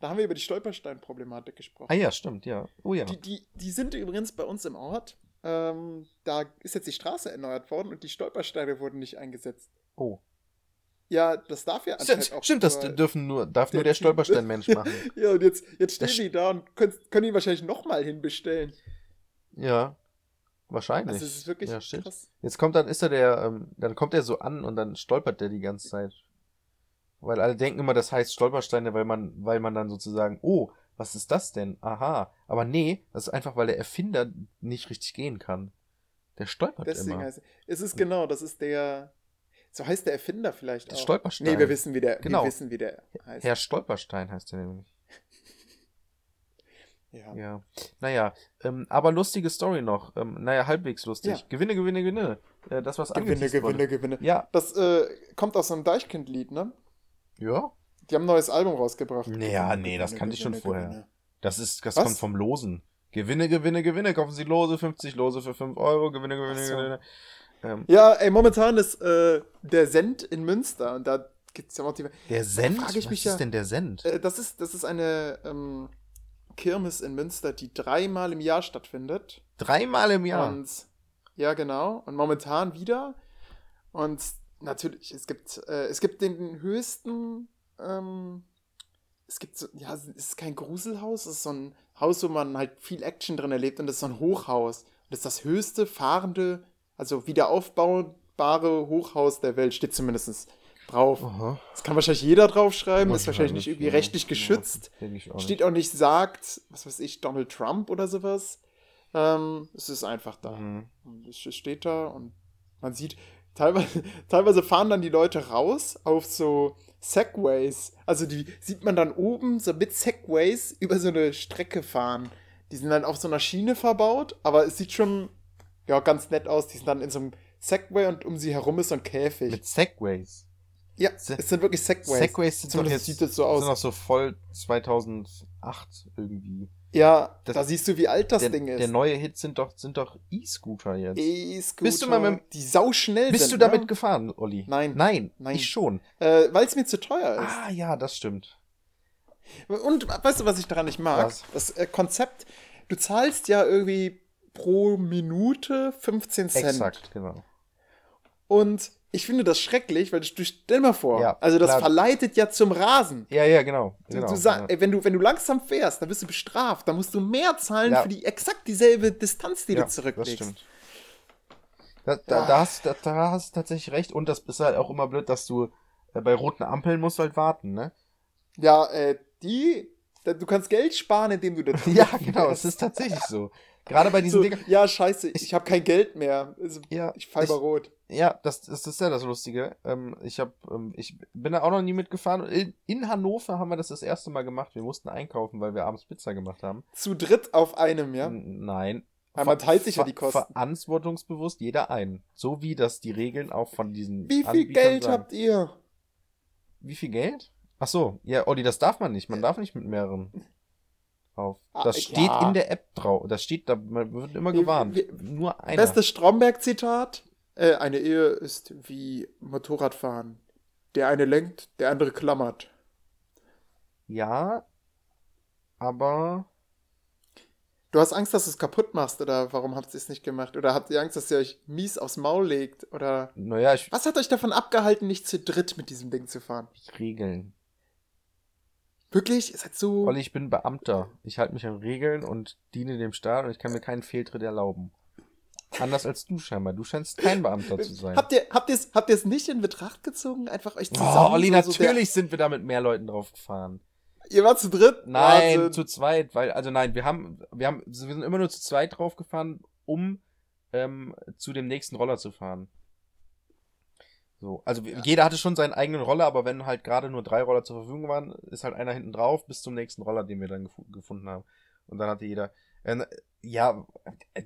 Da haben wir über die Stolperstein-Problematik gesprochen. Ah ja, stimmt, ja. Oh ja. Die, die, die sind übrigens bei uns im Ort. Ähm, da ist jetzt die Straße erneuert worden und die Stolpersteine wurden nicht eingesetzt. Oh. Ja, das darf ja anscheinend Stimmt, auch stimmt das dürfen nur, darf nur der Stolpersteinmensch machen. Ja, und jetzt, jetzt stehen Das die da und können, können ihn wahrscheinlich nochmal hinbestellen. Ja. Wahrscheinlich. Also es ist wirklich ja. Jetzt kommt dann, ist er der, ähm, dann kommt er so an und dann stolpert der die ganze Zeit. Weil alle denken immer, das heißt Stolpersteine, weil man, weil man dann sozusagen, oh, was ist das denn? Aha. Aber nee, das ist einfach, weil der Erfinder nicht richtig gehen kann. Der stolpert Deswegen immer. heißt es. Es ist genau, das ist der. So heißt der Erfinder vielleicht Der auch. Stolperstein. Nee, wir wissen, wie der, Genau. wir wissen, wie der heißt. Herr Stolperstein heißt der nämlich. Ja. Ja. Naja, ähm, aber lustige Story noch. Ähm, naja, halbwegs lustig. Ja. Gewinne, Gewinne, Gewinne. Äh, das, was Gewinne, Gewinne, wurde. Gewinne. Ja. Das äh, kommt aus einem Deichkind-Lied, ne? Ja. Die haben ein neues Album rausgebracht. Naja, nee, das kannte ich schon Gewinne, vorher. Gewinne. Das ist, das Was? kommt vom Losen. Gewinne, Gewinne, Gewinne. Kaufen Sie Lose, 50 Lose für 5 Euro. Gewinne, Gewinne, so. Gewinne. Ähm, Ja, ey, momentan ist äh, der Send in Münster und da gibt's ja motive. der Send? frag ich was mich ist ja- denn der Send? Äh, das, ist, das ist eine ähm, Kirmes in Münster, die dreimal im Jahr stattfindet. Dreimal im Jahr. Und ja, genau. Und momentan wieder. Und natürlich, es gibt, äh, es gibt den höchsten, ähm, es gibt so, ja, es ist kein Gruselhaus, es ist so ein Haus, wo man halt viel Action drin erlebt und das ist so ein Hochhaus. Und das ist das höchste fahrende, also wiederaufbaubare Hochhaus der Welt, steht zumindest drauf. Aha. Das kann wahrscheinlich jeder draufschreiben, ist wahrscheinlich nicht irgendwie ja. rechtlich geschützt. Ja, auch Steht auch nicht, sagt, was weiß ich, Donald Trump oder sowas. Ähm, es ist einfach da. Mhm. Es steht da und man sieht, teilweise, teilweise fahren dann die Leute raus auf so Segways. Also die sieht man dann oben so mit Segways über so eine Strecke fahren. Die sind dann auf so einer Schiene verbaut, aber es sieht schon ja, ganz nett aus. Die sind dann in so einem Segway und um sie herum ist so ein Käfig. Mit Segways. ja, Se- es sind wirklich Segways. Segways sind doch Zumindest jetzt sieht es so aus. sind doch so voll 2008 irgendwie. Ja, Das- da siehst du, wie alt das der, Ding ist. der neue Hit sind doch, sind doch E-Scooter jetzt. E-Scooter, Bist du mal mit die sau schnell Bist sind. du damit ne? gefahren, Olli? Nein. Nein, Nein. ich schon. Äh, Weil es mir zu teuer ist. Ah ja, das stimmt. Und weißt du, was ich daran nicht mag? Was? Das äh, Konzept, du zahlst ja irgendwie pro Minute 15 Cent. Exakt, genau. Und ich finde das schrecklich, weil du stell mal vor, Ja, also das klar. verleitet ja zum Rasen. Ja, ja, genau. Du, genau du sag, ja. ey, wenn, du, wenn du langsam fährst, dann wirst du bestraft. Dann musst du mehr zahlen Ja. für die exakt dieselbe Distanz, die ja, du zurücklegst. Das stimmt. Da, da, Ah. da, hast, da, da hast du tatsächlich recht. Und das ist halt auch immer blöd, dass du äh, bei roten Ampeln musst halt warten, ne? Ja, äh, die, du kannst Geld sparen, indem du da Ja, genau, es ist tatsächlich so. Gerade bei diesen so, Dingern. ja, scheiße, ich, habe kein Geld mehr. Also, Ja, ich fall bei rot. Ja, das, das ist ja das Lustige. Ähm, ich hab, ähm, ich bin da auch noch nie mitgefahren. In, in Hannover haben wir das das erste Mal gemacht. Wir mussten einkaufen, weil wir abends Pizza gemacht haben. Zu dritt auf einem, ja? N- Nein. Aber teilt sich ja die Kosten. Verantwortungsbewusst jeder ein. So wie das die Regeln auch von diesen. Wie viel Anbietern Geld sagen. habt ihr? Wie viel Geld? Ach so, ja, Olli, das darf man nicht. Man darf nicht mit mehreren drauf. Ah, Das steht ja. in der App drauf. Das steht da, man wird immer gewarnt. wir- Nur einer. Bestes Stromberg-Zitat. Äh, eine Ehe ist wie Motorradfahren. Der eine lenkt, der andere klammert. Ja, aber Du hast Angst, dass du es kaputt machst, oder warum habt ihr es nicht gemacht? Oder habt ihr Angst, dass ihr euch mies aufs Maul legt? Oder naja, ich was hat euch davon abgehalten, nicht zu dritt mit diesem Ding zu fahren? Regeln. Wirklich? Ihr seid so. Olli, ich bin Beamter. Ich halte mich an Regeln und diene dem Staat und ich kann mir keinen Fehltritt erlauben. Anders als du scheinbar. Du scheinst kein Beamter zu sein. Habt ihr, habt ihr es habt ihr's nicht in Betracht gezogen? Einfach euch Oh, zusammen. Olli, so- so natürlich sind wir da mit mehr Leuten drauf gefahren. Ihr wart zu dritt? Nein, Wahnsinn. zu zweit, weil, also nein, wir haben, wir haben, wir sind immer nur zu zweit drauf gefahren, um ähm, zu dem nächsten Roller zu fahren. So, also Ja. jeder hatte schon seinen eigenen Roller, aber wenn halt gerade nur drei Roller zur Verfügung waren, ist halt einer hinten drauf bis zum nächsten Roller, den wir dann gefu gefunden haben. Und dann hatte jeder, ja, äh,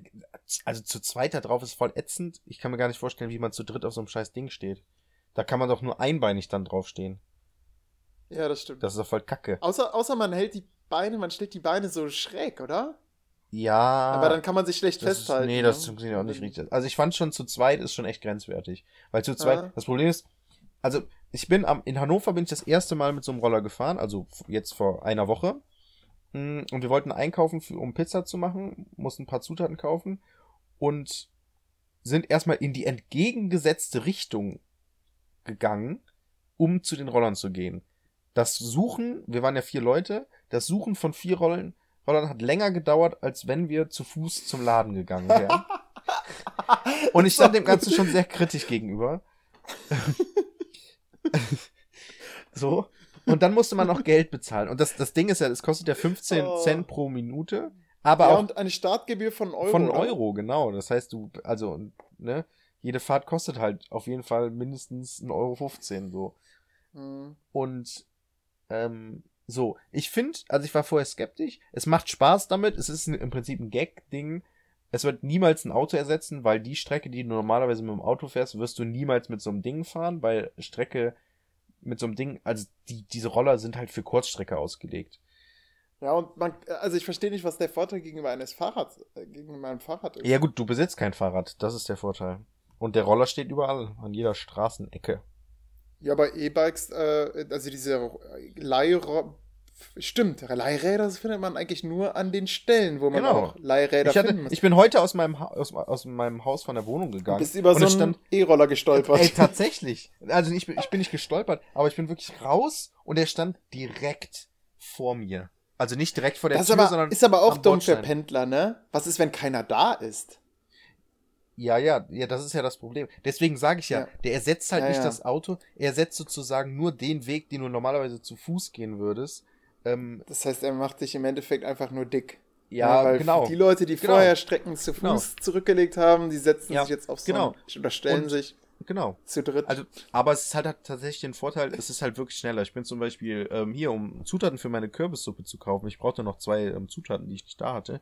also zu zweit da drauf ist voll ätzend. Ich kann mir gar nicht vorstellen, wie man zu dritt auf so einem scheiß Ding steht. Da kann man doch nur einbeinig dann draufstehen. Ja, das stimmt. Das ist doch voll kacke. Außer, außer man hält die Beine, man stellt die Beine so schräg, oder? Ja. Aber dann kann man sich schlecht Ah, das festhalten. Ist, nee, das ne? funktioniert auch nicht richtig. Also ich fand schon zu zweit ist schon echt grenzwertig. Weil zu zweit, Ja. das Problem ist, also ich bin am, in Hannover bin ich das erste Mal mit so einem Roller gefahren, also jetzt vor einer Woche. Mm, Und wir wollten einkaufen, für, um Pizza zu machen, mussten ein paar Zutaten kaufen und sind erstmal in die entgegengesetzte Richtung gegangen, um zu den Rollern zu gehen. Das Suchen, wir waren ja vier Leute, das Suchen von vier Rollern, Rollern hat länger gedauert, als wenn wir zu Fuß zum Laden gegangen wären. Und ich stand dem Ganzen schon sehr kritisch gegenüber. so. Und dann musste man noch Geld bezahlen. Und das, das Ding ist ja, es kostet ja 15 Oh. Cent pro Minute. Aber ja, auch und eine Startgebühr von Euro. von oder? Euro, genau. Das heißt, du, also, ne, jede Fahrt kostet halt auf jeden Fall mindestens 1,15 Euro, 15, so. Mhm. Und, ähm, so, ich finde, also ich war vorher skeptisch, es macht Spaß damit, es ist ein, im Prinzip ein Gag-Ding. Es wird niemals ein Auto ersetzen, weil die Strecke, die du normalerweise mit dem Auto fährst, wirst du niemals mit so einem Ding fahren, weil Strecke mit so einem Ding, also die, diese Roller sind halt für Kurzstrecke ausgelegt. Ja, und man, also ich verstehe nicht, was der Vorteil gegenüber eines Fahrrads, äh, gegenüber einem Fahrrad ist. Ja gut, du besitzt kein Fahrrad, das ist der Vorteil. Und der Roller steht überall, an jeder Straßenecke. Ja, aber E-Bikes, äh, also diese Leihräder, stimmt, Leihräder findet man eigentlich nur an den Stellen, wo man Genau. auch Leihräder Ich, hatte, finden muss. ich bin heute aus meinem, Ha- aus, aus meinem Haus von der Wohnung du gegangen. bist über so einen E-Roller gestolpert. Ey, tatsächlich. Also ich bin, ich bin nicht gestolpert, aber ich bin wirklich raus und er stand direkt vor mir. Also nicht direkt vor der das Tür, aber, sondern ist aber auch dumm für. Pendler, ne? Was ist, wenn keiner da ist? Ja, ja, ja, das ist ja das Problem. Deswegen sage ich ja, Ja. der ersetzt halt Ja, nicht ja. das Auto, er ersetzt sozusagen nur den Weg, den du normalerweise zu Fuß gehen würdest. Ähm, Das heißt, er macht dich im Endeffekt einfach nur dick. ja, weil genau. Die Leute, die Genau. vorher Strecken zu Fuß Genau. zurückgelegt haben, die setzen Ja, sich jetzt auf so genau. oder stellen Und- sich Genau. zu dritt. Also, aber es ist halt hat tatsächlich den Vorteil, es ist halt wirklich schneller. Ich bin zum Beispiel ähm, hier, um Zutaten für meine Kürbissuppe zu kaufen. Ich brauchte noch zwei ähm, Zutaten, die ich nicht da hatte.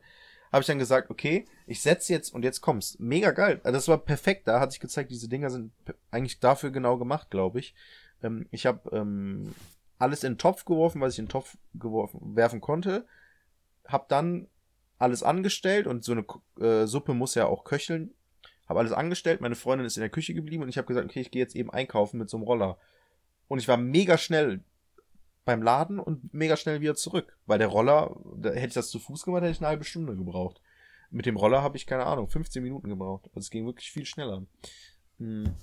Habe ich dann gesagt, okay, ich setze jetzt und jetzt kommt's. Mega geil. Also das war perfekt. Da hat sich gezeigt, diese Dinger sind eigentlich dafür genau gemacht, glaube ich. Ähm, ich habe ähm, alles in den Topf geworfen, was ich in den Topf geworfen, werfen konnte. Hab dann alles angestellt und so eine äh, Suppe muss ja auch köcheln. Habe alles angestellt, meine Freundin ist in der Küche geblieben und ich habe gesagt, okay, ich gehe jetzt eben einkaufen mit so einem Roller. Und ich war mega schnell beim Laden und mega schnell wieder zurück. Weil der Roller, da hätte ich das zu Fuß gemacht, hätte ich eine halbe Stunde gebraucht. Mit dem Roller habe ich, keine Ahnung, 15 Minuten gebraucht. Also es ging wirklich viel schneller. Hm.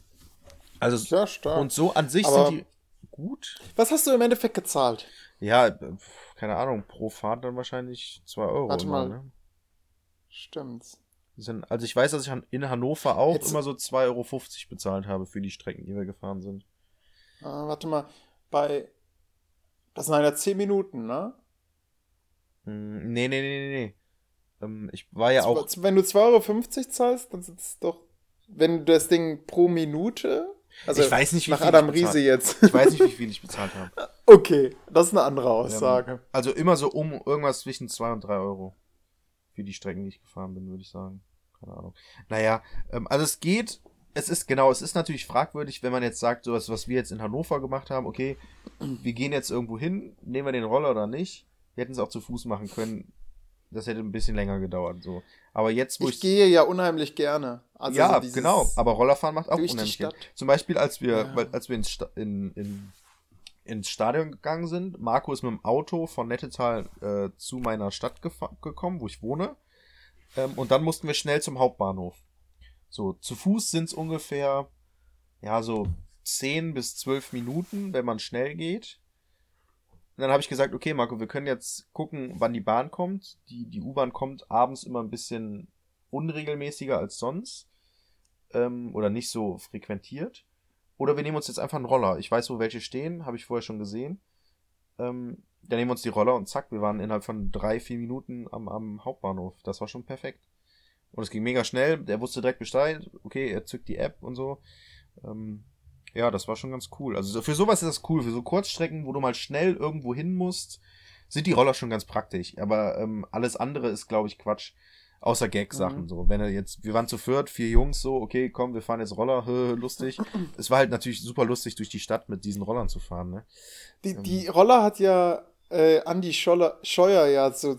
Also, ja, stark. und so an sich Aber- sind die gut. Was hast du im Endeffekt gezahlt? Ja, äh, keine Ahnung, pro Fahrt dann wahrscheinlich 2 Euro. Warte mal. Ne? Stimmt's. Also ich weiß, dass ich in Hannover auch Jetzt- immer so 2,50 Euro bezahlt habe für die Strecken, die wir gefahren sind. Ah, warte mal, bei. Das sind ja 10 Minuten, ne? Hm, nee, nee, nee, nee, nee. Ähm, ich war ja auch. Wenn du 2,50 Euro zahlst, dann sind es doch. Wenn du das Ding pro Minute. Also Ich weiß nicht, wie nach viel Adam ich bezahlt- Riese jetzt. Ich weiß nicht, wie viel ich bezahlt habe. okay, das ist eine andere Aussage. Also immer so um irgendwas zwischen 2 und 3 Euro. Für die Strecken, die ich gefahren bin, würde ich sagen. Keine Ahnung. Naja, ähm, also es geht. Es ist genau, es ist natürlich fragwürdig, wenn man jetzt sagt, sowas, was wir jetzt in Hannover gemacht haben, okay, wir gehen jetzt irgendwo hin, nehmen wir den Roller oder nicht. Wir hätten es auch zu Fuß machen können. Das hätte ein bisschen länger gedauert, so. Aber jetzt, wo Ich ich. gehe ja unheimlich gerne. Also ja, so dieses- genau. Aber Rollerfahren macht auch unheimlich. Geld. Zum Beispiel, als wir, Ja. weil, als wir ins, in, in, ins Stadion gegangen sind, Marco ist mit dem Auto von Nettetal äh, zu meiner Stadt gekommen, wo ich wohne. Ähm, und dann mussten wir schnell zum Hauptbahnhof. So, zu Fuß sind es ungefähr, ja, so 10 bis 12 Minuten, wenn man schnell geht. Dann habe ich gesagt, okay, Marco, wir können jetzt gucken, wann die Bahn kommt. Die, die U-Bahn kommt abends immer ein bisschen unregelmäßiger als sonst. Ähm, oder nicht so frequentiert. Oder wir nehmen uns jetzt einfach einen Roller. Ich weiß, wo welche stehen, habe ich vorher schon gesehen. Ähm, dann nehmen wir uns die Roller und zack, wir waren innerhalb von drei, vier Minuten am, am Hauptbahnhof. Das war schon perfekt. Und es ging mega schnell. Der wusste direkt Bescheid. Okay, er zückt die App und so. Ähm, ja, das war schon ganz cool. Also so- für sowas ist das cool. Für so Kurzstrecken, wo du mal schnell irgendwo hin musst, sind die Roller schon ganz praktisch. Aber ähm, alles andere ist, glaube ich, Quatsch. Außer Gag-Sachen Mhm. so. Wenn er jetzt, wir waren zu viert, vier Jungs so, okay, komm, wir fahren jetzt Roller, lustig. es war halt natürlich super lustig, durch die Stadt mit diesen Rollern zu fahren, ne? Die, die Roller hat ja äh, Andi Scholler, Scheuer ja so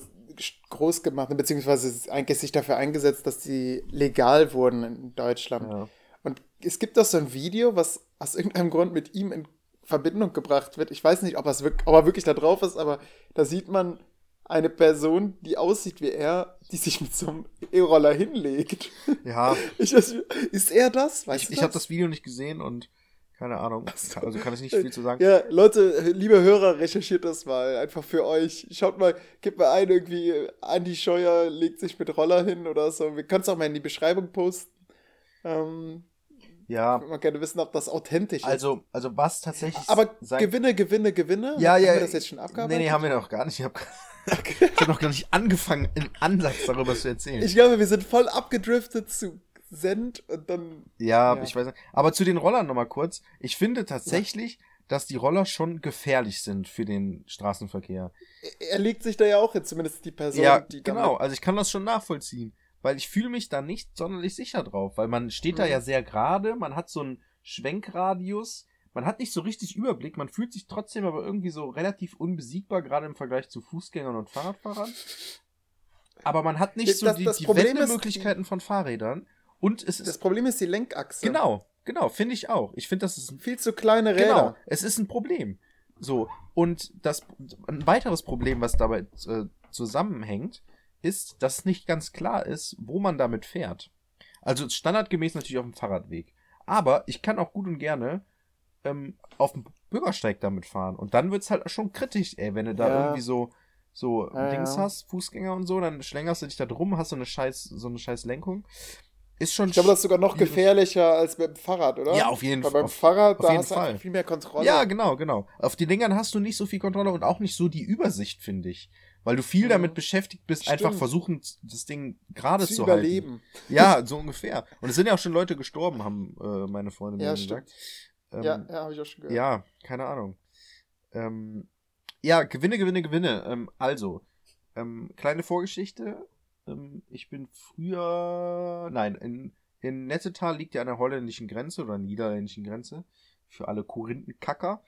groß gemacht, beziehungsweise eigentlich sich dafür eingesetzt, dass die legal wurden in Deutschland. Ja. Und es gibt auch so ein Video, was aus irgendeinem Grund mit ihm in Verbindung gebracht wird. Ich weiß nicht, ob, ob er wirklich da drauf ist, aber da sieht man eine Person, die aussieht wie er, die sich mit so einem E-Roller hinlegt. Ja, Ich, ist er das? Weißt ich, ich habe das Video nicht gesehen und keine Ahnung. Also kann ich nicht viel zu sagen. Ja, Leute, liebe Hörer, recherchiert das mal. Einfach für euch. Schaut mal, gebt mal ein, irgendwie, Andi Scheuer legt sich mit Roller hin oder so. Wir können es auch mal in die Beschreibung posten. Ähm, Ja, ich würde mal gerne wissen, ob das authentisch ist. also, also was tatsächlich. Aber sein- Gewinne, Gewinne, Gewinne. Ja, haben ja. wir das jetzt schon abgearbeitet? Nee, nee, haben wir noch gar nicht. Ich habe hab noch gar nicht angefangen, im Ansatz darüber zu erzählen. Ich glaube, wir sind voll abgedriftet zu Send und dann. Ja, Ja. ich weiß nicht. Aber zu den Rollern nochmal kurz. Ich finde tatsächlich, dass die Roller schon gefährlich sind für den Straßenverkehr. Er legt sich da ja auch hin, zumindest die Person, ja, die genau. Also ich kann das schon nachvollziehen. Weil ich fühle mich da nicht sonderlich sicher drauf. Weil man steht da Mhm. ja sehr gerade, man hat so einen Schwenkradius, man hat nicht so richtig Überblick, man fühlt sich trotzdem aber irgendwie so relativ unbesiegbar, gerade im Vergleich zu Fußgängern und Fahrradfahrern. Aber man hat nicht so Das- die, das die Problem ist, Wendemöglichkeiten von Fahrrädern. Und es Das ist. Problem ist die Lenkachse. Genau, genau, finde ich auch. Ich finde, das ist ein Viel zu kleine Räder. Genau, es ist ein Problem. So, und das ein weiteres Problem, was dabei äh, zusammenhängt, ist, dass nicht ganz klar ist, wo man damit fährt. Also standardgemäß natürlich auf dem Fahrradweg. Aber ich kann auch gut und gerne ähm, auf dem Bürgersteig damit fahren. Und dann wird's halt schon kritisch, ey, wenn du da Ja. irgendwie so, so Ja, Dings ja. hast, Fußgänger und so, dann schlängerst du dich da drum, hast so eine scheiß, so eine scheiß Lenkung. ist schon. Ich glaube, das ist sogar noch gefährlicher als beim Fahrrad, oder? Ja, auf jeden Fall. beim Auf- Fahrrad, auf da hast du Fall. einfach viel mehr Kontrolle. Ja, genau, genau. Auf den Dingern hast du nicht so viel Kontrolle und auch nicht so die Übersicht, finde ich. Weil du viel damit beschäftigt bist, einfach Stimmt. versuchen, das Ding gerade zu zu, halten. überleben. Ja, so ungefähr. Und es sind ja auch schon Leute gestorben, haben äh, meine Freunde Ja, mir gesagt. Ähm, ja, ja, habe ich auch schon gehört. Ja, keine Ahnung. Ähm, ja, Gewinne, Gewinne, Gewinne. Ähm, also, ähm, kleine Vorgeschichte. Ähm, ich bin früher, nein, in, in Nettetal liegt ja an der holländischen Grenze oder niederländischen Grenze. Für alle Korinthenkacker.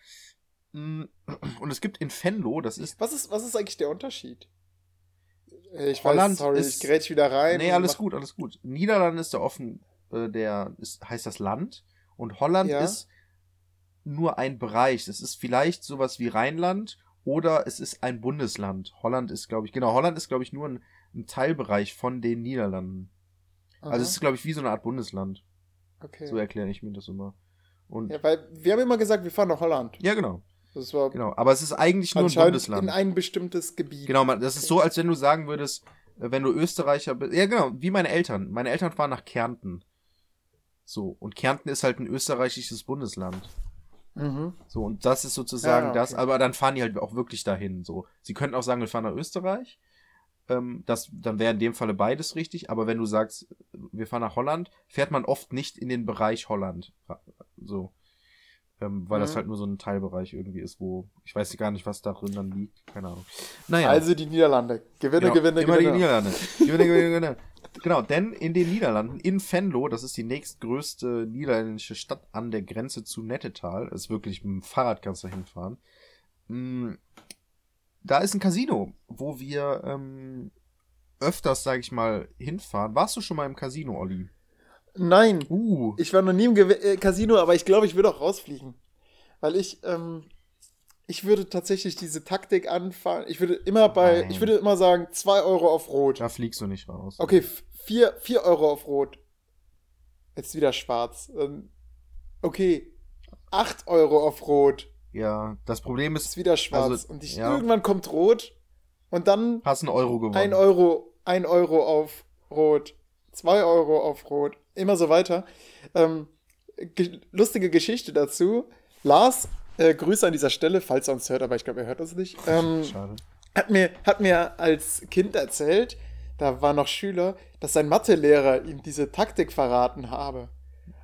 Mm, Und es gibt in Venlo, das ist, Was ist, was ist eigentlich der Unterschied? Äh, Ich Holland weiß, sorry, ist- ich grätsch wieder rein. nee, alles gut, alles gut. Niederlande ist der offen, äh, der ist, heißt das Land. Und Holland Ja. ist nur ein Bereich. Es ist vielleicht sowas wie Rheinland oder es ist ein Bundesland. Holland ist, glaube ich, genau, Holland ist, glaube ich, nur ein, ein Teilbereich von den Niederlanden. Aha, Also es ist, glaube ich, wie so eine Art Bundesland. okay. So erkläre ich mir das immer. Und ja, ja, weil wir haben immer gesagt, wir fahren nach Holland. genau, Das war genau. Aber es ist eigentlich nur ein Bundesland. in ein bestimmtes Gebiet. Genau, man, das ist so, als wenn du sagen würdest, äh, wenn du Österreicher bist. Ja, genau, wie meine Eltern. Meine Eltern fahren nach Kärnten. So, und Kärnten ist halt ein österreichisches Bundesland. Mhm. So, und das ist sozusagen Ja, okay. das, aber dann fahren die halt auch wirklich dahin. So, sie könnten auch sagen, wir fahren nach Österreich. Ähm, das, dann wäre in dem Falle beides richtig, aber wenn du sagst, wir fahren nach Holland, fährt man oft nicht in den Bereich Holland. So. Ähm, weil das Mhm. halt nur so ein Teilbereich irgendwie ist, wo ich weiß gar nicht, was darin dann liegt. Keine Ahnung. Naja. Also die Niederlande. Gewinne, Genau, Gewinne, immer Gewinne. die Niederlande. Gewinne, Gewinne, Gewinne. Genau, denn in den Niederlanden, in Venlo, das ist die nächstgrößte niederländische Stadt an der Grenze zu Nettetal, ist wirklich mit dem Fahrrad kannst du hinfahren. Mm, Da ist ein Casino, wo wir ähm, öfters, sag ich mal, hinfahren. Warst du schon mal im Casino, Olli? Nein, Uh, ich war noch nie im Gew äh, Casino, aber ich glaube, ich würde auch rausfliegen. Weil ich, ähm, ich würde tatsächlich diese Taktik anfangen. Ich würde immer bei, Nein. ich würde immer sagen, 2 Euro auf Rot. da fliegst du nicht raus. Okay, 4 vier Euro auf Rot. Jetzt wieder schwarz. Ähm, Okay, 8 Euro auf Rot. Ja, das Problem Ist ist, wieder schwarz. Also, und ich, ja. irgendwann kommt Rot. Und dann hast einen Euro gewonnen. 1 Euro, 1 Euro auf Rot, 2 Euro auf Rot, immer so weiter. Ähm, ge lustige Geschichte dazu. Lars, äh, Grüße an dieser Stelle, falls er uns hört, aber ich glaube, er hört uns nicht. Ähm, Schade. hat, mir, hat mir als Kind erzählt, da war noch Schüler, dass sein Mathelehrer ihm diese Taktik verraten habe.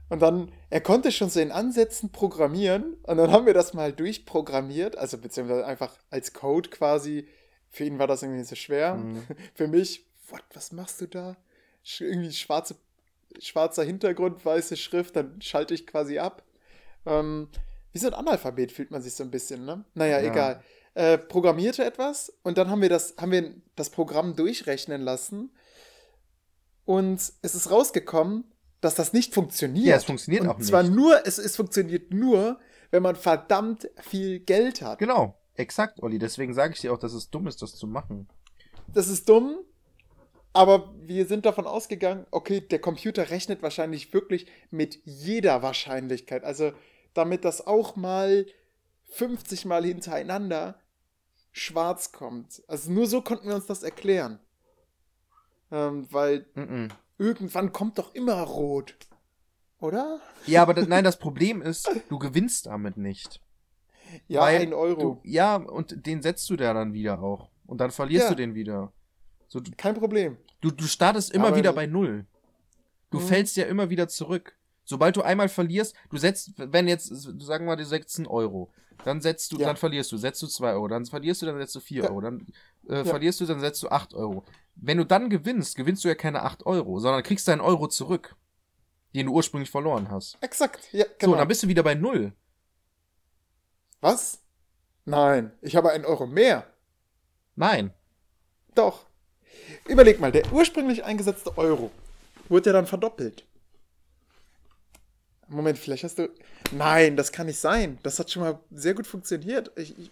Und dann, er konnte schon so in Ansätzen programmieren und dann haben wir das mal durchprogrammiert, also beziehungsweise einfach als Code quasi. Für ihn war das irgendwie so schwer. Mhm. Für mich, what, was machst du da? Irgendwie schwarze, schwarzer Hintergrund, weiße Schrift, dann schalte ich quasi ab. Ähm, wie so ein Analphabet fühlt man sich so ein bisschen, ne? Naja, Ja. egal. Äh, programmierte etwas und dann haben wir das, haben wir das Programm durchrechnen lassen und es ist rausgekommen, dass das nicht funktioniert. Ja, es funktioniert und auch nicht. zwar nur, es, es funktioniert nur, wenn man verdammt viel Geld hat. Genau, exakt, Olli. Deswegen sage ich dir auch, dass es dumm ist, das zu machen. Das ist dumm, aber wir sind davon ausgegangen, okay, der Computer rechnet wahrscheinlich wirklich mit jeder Wahrscheinlichkeit. Also damit das auch mal 50 Mal hintereinander schwarz kommt. Also nur so konnten wir uns das erklären. Ähm, weil Mhm. irgendwann kommt doch immer rot. Oder? Ja, aber das, nein, das Problem ist, du gewinnst damit nicht. Ja, ein Euro. Du, ja, und den setzt du da dann wieder auch. Und dann verlierst Ja. du den wieder. So, du, Kein Problem. du, du startest immer Aber- wieder bei Null. Du Mhm. fällst ja immer wieder zurück. Sobald du einmal verlierst, du setzt, wenn jetzt, sagen wir mal, du setzt einen Euro, dann setzt du, Ja. dann verlierst du, setzt du zwei Euro, dann verlierst du, dann setzt du vier Ja. Euro, dann äh, Ja. verlierst du, dann setzt du acht Euro. Wenn du dann gewinnst, gewinnst du ja keine acht Euro, sondern kriegst deinen Euro zurück, den du ursprünglich verloren hast. Exakt. Ja, So, genau. dann bist du wieder bei Null. Was? Nein, ich habe einen Euro mehr. Nein. Doch. Überleg mal, der ursprünglich eingesetzte Euro wurde ja dann verdoppelt. Moment, vielleicht hast du. Nein, das kann nicht sein. Das hat schon mal sehr gut funktioniert. Ich, ich,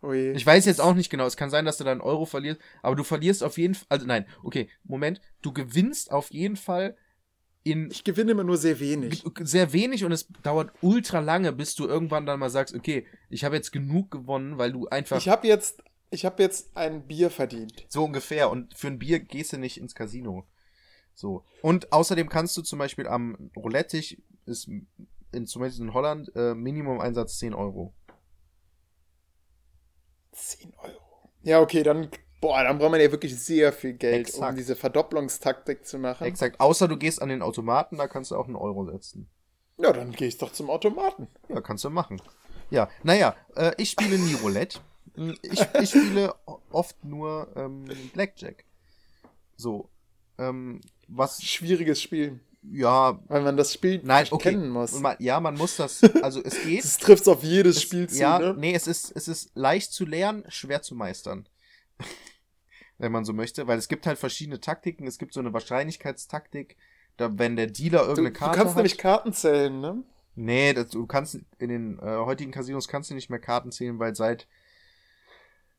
oh. Ich weiß jetzt auch nicht genau. Es kann sein, dass du deinen Euro verlierst, aber du verlierst auf jeden Fall. Also nein, okay, Moment. Du gewinnst auf jeden Fall in Ich gewinne immer nur sehr wenig. sehr wenig und es dauert ultra lange, bis du irgendwann dann mal sagst, okay, ich habe jetzt genug gewonnen, weil du einfach Ich habe jetzt, ich habe jetzt ein Bier verdient. so ungefähr und für ein Bier gehst du nicht ins Casino. So. Und außerdem kannst du zum Beispiel am Roulette-Tisch ist in, zumindest in Holland äh, Minimum-Einsatz 10 Euro. 10 Euro. Ja, okay, dann, boah, dann braucht man ja wirklich sehr viel Geld, um Exakt. diese Verdopplungstaktik zu machen. Exakt. Außer du gehst an den Automaten, da kannst du auch einen Euro setzen. Ja, dann gehe ich doch zum Automaten. Ja, kannst du machen. Ja, naja, äh, ich spiele nie Roulette. Hm, Ich, ich spiele oft nur ähm, Blackjack. So. Ähm, was, Schwieriges Spiel, ja, weil man das Spiel nein, okay. kennen muss. Man, ja, man muss das, also es geht. Das trifft auf jedes Es- Spiel zu, ja, ne? nee, es ist, es ist leicht zu lernen, schwer zu meistern. Wenn man so möchte, weil es gibt halt verschiedene Taktiken. Es gibt so eine Wahrscheinlichkeitstaktik, da wenn der Dealer Du, irgendeine du Karte kannst hat. nämlich Karten zählen, ne? Nee, das, du kannst in den äh, heutigen Casinos kannst du nicht mehr Karten zählen, weil seit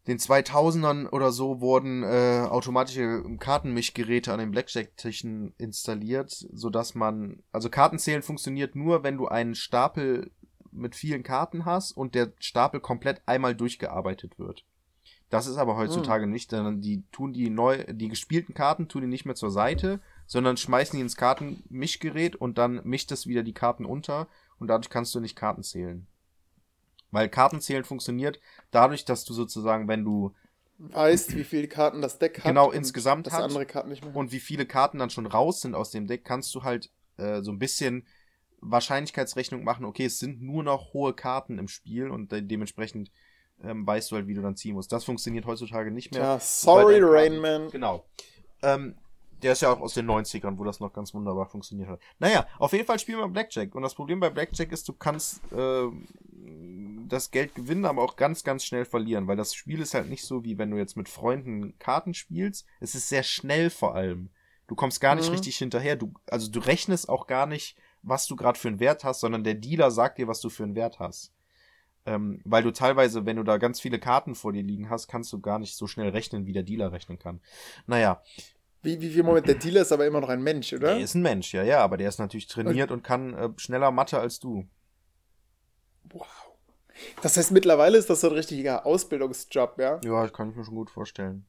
den 2000ern oder so wurden äh, automatische Kartenmischgeräte an den Blackjack-Tischen installiert, sodass man, also Kartenzählen funktioniert nur, wenn du einen Stapel mit vielen Karten hast und der Stapel komplett einmal durchgearbeitet wird. Das ist aber heutzutage nicht, denn die tun die neu, die gespielten Karten tun die nicht mehr zur Seite, sondern schmeißen die ins Kartenmischgerät und dann mischt es wieder die Karten unter und dadurch kannst du nicht Karten zählen. Weil Kartenzählen funktioniert dadurch, dass du sozusagen, wenn du Weißt, wie viele Karten das Deck hat. Genau, insgesamt hat. andere Karten nicht mehr. und wie viele Karten dann schon raus sind aus dem Deck, kannst du halt äh, so ein bisschen Wahrscheinlichkeitsrechnung machen. Okay, es sind nur noch hohe Karten im Spiel und de dementsprechend ähm, weißt du halt, wie du dann ziehen musst. Das funktioniert heutzutage nicht mehr. ja, sorry, Weil der Rain Karten- Man. Genau. Ähm, der ist ja auch aus den 90ern, wo das noch ganz wunderbar funktioniert hat. Naja, auf jeden Fall spielen wir Blackjack. Und das Problem bei Blackjack ist, du kannst äh, das Geld gewinnen, aber auch ganz, ganz schnell verlieren. Weil das Spiel ist halt nicht so, wie wenn du jetzt mit Freunden Karten spielst. Es ist sehr schnell vor allem. Du kommst gar nicht Mhm. richtig hinterher. Du, also du rechnest auch gar nicht, was du gerade für einen Wert hast, sondern der Dealer sagt dir, was du für einen Wert hast. Ähm, weil du teilweise, wenn du da ganz viele Karten vor dir liegen hast, kannst du gar nicht so schnell rechnen, wie der Dealer rechnen kann. Naja, Wie, wie, wie, Moment, der Dealer ist aber immer noch ein Mensch, oder? der ist ein Mensch, ja, ja, aber der ist natürlich trainiert und kann äh, schneller Mathe als du. Wow. Das heißt, mittlerweile ist das so ein richtiger Ausbildungsjob, ja? Ja, das kann ich mir schon gut vorstellen.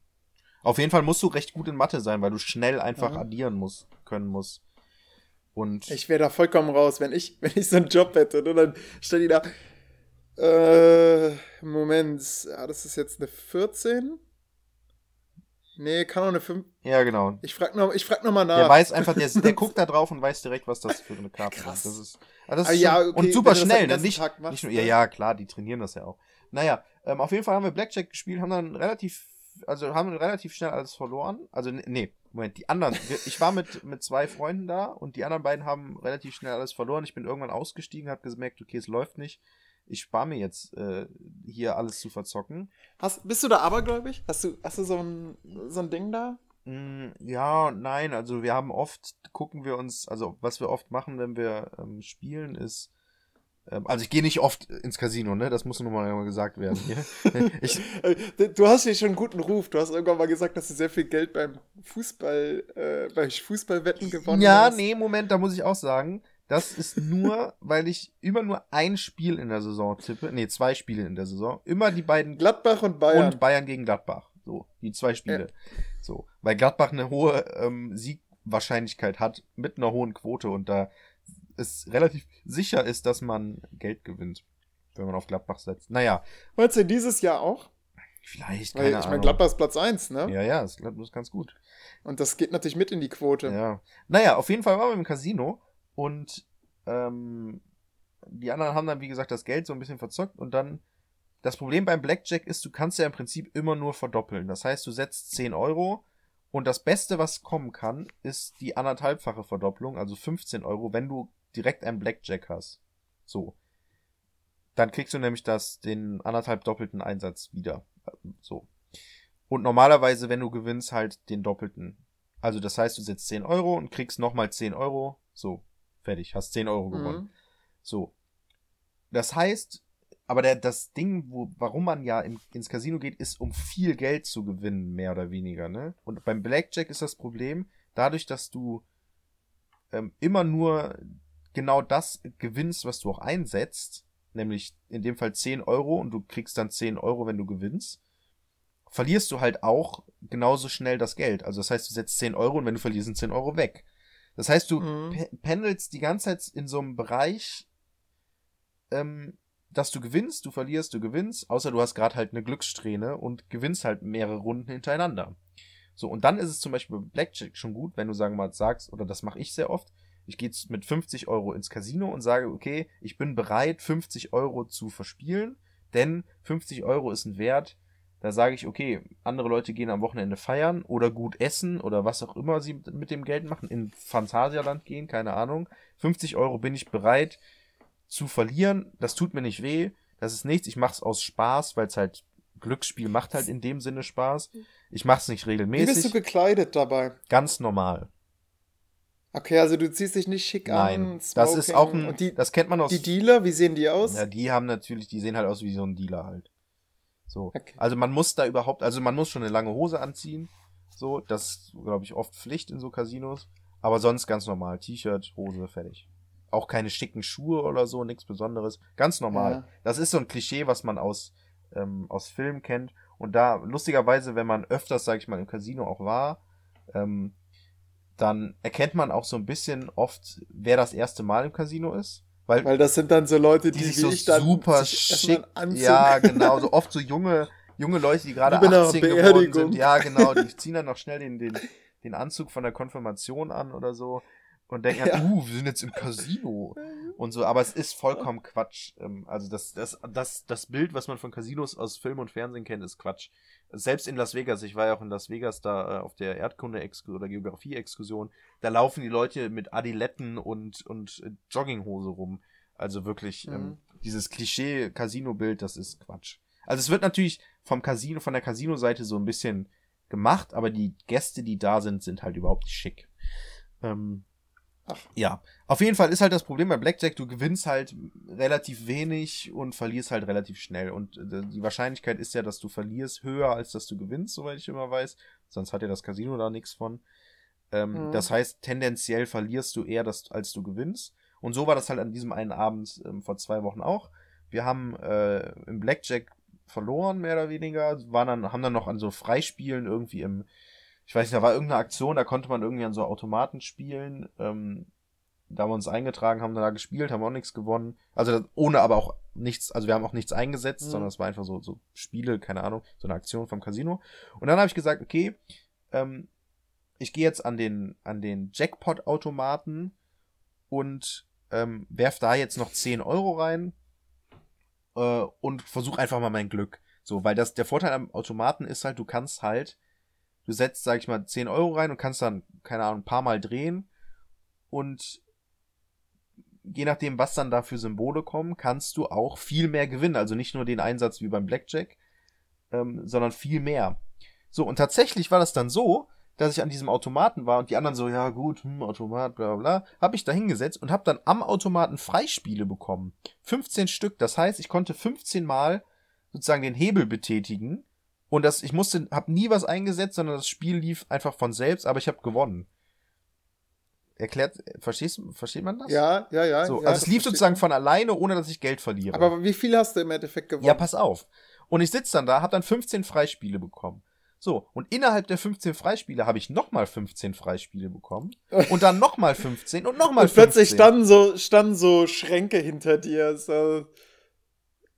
Auf jeden Fall musst du recht gut in Mathe sein, weil du schnell einfach Mhm. addieren musst, können musst. Und Ich wäre da vollkommen raus, wenn ich, wenn ich so einen Job hätte. Und dann steht die da. Äh, Moment, ja, das ist jetzt eine 14? Nee, kann auch eine 5. ja, genau. Ich frag noch, ich frag noch mal nach. Der weiß einfach, der, der guckt da drauf und weiß direkt, was das für eine Karte Krass. ist. Das ist, also das Ah, ist ja, okay, und super schnell, den ne? Nicht, Tag machst, nicht nur, ja, ja, klar, die trainieren das ja auch. Naja, ähm, auf jeden Fall haben wir Blackjack gespielt, haben dann relativ, also haben relativ schnell alles verloren. Also, ne- nee, Moment, die anderen, ich war mit, mit zwei Freunden da und die anderen beiden haben relativ schnell alles verloren. Ich bin irgendwann ausgestiegen, habe gemerkt, okay, es läuft nicht. Ich spare mir jetzt äh, hier alles zu verzocken. Hast, bist du da abergläubig? Hast du, hast du so ein, so ein Ding da? Mm, Ja, nein, also wir haben oft, gucken wir uns, also was wir oft machen, wenn wir ähm, spielen, ist, ähm, also ich gehe nicht oft ins Casino, ne, das muss nur mal gesagt werden hier. ich, Äh, Du hast hier schon einen guten Ruf. Du hast irgendwann mal gesagt, dass du sehr viel Geld beim Fußball, äh, bei Fußballwetten gewonnen ja, hast. nee, Moment, da muss ich auch sagen, das ist nur, weil ich immer nur ein Spiel in der Saison tippe, nee, zwei Spiele in der Saison, immer die beiden Gladbach und Bayern. und Bayern gegen Gladbach. So, die zwei Spiele. So, weil Gladbach eine hohe ähm, Siegwahrscheinlichkeit hat mit einer hohen Quote und da es relativ sicher ist, dass man Geld gewinnt, wenn man auf Gladbach setzt. Naja, Meinst du dieses Jahr auch? vielleicht, Weil keine ich meine, Ahnung. Gladbach ist Platz 1, ne? Ja, ja, das Gladbach ist ganz gut. Und das geht natürlich mit in die Quote. Ja. Naja, auf jeden Fall waren wir im Casino und ähm, die anderen haben dann, wie gesagt, das Geld so ein bisschen verzockt und dann. Das Problem beim Blackjack ist, du kannst ja im Prinzip immer nur verdoppeln. Das heißt, du setzt 10 Euro und das Beste, was kommen kann, ist die anderthalbfache Verdopplung, also 15 Euro, wenn du direkt einen Blackjack hast. So. Dann kriegst du nämlich das, den anderthalb doppelten Einsatz wieder. So. Und normalerweise, wenn du gewinnst, halt den doppelten. Also das heißt, du setzt 10 Euro und kriegst nochmal 10 Euro. So, fertig, hast 10 Euro gewonnen. Mhm. So. Das heißt, aber der, das Ding, wo, warum man ja im, ins Casino geht, ist, um viel Geld zu gewinnen, mehr oder weniger, ne? Und beim Blackjack ist das Problem, dadurch, dass du ähm, immer nur genau das gewinnst, was du auch einsetzt, nämlich in dem Fall 10 Euro und du kriegst dann 10 Euro, wenn du gewinnst, verlierst du halt auch genauso schnell das Geld. Also das heißt, du setzt 10 Euro und wenn du verlierst, sind 10 Euro weg. Das heißt, du Mhm. pe- pendelst die ganze Zeit in so einem Bereich, ähm, dass du gewinnst, du verlierst, du gewinnst, außer du hast gerade halt eine Glückssträhne und gewinnst halt mehrere Runden hintereinander. So, und dann ist es zum Beispiel bei Blackjack schon gut, wenn du sagen wir mal sagst, oder das mache ich sehr oft, ich gehe jetzt mit 50 Euro ins Casino und sage, okay, ich bin bereit, 50 Euro zu verspielen, denn 50 Euro ist ein Wert, da sage ich, okay, andere Leute gehen am Wochenende feiern oder gut essen oder was auch immer sie mit dem Geld machen, in Phantasialand gehen, keine Ahnung. 50 Euro bin ich bereit zu verlieren. Das tut mir nicht weh. Das ist nichts. Ich mache es aus Spaß, weil es halt Glücksspiel macht halt in dem Sinne Spaß. Ich mache es nicht Wie bist du regelmäßig. gekleidet dabei? Ganz normal. Okay, also du ziehst dich nicht schick Nein, an. das ist auch ein, die, das kennt man aus. die Dealer, wie sehen die aus? Ja, die haben natürlich, die sehen halt aus wie so ein Dealer halt. So. Okay. Also man muss da überhaupt, also man muss schon eine lange Hose anziehen. So, das glaube ich oft Pflicht in so Casinos. Aber sonst ganz normal. T-Shirt, Hose, fertig. Auch keine schicken Schuhe oder so, nichts Besonderes. Ganz normal. Ja. Das ist so ein Klischee, was man aus, ähm, aus Filmen kennt. Und da, lustigerweise, wenn man öfters, sag ich mal, im Casino auch war, ähm, dann erkennt man auch so ein bisschen oft, wer das erste Mal im Casino ist. Weil, Weil das sind dann so Leute, die, die sich wie so ich dann super schick, ja genau, so oft so junge, junge Leute, die gerade Wie bei einer 18 geworden sind, ja genau, die ziehen dann noch schnell den, den, den Anzug von der Konfirmation an oder so und denken, Ja. uh, wir sind jetzt im Casino und so, aber es ist vollkommen Quatsch. Ähm, Also das, das, das, das Bild, was man von Casinos aus Film und Fernsehen kennt, ist Quatsch. Selbst in Las Vegas, ich war ja auch in Las Vegas da äh, auf der Erdkunde- oder Geografie-Exkursion, da laufen die Leute mit Adiletten und, und äh, Jogginghose rum. Also wirklich, ähm, Mhm. dieses Klischee-Casino-Bild, das ist Quatsch. Also es wird natürlich vom Casino, von der Casino-Seite so ein bisschen gemacht, aber die Gäste, die da sind, sind halt überhaupt nicht schick. Ähm, Ach. Ja, auf jeden Fall ist halt das Problem bei Blackjack, du gewinnst halt relativ wenig und verlierst halt relativ schnell. Und äh, die Wahrscheinlichkeit ist ja, dass du verlierst, höher als dass du gewinnst, soweit ich immer weiß. Sonst hat ja das Casino da nichts von. Ähm, Mhm. Das heißt, tendenziell verlierst du eher, das, als du gewinnst. Und so war das halt an diesem einen Abend ähm, vor zwei Wochen auch. Wir haben äh, im Blackjack verloren, mehr oder weniger. Waren dann, haben dann noch an so Freispielen irgendwie im, ich weiß nicht, da war irgendeine Aktion, da konnte man irgendwie an so Automaten spielen. Ähm, da haben wir uns eingetragen, haben da gespielt, haben auch nichts gewonnen. Also ohne aber auch nichts, also wir haben auch nichts eingesetzt, Mhm. sondern es war einfach so, so Spiele, keine Ahnung, so eine Aktion vom Casino. Und dann habe ich gesagt, okay, ähm, ich gehe jetzt an den, an den Jackpot-Automaten und ähm, werf da jetzt noch 10 Euro rein äh, und versuch einfach mal mein Glück. So, weil das, der Vorteil am Automaten ist halt, du kannst halt, du setzt, sag ich mal, 10 Euro rein und kannst dann, keine Ahnung, ein paar Mal drehen und je nachdem, was dann da für Symbole kommen, kannst du auch viel mehr gewinnen. Also nicht nur den Einsatz wie beim Blackjack, ähm, sondern viel mehr. So, und tatsächlich war das dann so, dass ich an diesem Automaten war und die anderen so, ja gut, hm, Automat, bla bla bla, habe ich da hingesetzt und habe dann am Automaten Freispiele bekommen. 15 Stück, das heißt, ich konnte 15 Mal sozusagen den Hebel betätigen und das, ich musste, habe nie was eingesetzt, sondern das Spiel lief einfach von selbst, aber ich habe gewonnen. Erklärt, verstehst, versteht man das? Ja, ja, ja. So, ja, also es lief sozusagen man. von alleine, ohne dass ich Geld verliere. Aber wie viel hast du im Endeffekt gewonnen? Ja, pass auf. Und ich sitze dann da, habe dann 15 Freispiele bekommen. So, und innerhalb der 15 Freispiele habe ich nochmal 15 Freispiele bekommen. Und dann nochmal 15 und nochmal Und 15. plötzlich standen so, standen so Schränke hinter dir, so,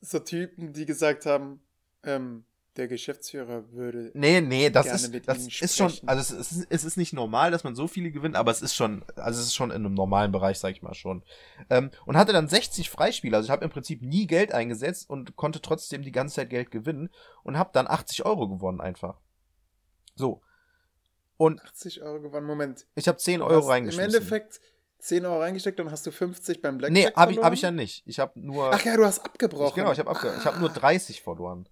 so Typen, die gesagt haben, ähm, der Geschäftsführer würde. Nee, nee, das ist, das ist schon, also es ist, es ist nicht normal, dass man so viele gewinnt, aber es ist schon, also es ist schon in einem normalen Bereich, sag ich mal schon. Ähm, und hatte dann 60 Freispiele, also ich habe im Prinzip nie Geld eingesetzt und konnte trotzdem die ganze Zeit Geld gewinnen und habe dann 80 Euro gewonnen einfach. So. Und 80 Euro gewonnen. Moment. ich habe 10 Du Euro reingeschmissen. Im Endeffekt 10 Euro reingesteckt, dann hast du 50 beim Blackjack Nee, habe ich, hab ich ja nicht. Ich habe nur. Ach ja, du hast abgebrochen. ich, genau, ich habe abge ich hab nur 30 verloren.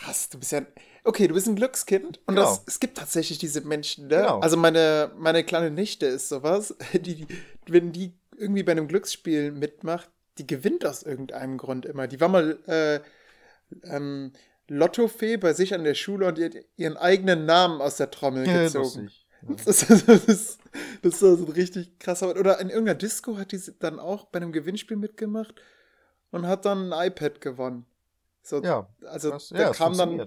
Krass, du bist ja. Okay, du bist ein Glückskind. Und Genau. das, es gibt tatsächlich diese Menschen, ne? Genau. Also meine, meine kleine Nichte ist sowas, die, die, wenn die irgendwie bei einem Glücksspiel mitmacht, die gewinnt aus irgendeinem Grund immer. Die war mal äh, ähm, Lottofee bei sich an der Schule und ihren eigenen Namen aus der Trommel gezogen. lustig. Das, ist- das, ist, das ist so ein richtig krasser. Oder in irgendeiner Disco hat die dann auch bei einem Gewinnspiel mitgemacht und hat dann ein iPad gewonnen. So, Ja, also das, da ja, es kam dann.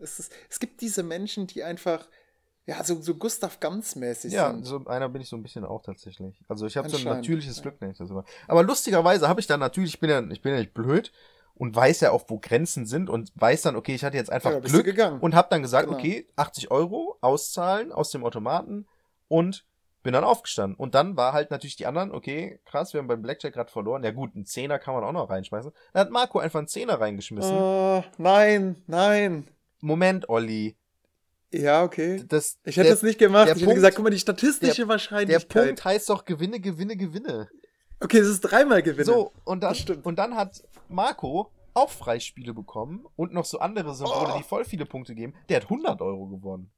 Es, ist, es gibt diese Menschen, die einfach, ja, so, so Gustav Ganz-mäßig Ja, sind. so einer bin ich so ein bisschen auch tatsächlich. Also ich habe so ein natürliches ja. Glück, nenne ich das immer. Aber lustigerweise habe ich dann natürlich, ich bin ja, ich bin ja nicht blöd und weiß ja auch, wo Grenzen sind und weiß dann, okay, ich hatte jetzt einfach Ja, Glück gegangen. und habe dann gesagt, Genau. okay, 80 Euro auszahlen aus dem Automaten und bin dann aufgestanden. Und dann war halt natürlich die anderen, okay, krass, wir haben beim Blackjack gerade verloren. Ja gut, einen Zehner kann man auch noch reinschmeißen. Dann hat Marco einfach einen Zehner reingeschmissen. Oh, nein, nein. Moment, Olli. Ja, okay. Das, Ich hätte der, das nicht gemacht. der Ich hätte Punkt- gesagt, guck mal, die statistische der Wahrscheinlichkeit. Punkt heißt doch Gewinne, Gewinne, Gewinne. Okay, es ist dreimal Gewinne. So, und dann, Das und dann hat Marco auch Freispiele bekommen und noch so andere Symbole, Oh. die voll viele Punkte geben. Der hat 100 Euro gewonnen.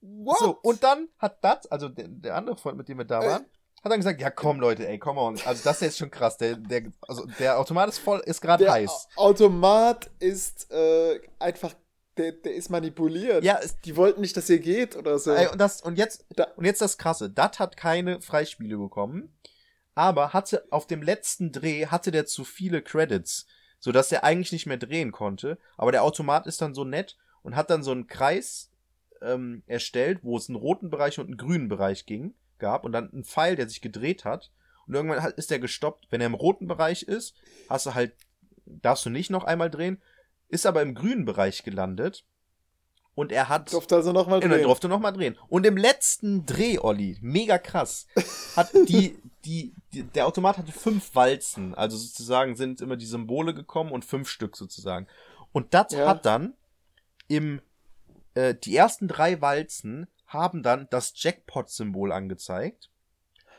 What? So, und dann hat das, also der, der andere Freund, mit dem wir da Äh. waren, hat dann gesagt, ja komm Leute, ey, komm on. Also das ist jetzt schon krass. Der, der, also der Automat ist voll, ist gerade heiß. Automat ist äh, einfach, der, der ist manipuliert. Ja, Die wollten nicht, dass ihr geht oder so. ey, und, das, und, jetzt, Da- und jetzt das Krasse. Dat hat keine Freispiele bekommen, aber hatte auf dem letzten Dreh hatte der zu viele Credits, sodass er eigentlich nicht mehr drehen konnte. Aber der Automat ist dann so nett und hat dann so einen Kreis ähm, erstellt, wo es einen roten Bereich und einen grünen Bereich ging, gab und dann einen Pfeil, der sich gedreht hat. Und irgendwann hat, ist der gestoppt. Wenn er im roten Bereich ist, hast du halt, darfst du nicht noch einmal drehen, ist aber im grünen Bereich gelandet. Und er hat. Durfte also nochmal Genau, drehen. durfte noch mal drehen. Und im letzten Dreh, Olli, mega krass, hat die, die, die, der Automat hatte fünf Walzen. Also sozusagen sind immer die Symbole gekommen und fünf Stück sozusagen. Und das Ja. hat dann im, äh, die ersten drei Walzen haben dann das Jackpot-Symbol angezeigt.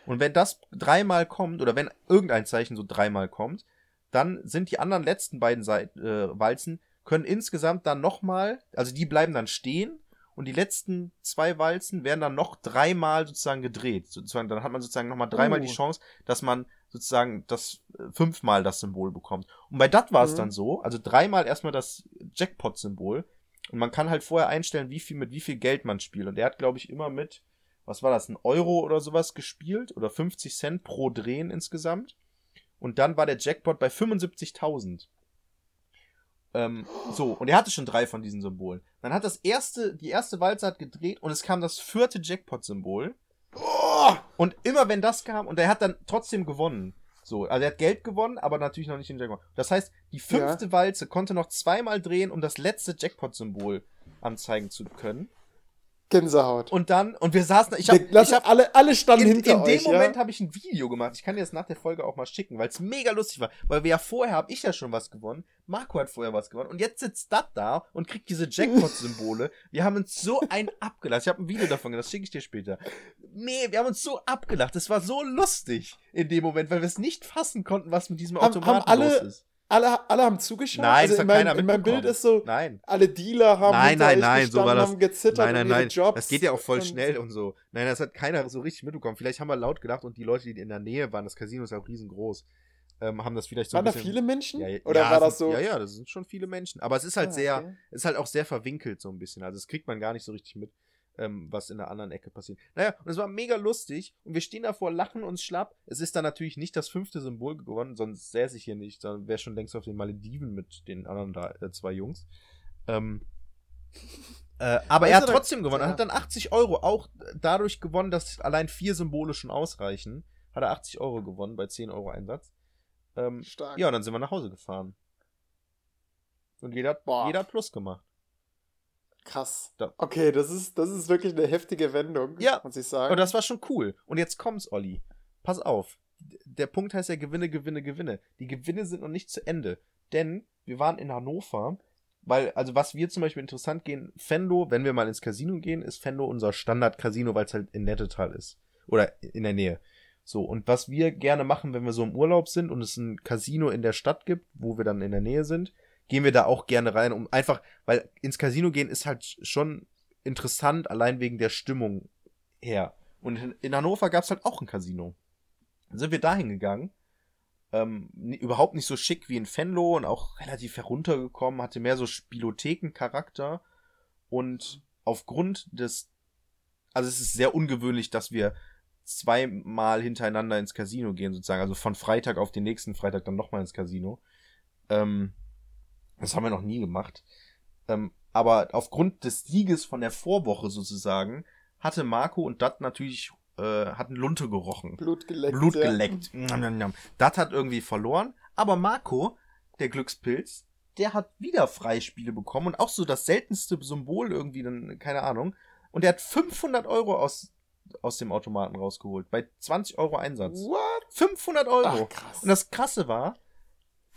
Und wenn das dreimal kommt, oder wenn irgendein Zeichen so dreimal kommt, dann sind die anderen letzten beiden Seit äh, Walzen, können insgesamt dann nochmal, also die bleiben dann stehen und die letzten zwei Walzen werden dann noch dreimal sozusagen gedreht. Sozusagen, dann hat man sozusagen nochmal dreimal Oh. die Chance, dass man sozusagen das äh, fünfmal das Symbol bekommt. Und bei dat war es Mhm. dann so, also dreimal erstmal das Jackpot-Symbol und man kann halt vorher einstellen, wie viel mit wie viel Geld man spielt. Und der hat, glaube ich, immer mit, was war das, ein Euro oder sowas gespielt oder 50 Cent pro Drehen insgesamt. Und dann war der Jackpot bei 75.000. Ähm, so, und er hatte schon drei von diesen Symbolen. Dann hat das erste, die erste Walze hat gedreht und es kam das vierte Jackpot-Symbol. Oh, Und immer wenn das kam, und er hat dann trotzdem gewonnen. So, also er hat Geld gewonnen, aber natürlich noch nicht den Jackpot. Das heißt, die fünfte Walze konnte noch zweimal drehen, um das letzte Jackpot-Symbol anzeigen zu können. Gänsehaut. Und dann, und wir saßen, ich habe, hab, alle, alle standen in, hinter in dem euch, Moment ja? habe ich ein Video gemacht. Ich kann dir das nach der Folge auch mal schicken, weil es mega lustig war. Weil wir ja vorher habe ich ja schon was gewonnen. Marco hat vorher was gewonnen. Und jetzt sitzt das da und kriegt diese Jackpot-Symbole. wir haben uns so ein abgelacht. Ich habe ein Video davon, das schicke ich dir später. Nee, wir haben uns so abgelacht. Es war so lustig in dem Moment, weil wir es nicht fassen konnten, was mit diesem Haben- haben Automaten alle- los ist. Alle, alle haben zugeschaut. Nein, also das in keiner in meinem Bild ist so, Nein. alle Dealer haben Nein, nein, nein, so war das. haben gezittert Nein, nein, nein. Jobs. Das geht ja auch voll schnell und so. Nein, das hat keiner so richtig mitbekommen. Vielleicht haben wir laut gedacht und die Leute, die in der Nähe waren, das Casino ist ja auch riesengroß, ähm, haben das vielleicht so Waren da viele Menschen? Ja, ja, Oder ja, war das sind- so? Ja, ja, das sind schon viele Menschen. Aber es ist halt Ah, sehr, okay. es ist halt auch sehr verwinkelt so ein bisschen. Also das kriegt man gar nicht so richtig mit, ähm, was in der anderen Ecke passiert. Naja, und es war mega lustig und wir stehen davor, lachen uns schlapp. Es ist dann natürlich nicht das fünfte Symbol gewonnen, sonst säße ich hier nicht. Dann wäre schon längst auf den Malediven mit den anderen da, äh, zwei Jungs. Ähm, äh, aber Weißt er hat trotzdem gewonnen. Er hat dann 80 Euro auch dadurch gewonnen, dass allein vier Symbole schon ausreichen. Hat er 80 Euro gewonnen bei 10 Euro Einsatz. Ähm, Stark. ja, und dann sind wir nach Hause gefahren. Und jeder, Boah. jeder hat Plus gemacht. Krass. Da- Okay, das ist, das ist wirklich eine heftige Wendung, Ja. muss ich sagen. Und das war schon cool. Und jetzt kommt's, Olli. Pass auf. Der Punkt heißt ja Gewinne, Gewinne, Gewinne. Die Gewinne sind noch nicht zu Ende. Denn wir waren in Hannover, weil, also was wir zum Beispiel interessant gehen, Fenlo, wenn wir mal ins Casino gehen, ist Fenlo unser Standard-Casino, weil es halt in Nettetal ist. Oder in der Nähe. So, und was wir gerne machen, wenn wir so im Urlaub sind und es ein Casino in der Stadt gibt, wo wir dann in der Nähe sind, gehen wir da auch gerne rein, um einfach, weil ins Casino gehen ist halt schon interessant, allein wegen der Stimmung her. Und in, Hannover gab's halt auch ein Casino. Dann sind wir dahin gegangen. Ähm, überhaupt nicht so schick wie in Fenlo und auch relativ heruntergekommen, hatte mehr so Spielotheken-Charakter. Und aufgrund des, also es ist sehr ungewöhnlich, dass wir zweimal hintereinander ins Casino gehen, sozusagen. Also von Freitag auf den nächsten Freitag dann nochmal ins Casino. Ähm, das haben wir noch nie gemacht. Ähm, aber aufgrund des Sieges von der Vorwoche sozusagen, hatte Marco und Dat natürlich, äh, hatten Lunte gerochen. Blut geleckt. Blut ja. geleckt. Njam. Dat hat irgendwie verloren, aber Marco, der Glückspilz, der hat wieder Freispiele bekommen und auch so das seltenste Symbol irgendwie, dann, keine Ahnung. Und der hat 500 Euro aus, aus dem Automaten rausgeholt, bei 20 Euro Einsatz. What? 500 Euro. Ach, krass. Und das Krasse war,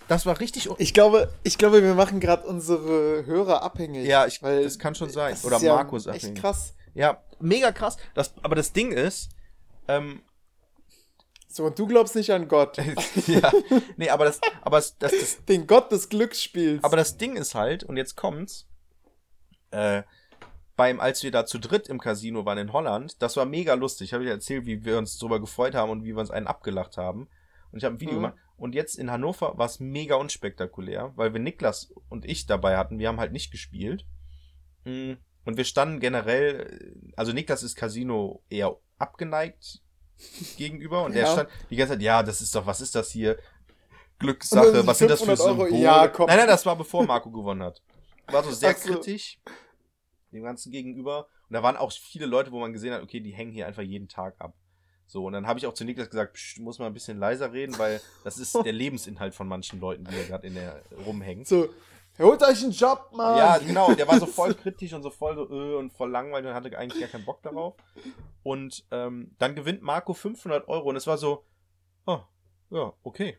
das war richtig. Ich glaube, ich glaube, wir machen gerade unsere Hörer abhängig. Ja, ich, weil das kann schon sein. Oder ja Markus Echt abhängig. krass. Ja, mega krass. Das, aber das Ding ist, ähm, So, und du glaubst nicht an Gott. ja, nee, aber das, aber das, das, das, Den Gott des Glücksspiels. aber das Ding ist halt, und jetzt kommt's, äh, beim, als wir da zu dritt im Casino waren in Holland, das war mega lustig. Habe ich erzählt, wie wir uns drüber gefreut haben und wie wir uns einen abgelacht haben. Und ich habe ein Video Mhm. gemacht. Und jetzt in Hannover war es mega unspektakulär, weil wir Niklas und ich dabei hatten. Wir haben halt nicht gespielt. Mm, Und wir standen generell, also Niklas ist Casino eher abgeneigt gegenüber und er Ja. stand die ganze Zeit, ja, das ist doch, was ist das hier? Glückssache, was sind das für 500 Euro, Symbole? ja. Nein, nein, das war bevor Marco gewonnen hat. War so sehr Ach so. kritisch dem Ganzen gegenüber. Und da waren auch viele Leute, wo man gesehen hat, okay, die hängen hier einfach jeden Tag ab. So, und dann habe ich auch zu Niklas gesagt, Psst, du musst mal ein bisschen leiser reden, weil das ist der Lebensinhalt von manchen Leuten, die hier gerade in der rumhängen. so, holt euch einen Job, Mann. Ja, genau, der war so voll kritisch und so voll so äh, und voll langweilig und hatte eigentlich gar keinen Bock darauf. Und ähm, dann gewinnt Marco 500 Euro und es war so, oh, ja, okay,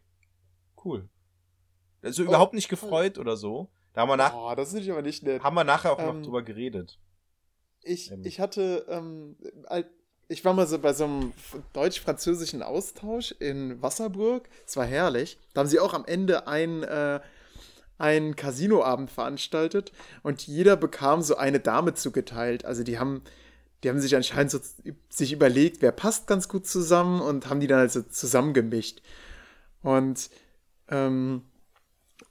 cool. Also Oh, überhaupt nicht gefreut oder so. Da haben wir, nach, Oh, das ist aber nicht nett. haben wir nachher auch noch Ähm, drüber geredet. Ich, Ähm. ich hatte, ähm, ich war mal so bei so einem deutsch-französischen Austausch in Wasserburg. Es war herrlich. Da haben sie auch am Ende ein, äh, einen Casinoabend veranstaltet und jeder bekam so eine Dame zugeteilt. Also die haben, die haben sich anscheinend so sich überlegt, wer passt ganz gut zusammen und haben die dann also zusammengemischt. Und ähm,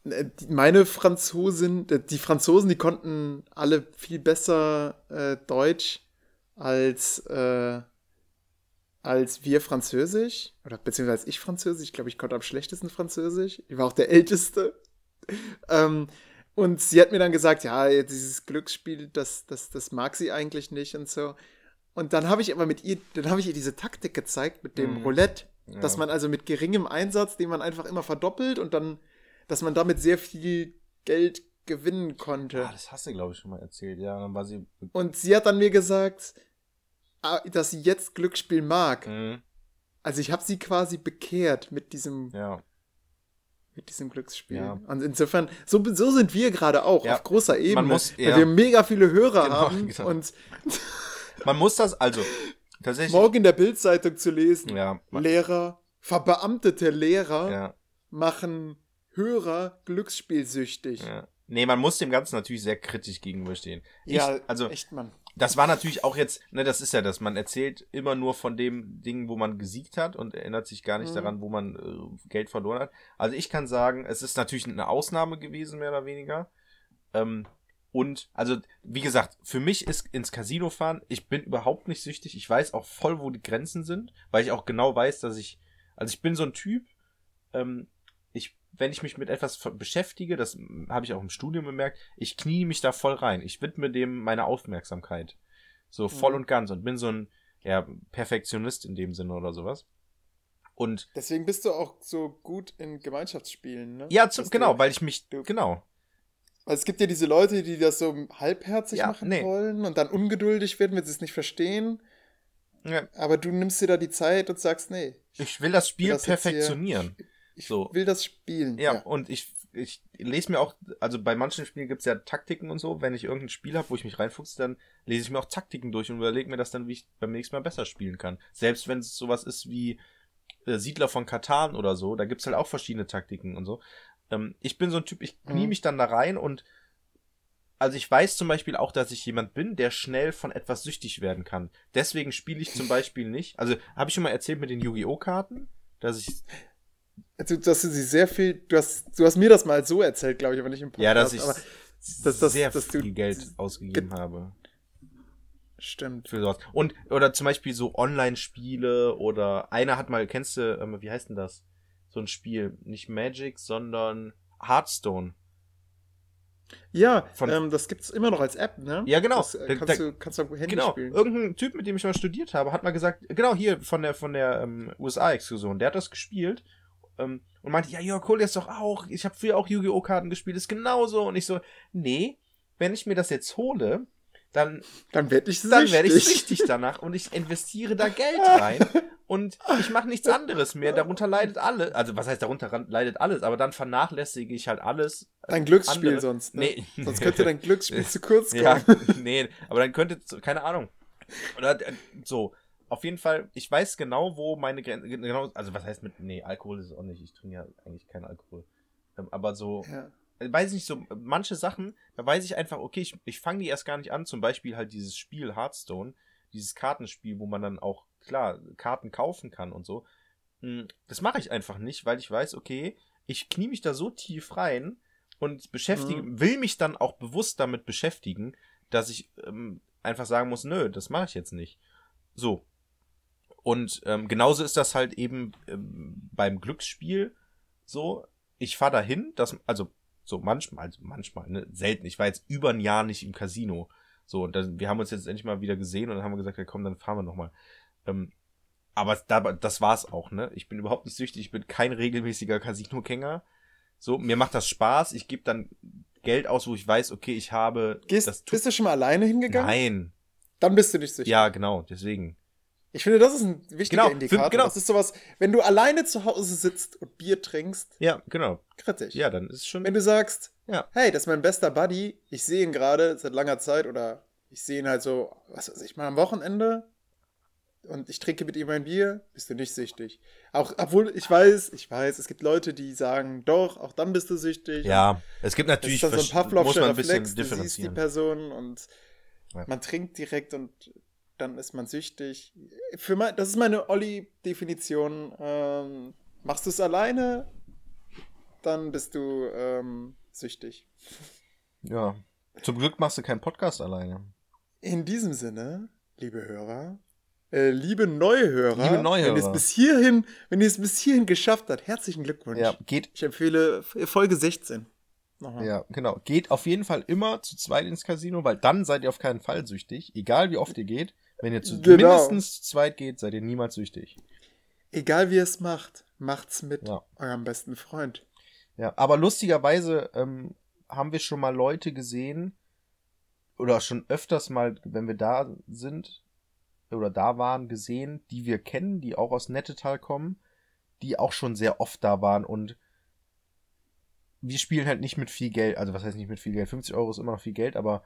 äh, meine Franzosen, äh, die Franzosen, die konnten alle viel besser äh, Deutsch als, äh, als wir Französisch. Oder beziehungsweise ich Französisch. Ich glaube, ich konnte am schlechtesten Französisch. Ich war auch der Älteste. ähm, und sie hat mir dann gesagt, ja, dieses Glücksspiel, das, das, das mag sie eigentlich nicht und so. Und dann habe ich aber mit ihr, dann habe ich ihr diese Taktik gezeigt mit dem Mhm. Roulette, Ja. dass man also mit geringem Einsatz, den man einfach immer verdoppelt und dann, dass man damit sehr viel Geld gewinnen konnte. Ah, das hast du, glaube ich, schon mal erzählt. Ja, dann war sie. Und sie hat dann mir gesagt, dass sie jetzt Glücksspiel mag. Mhm, Also ich habe sie quasi bekehrt mit diesem, ja. mit diesem Glücksspiel. Ja. Und insofern, so, so sind wir gerade auch Ja. auf großer Ebene. muss- weil wir mega viele Hörer Genau, haben genau. und Man muss das, also, tatsächlich. morgen in der Bildzeitung zu lesen. Ja, Lehrer, verbeamtete Lehrer machen Hörer glücksspielsüchtig. ja. Nee, man muss dem Ganzen natürlich sehr kritisch gegenüberstehen. Ich, Ja, also, echt, Mann. das war natürlich auch jetzt, ne, das ist ja das, man erzählt immer nur von dem Ding, wo man gesiegt hat und erinnert sich gar nicht Mhm. daran, wo man äh, Geld verloren hat. Also ich kann sagen, es ist natürlich eine Ausnahme gewesen, mehr oder weniger. Ähm, und, also, wie gesagt, für mich ist ins Casino fahren, ich bin überhaupt nicht süchtig. Ich weiß auch voll, wo die Grenzen sind, weil ich auch genau weiß, dass ich, also ich bin so ein Typ, ähm, wenn ich mich mit etwas beschäftige, das habe ich auch im Studium bemerkt, ich knie mich da voll rein. Ich widme dem meine Aufmerksamkeit. So voll Mhm. und ganz und bin so ein, ja, Perfektionist in dem Sinne oder sowas. Und Deswegen bist du auch so gut in Gemeinschaftsspielen, ne? ja, Dass genau, Du, weil ich mich, du- genau. weil es gibt ja diese Leute, die das so halbherzig Ja, machen nee. wollen und dann ungeduldig werden, wenn sie es nicht verstehen. Ja, Aber du nimmst dir da die Zeit und sagst, nee, ich will das Spiel das jetzt hier- perfektionieren. Ich So. will das spielen. Ja, und ich, ich lese mir auch, also bei manchen Spielen gibt's ja Taktiken und so. Wenn ich irgendein Spiel habe, wo ich mich reinfuchse, dann lese ich mir auch Taktiken durch und überlege mir das dann, wie ich beim nächsten Mal besser spielen kann. Selbst wenn es sowas ist wie äh, Siedler von Katan oder so, da gibt's halt auch verschiedene Taktiken und so. Ähm, ich bin so ein Typ, ich knie Mhm. mich dann da rein und also ich weiß zum Beispiel auch, dass ich jemand bin, der schnell von etwas süchtig werden kann. Deswegen spiele ich zum Beispiel nicht. Also habe ich schon mal erzählt mit den Yu-Gi-Oh! Karten, dass ich Also, dass du sie sehr viel, du hast, du hast mir das mal so erzählt, glaube ich, aber nicht im Podcast. Ja, dass ich aber das- das- sehr dass viel Geld ausgegeben habe stimmt. für sowas. Und, oder zum Beispiel so Online-Spiele oder einer hat mal, kennst du, ähm, wie heißt denn das? So ein Spiel, nicht Magic, sondern Hearthstone. Ja, Von- ähm, das gibt's immer noch als App, ne? Ja, genau. Das, äh, Da- kannst, da- du, kannst du auf Handy Genau, spielen. irgendein Typ, mit dem ich mal studiert habe, hat mal gesagt, genau hier von der von der ähm, USA-Exkursion, der hat das gespielt ähm, und meinte, ja, Jörg, hol jetzt doch auch, ich habe früher auch Yu-Gi-Oh! Karten gespielt, ist genauso. Und ich so, nee, wenn ich mir das jetzt hole, dann, Dann werde ich dann werde ich süchtig. danach und ich investiere da Geld rein und ich mache nichts anderes mehr. Darunter leidet alles. Also was heißt darunter leidet alles, aber dann vernachlässige ich halt alles. Dein Glücksspiel andere. sonst, ne? Nee. Sonst könnte dein Glücksspiel zu kurz kommen. Ja, nee, aber dann könnte, keine Ahnung. Oder äh, so. Auf jeden Fall, ich weiß genau, wo meine Grenze, genau, also was heißt mit, nee, Alkohol ist es auch nicht, ich trinke ja eigentlich keinen Alkohol. Ähm, Aber so, Ja. äh, weiß ich nicht, so manche Sachen, da weiß ich einfach, okay, ich, ich fange die erst gar nicht an, zum Beispiel halt dieses Spiel Hearthstone, dieses Kartenspiel, wo man dann auch, klar, Karten kaufen kann und so. Mm, Das mache ich einfach nicht, weil ich weiß, okay, ich knie mich da so tief rein und beschäftige, will mich dann auch bewusst damit beschäftigen, dass ich ähm, einfach sagen muss, nö, das mache ich jetzt nicht. So. Und ähm, genauso ist das halt eben ähm, beim Glücksspiel so. Ich fahre dahin, das, also so manchmal, also manchmal, ne, selten. Ich war jetzt über ein Jahr nicht im Casino. So, und dann, wir haben uns jetzt endlich mal wieder gesehen und dann haben wir gesagt, ja komm, dann fahren wir nochmal. Ähm, aber da, das war's auch, ne? Ich bin überhaupt nicht süchtig, ich bin kein regelmäßiger Casino-Gänger. So, mir macht das Spaß, ich gebe dann Geld aus, wo ich weiß, okay, ich habe Gehst, bist du schon mal alleine hingegangen? Nein. Dann bist du nicht süchtig. Ja, genau, deswegen. Ich finde, das ist ein wichtiger Genau, Indikator. genau. Das ist sowas, wenn du alleine zu Hause sitzt und Bier trinkst, Ja, genau. kritisch. Ja, dann ist es schon. Wenn du sagst, Ja. hey, das ist mein bester Buddy, ich sehe ihn gerade seit langer Zeit oder ich sehe ihn halt so, was weiß ich mal, am Wochenende und ich trinke mit ihm ein Bier, bist du nicht süchtig. Auch, obwohl ich weiß, ich weiß, es gibt Leute, die sagen, doch, auch dann bist du süchtig. ja, es gibt Das natürlich ist dann so ein muss man ein bisschen Reflex, du siehst die differenzieren. Person und Ja. man trinkt direkt und dann ist man süchtig. Für mein, das ist meine Olli-Definition. Ähm, machst du es alleine, dann bist du ähm, süchtig. Ja. Zum Glück machst du keinen Podcast alleine. In diesem Sinne, liebe Hörer, äh, liebe Neuhörer, Liebe Neuhörer. wenn ihr es bis hierhin, wenn ihr es bis hierhin geschafft habt, herzlichen Glückwunsch. Ja, geht. Ich empfehle Folge 16. Nochmal. Ja, genau. Geht auf jeden Fall immer zu zweit ins Casino, weil dann seid ihr auf keinen Fall süchtig. Egal wie oft ihr geht. Wenn ihr zu Genau. mindestens zu zweit geht, seid ihr niemals süchtig. Egal wie ihr es macht, macht's mit Ja. eurem besten Freund. Ja, aber lustigerweise ähm, haben wir schon mal Leute gesehen, oder schon öfters mal, wenn wir da sind, oder da waren, gesehen, die wir kennen, die auch aus Nettetal kommen, die auch schon sehr oft da waren und wir spielen halt nicht mit viel Geld, also was heißt nicht mit viel Geld, 50 Euro ist immer noch viel Geld, aber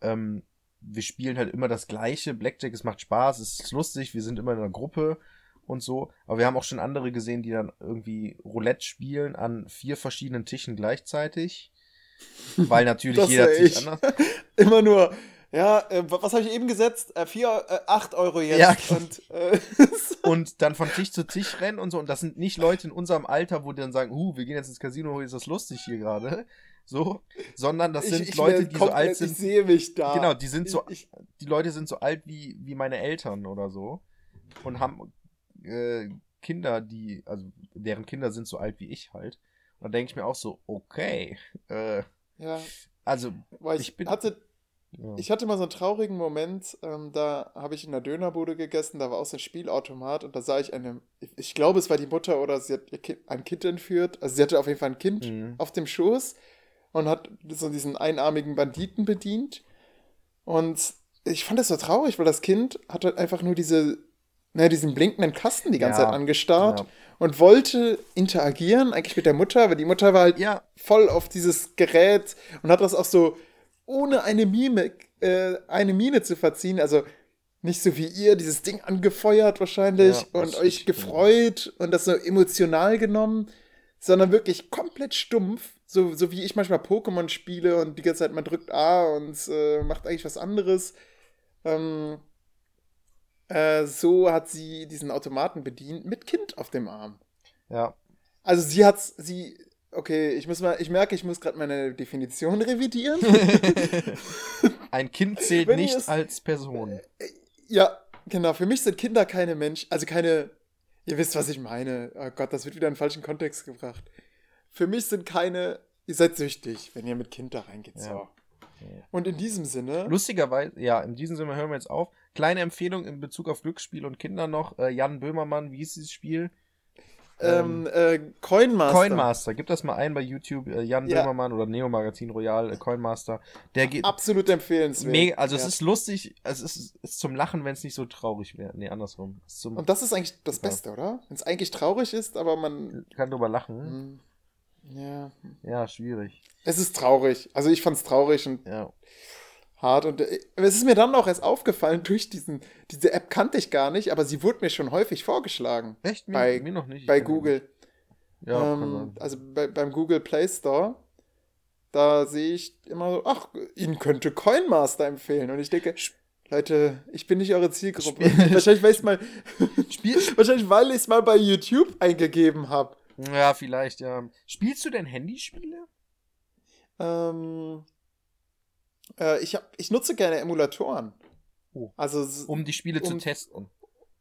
ähm, wir spielen halt immer das gleiche, Blackjack, es macht Spaß, es ist lustig, wir sind immer in einer Gruppe und so, aber wir haben auch schon andere gesehen, die dann irgendwie Roulette spielen an vier verschiedenen Tischen gleichzeitig, weil natürlich jeder Tisch anders. Immer nur, ja, äh, was habe ich eben gesetzt? Äh, vier, äh, acht Euro jetzt. Ja. Und, äh, und dann von Tisch zu Tisch rennen und so. Und das sind nicht Leute in unserem Alter, wo die dann sagen, uh, wir gehen jetzt ins Casino, ist das lustig hier gerade. So, sondern das sind ich, ich Leute, die so alt sind. Ich sehe mich da. Genau, die sind so, Ich, die Leute sind so alt wie, wie meine Eltern oder so. Und haben äh, Kinder, die, also deren Kinder sind so alt wie ich halt. Und da denke ich mir auch so, okay. Äh, ja, also, weil ich, bin- hatte, ja. ich hatte mal so einen traurigen Moment, ähm, da habe ich in einer Dönerbude gegessen, da war auch so ein Spielautomat und da sah ich eine, ich, ich glaube, es war die Mutter oder sie hat kind, ein Kind entführt. Also sie hatte auf jeden Fall ein Kind Mhm. auf dem Schoß und hat so diesen einarmigen Banditen bedient. Und ich fand das so traurig, weil das Kind hat halt einfach nur diese, ne, diesen blinkenden Kasten die ganze Ja, Zeit angestarrt ja. und wollte interagieren, eigentlich mit der Mutter, aber die Mutter war halt Ja, voll auf dieses Gerät und hat das auch so ohne eine Mimik, äh, eine Miene zu verziehen, also nicht so wie ihr dieses Ding angefeuert wahrscheinlich Ja, und euch gefreut und das so emotional genommen, sondern wirklich komplett stumpf, so, so wie ich manchmal Pokémon spiele und die ganze Zeit man drückt A und äh, macht eigentlich was anderes. Ähm, äh, so hat sie diesen Automaten bedient mit Kind auf dem Arm. ja. Also sie hat's, sie, okay, ich muss mal, ich merke, ich muss gerade meine Definition revidieren. Ein Kind zählt Wenn nicht es- als Person. ja, genau, für mich sind Kinder keine Menschen, also keine, ihr wisst, was ich meine. Oh Gott, das wird wieder in den falschen Kontext gebracht. Für mich sind keine ihr seid süchtig, wenn ihr mit Kind da reingeht. Ja. So. Und in diesem Sinne, Lustigerweise, ja, in diesem Sinne hören wir jetzt auf. Kleine Empfehlung in Bezug auf Glücksspiel und Kinder noch. Äh, Jan Böhmermann, wie hieß dieses Spiel? ähm, äh, Coinmaster. Coinmaster. Gib das mal ein bei YouTube. Äh, Jan Ja. Böhmermann oder Neo Magazin Royal, äh, Coinmaster. Der geht. Absolut empfehlenswert. Mega, also Ja. es ist lustig, es ist, ist zum Lachen, wenn es nicht so traurig wäre. Nee, andersrum. Und das ist eigentlich das Ja. Beste, oder? Wenn es eigentlich traurig ist, aber man. kann drüber lachen. Hm, ja. Ja, schwierig. Es ist traurig. Also ich fand es traurig und Ja. hart. Und äh, es ist mir dann auch erst aufgefallen, durch diesen, diese App kannte ich gar nicht, aber sie wurde mir schon häufig vorgeschlagen. Echt? Mir, Bei- mir noch nicht. Ich Bei Google. nicht. Ja, ähm, also bei, beim Google Play Store. Da sehe ich immer so, ach, Ihnen könnte Coinmaster empfehlen. Und ich denke, Leute, ich bin nicht eure Zielgruppe. Spiel- Wahrscheinlich, weil ich es mal, Spiel, wahrscheinlich, weil ich es mal bei YouTube eingegeben habe. Ja, vielleicht, ja. Spielst du denn Handyspiele? Ähm, äh, ich, hab, ich nutze gerne Emulatoren. Oh. Also Um die Spiele zu Um- testen.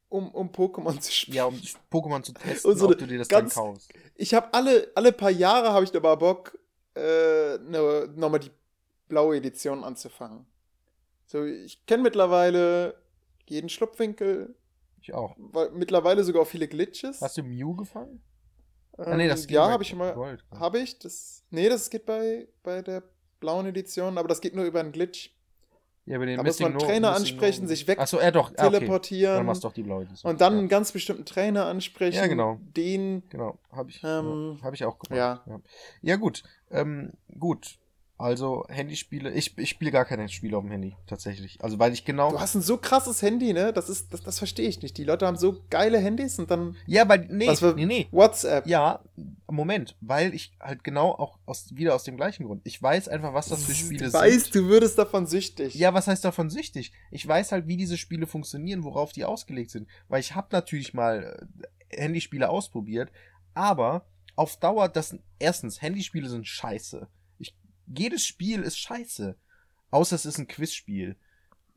um, um Pokémon zu spielen. Ja, um Pokémon zu testen, Und so ob du dir das ganz- dann kaufst. Ich habe alle, alle paar Jahre habe ich da mal Bock, äh, ne, nochmal die blaue Edition anzufangen. So, ich kenne mittlerweile jeden Schlupfwinkel, Ich auch. weil, mittlerweile sogar auch viele Glitches. Hast du Mew gefangen? Ähm, Ah, nee, das ja, habe ich schon mal. Habe ich? Das, nee, das geht bei, bei der blauen Edition, aber das geht nur über einen Glitch. Ja, bei den Da muss man Trainer ansprechen, No- sich weg Achso, er doch. Ah, okay. Teleportieren Dann machst du doch die blaue Edition. und dann ja. einen ganz bestimmten Trainer ansprechen. Ja, genau. Den, Genau, habe ich, Ähm, ja, hab ich auch gemacht. ja. ja. Ja, gut. Ähm, gut. Also, Handyspiele. Ich, ich spiele gar keine Spiele auf dem Handy, tatsächlich. Also, weil ich genau. du hast ein so krasses Handy, ne? Das ist, das, das verstehe ich nicht. Die Leute haben so geile Handys und dann ja, weil. Nee, Was für- nee, nee. WhatsApp. Ja, Moment. Weil ich halt genau auch aus, wieder aus dem gleichen Grund. Ich weiß einfach, was das für Spiele du weißt, sind. du würdest davon süchtig. Ja, was heißt davon süchtig? Ich weiß halt, wie diese Spiele funktionieren, worauf die ausgelegt sind. Weil ich habe natürlich mal äh, Handyspiele ausprobiert, aber auf Dauer, das erstens, Handyspiele sind scheiße. Jedes Spiel ist scheiße. Außer es ist ein Quizspiel.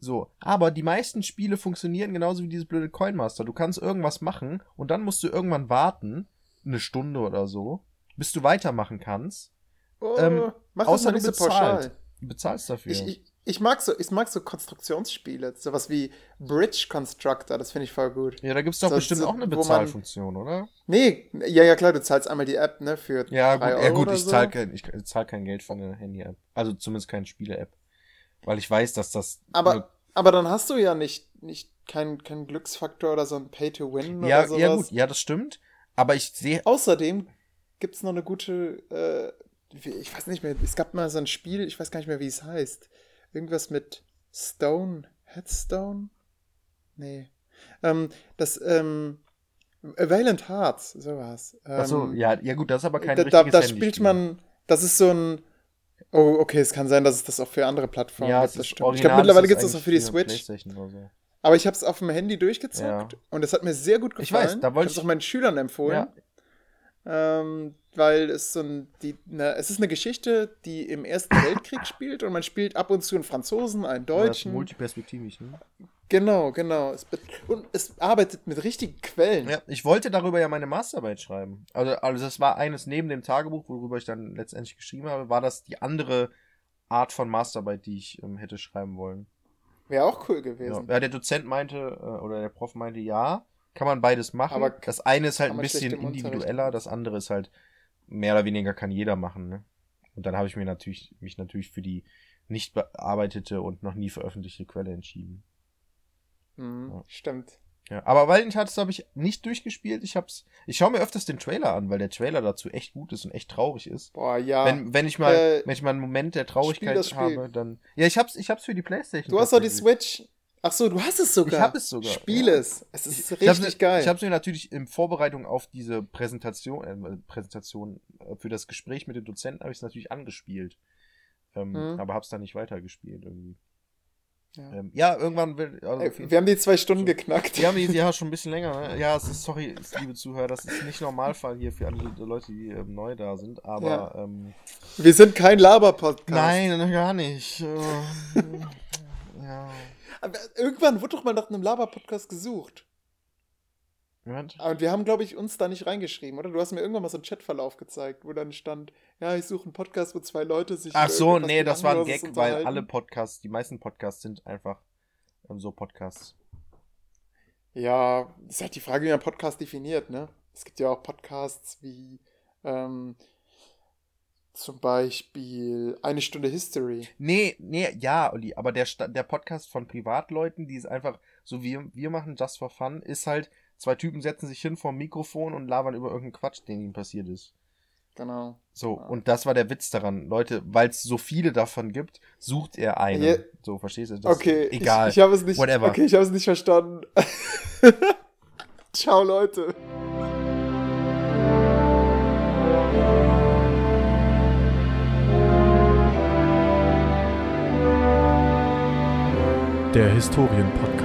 So, aber die meisten Spiele funktionieren genauso wie dieses blöde Coinmaster. Du kannst irgendwas machen und dann musst du irgendwann warten, eine Stunde oder so, bis du weitermachen kannst. Oh, ähm, mach das außer mal du nicht so pauschal. Du bezahlst dafür. Ich, ich, ich, mag so, ich mag so Konstruktionsspiele. Sowas wie Bridge Constructor, das finde ich voll gut. ja, da gibt's doch so- bestimmt so, auch eine wo man- Bezahlfunktion, oder? Nee, ja, ja, klar, du zahlst einmal die App, ne, für Ja, gut, drei ja, Euro gut ich so. zahle kein, ich zahl kein Geld für eine Handy-App. Also zumindest keine Spiele-App. Weil ich weiß, dass das. Aber, aber dann hast du ja nicht, nicht keinen kein Glücksfaktor oder so ein Pay-to-Win ja, oder sowas. ja, gut, ja, das stimmt. Aber ich sehe. Außerdem gibt es noch eine gute, äh, ich weiß nicht mehr, es gab mal so ein Spiel, ich weiß gar nicht mehr, wie es heißt. Irgendwas mit Stone, Headstone? Nee. Ähm, das, ähm, Valiant Hearts, sowas. Ähm, Achso, ja, ja, gut, das ist aber kein da, da, richtiges da Handyspiel. spielt man, das ist so ein, oh, okay, es kann sein, dass es das auch für andere Plattformen Ja, gibt, das ist stimmt. Ich glaube, mittlerweile gibt es das auch für die Switch. So. Aber ich habe es auf dem Handy durchgezockt Ja. und es hat mir sehr gut Ich gefallen. weiß, da wollte ich ich- auch meinen Schülern empfohlen. Ähm, weil es so ein, die, ne, es ist eine Geschichte, die im Ersten Weltkrieg spielt und man spielt ab und zu einen Franzosen, einen Ja, Deutschen. multiperspektivisch, ne? genau, genau. Es, und es arbeitet mit richtigen Quellen. Ja, ich wollte darüber ja meine Masterarbeit schreiben. Also, also das war eines neben dem Tagebuch, worüber ich dann letztendlich geschrieben habe, war das die andere Art von Masterarbeit, die ich ähm, hätte schreiben wollen. Wäre auch cool Ja. gewesen. ja, der Dozent meinte, äh, oder der Prof meinte, ja, kann man beides machen. Aber das eine ist halt ein bisschen individueller, das andere ist halt mehr oder weniger kann jeder machen, ne? Und dann habe ich mir natürlich, mich natürlich für die nicht bearbeitete und noch nie veröffentlichte Quelle entschieden. Mhm, Ja. Stimmt. Ja, aber Valiant Hearts habe ich nicht durchgespielt. Ich hab's, ich schaue mir öfters den Trailer an, weil der Trailer dazu echt gut ist und echt traurig ist. Boah, ja. Wenn, wenn ich mal, Äh, wenn ich mal einen Moment der Traurigkeit habe, dann. Ja, ich hab's, ich hab's für die Playstation. du hast doch die. Switch. Ach so, du hast es sogar. Ich hab es sogar. Spiel ja. es. Es ist Ich richtig geil. Ich habe es mir natürlich in Vorbereitung auf diese Präsentation, äh, Präsentation äh, für das Gespräch mit dem Dozenten habe ich es natürlich angespielt. Ähm, Mhm. Aber habe es dann nicht weitergespielt irgendwie. Ja. Ähm, ja, irgendwann will. Also Ey, jeden wir haben die zwei Stunden geknackt. Die haben die ja schon ein bisschen länger, ne? Ja, es ist, sorry, liebe Zuhörer, das ist nicht Normalfall hier für alle Leute, die ähm, neu da sind, aber Ja. ähm, Wir sind kein Laber-Podcast. nein, gar nicht. Äh, ja. Aber irgendwann wurde doch mal nach einem Laber-Podcast gesucht. Moment. Und wir haben, glaube ich, uns da nicht reingeschrieben, oder? Du hast mir irgendwann mal so einen Chatverlauf gezeigt, wo dann stand, ja, ich suche einen Podcast, wo zwei Leute sich. Ach so, nee, das war ein Gag, weil alle Podcasts, die meisten Podcasts sind einfach ähm, so Podcasts. Ja, ist halt die Frage, wie man Podcast definiert, ne? Es gibt ja auch Podcasts wie ähm, zum Beispiel Eine Stunde History. Nee, nee, ja, Olli, aber der, der Podcast von Privatleuten, die ist einfach, so wie wir machen, just for fun, ist halt, zwei Typen setzen sich hin vorm Mikrofon und labern über irgendeinen Quatsch, den ihnen passiert ist. Genau. So, Ja. und das war der Witz daran. Leute, weil es so viele davon gibt, sucht er einen. Ja. So, verstehst du? Das okay, egal. Ich, ich habe es nicht. Whatever. Okay, ich habe es nicht verstanden. Ciao, Leute. Der Historienpodcast.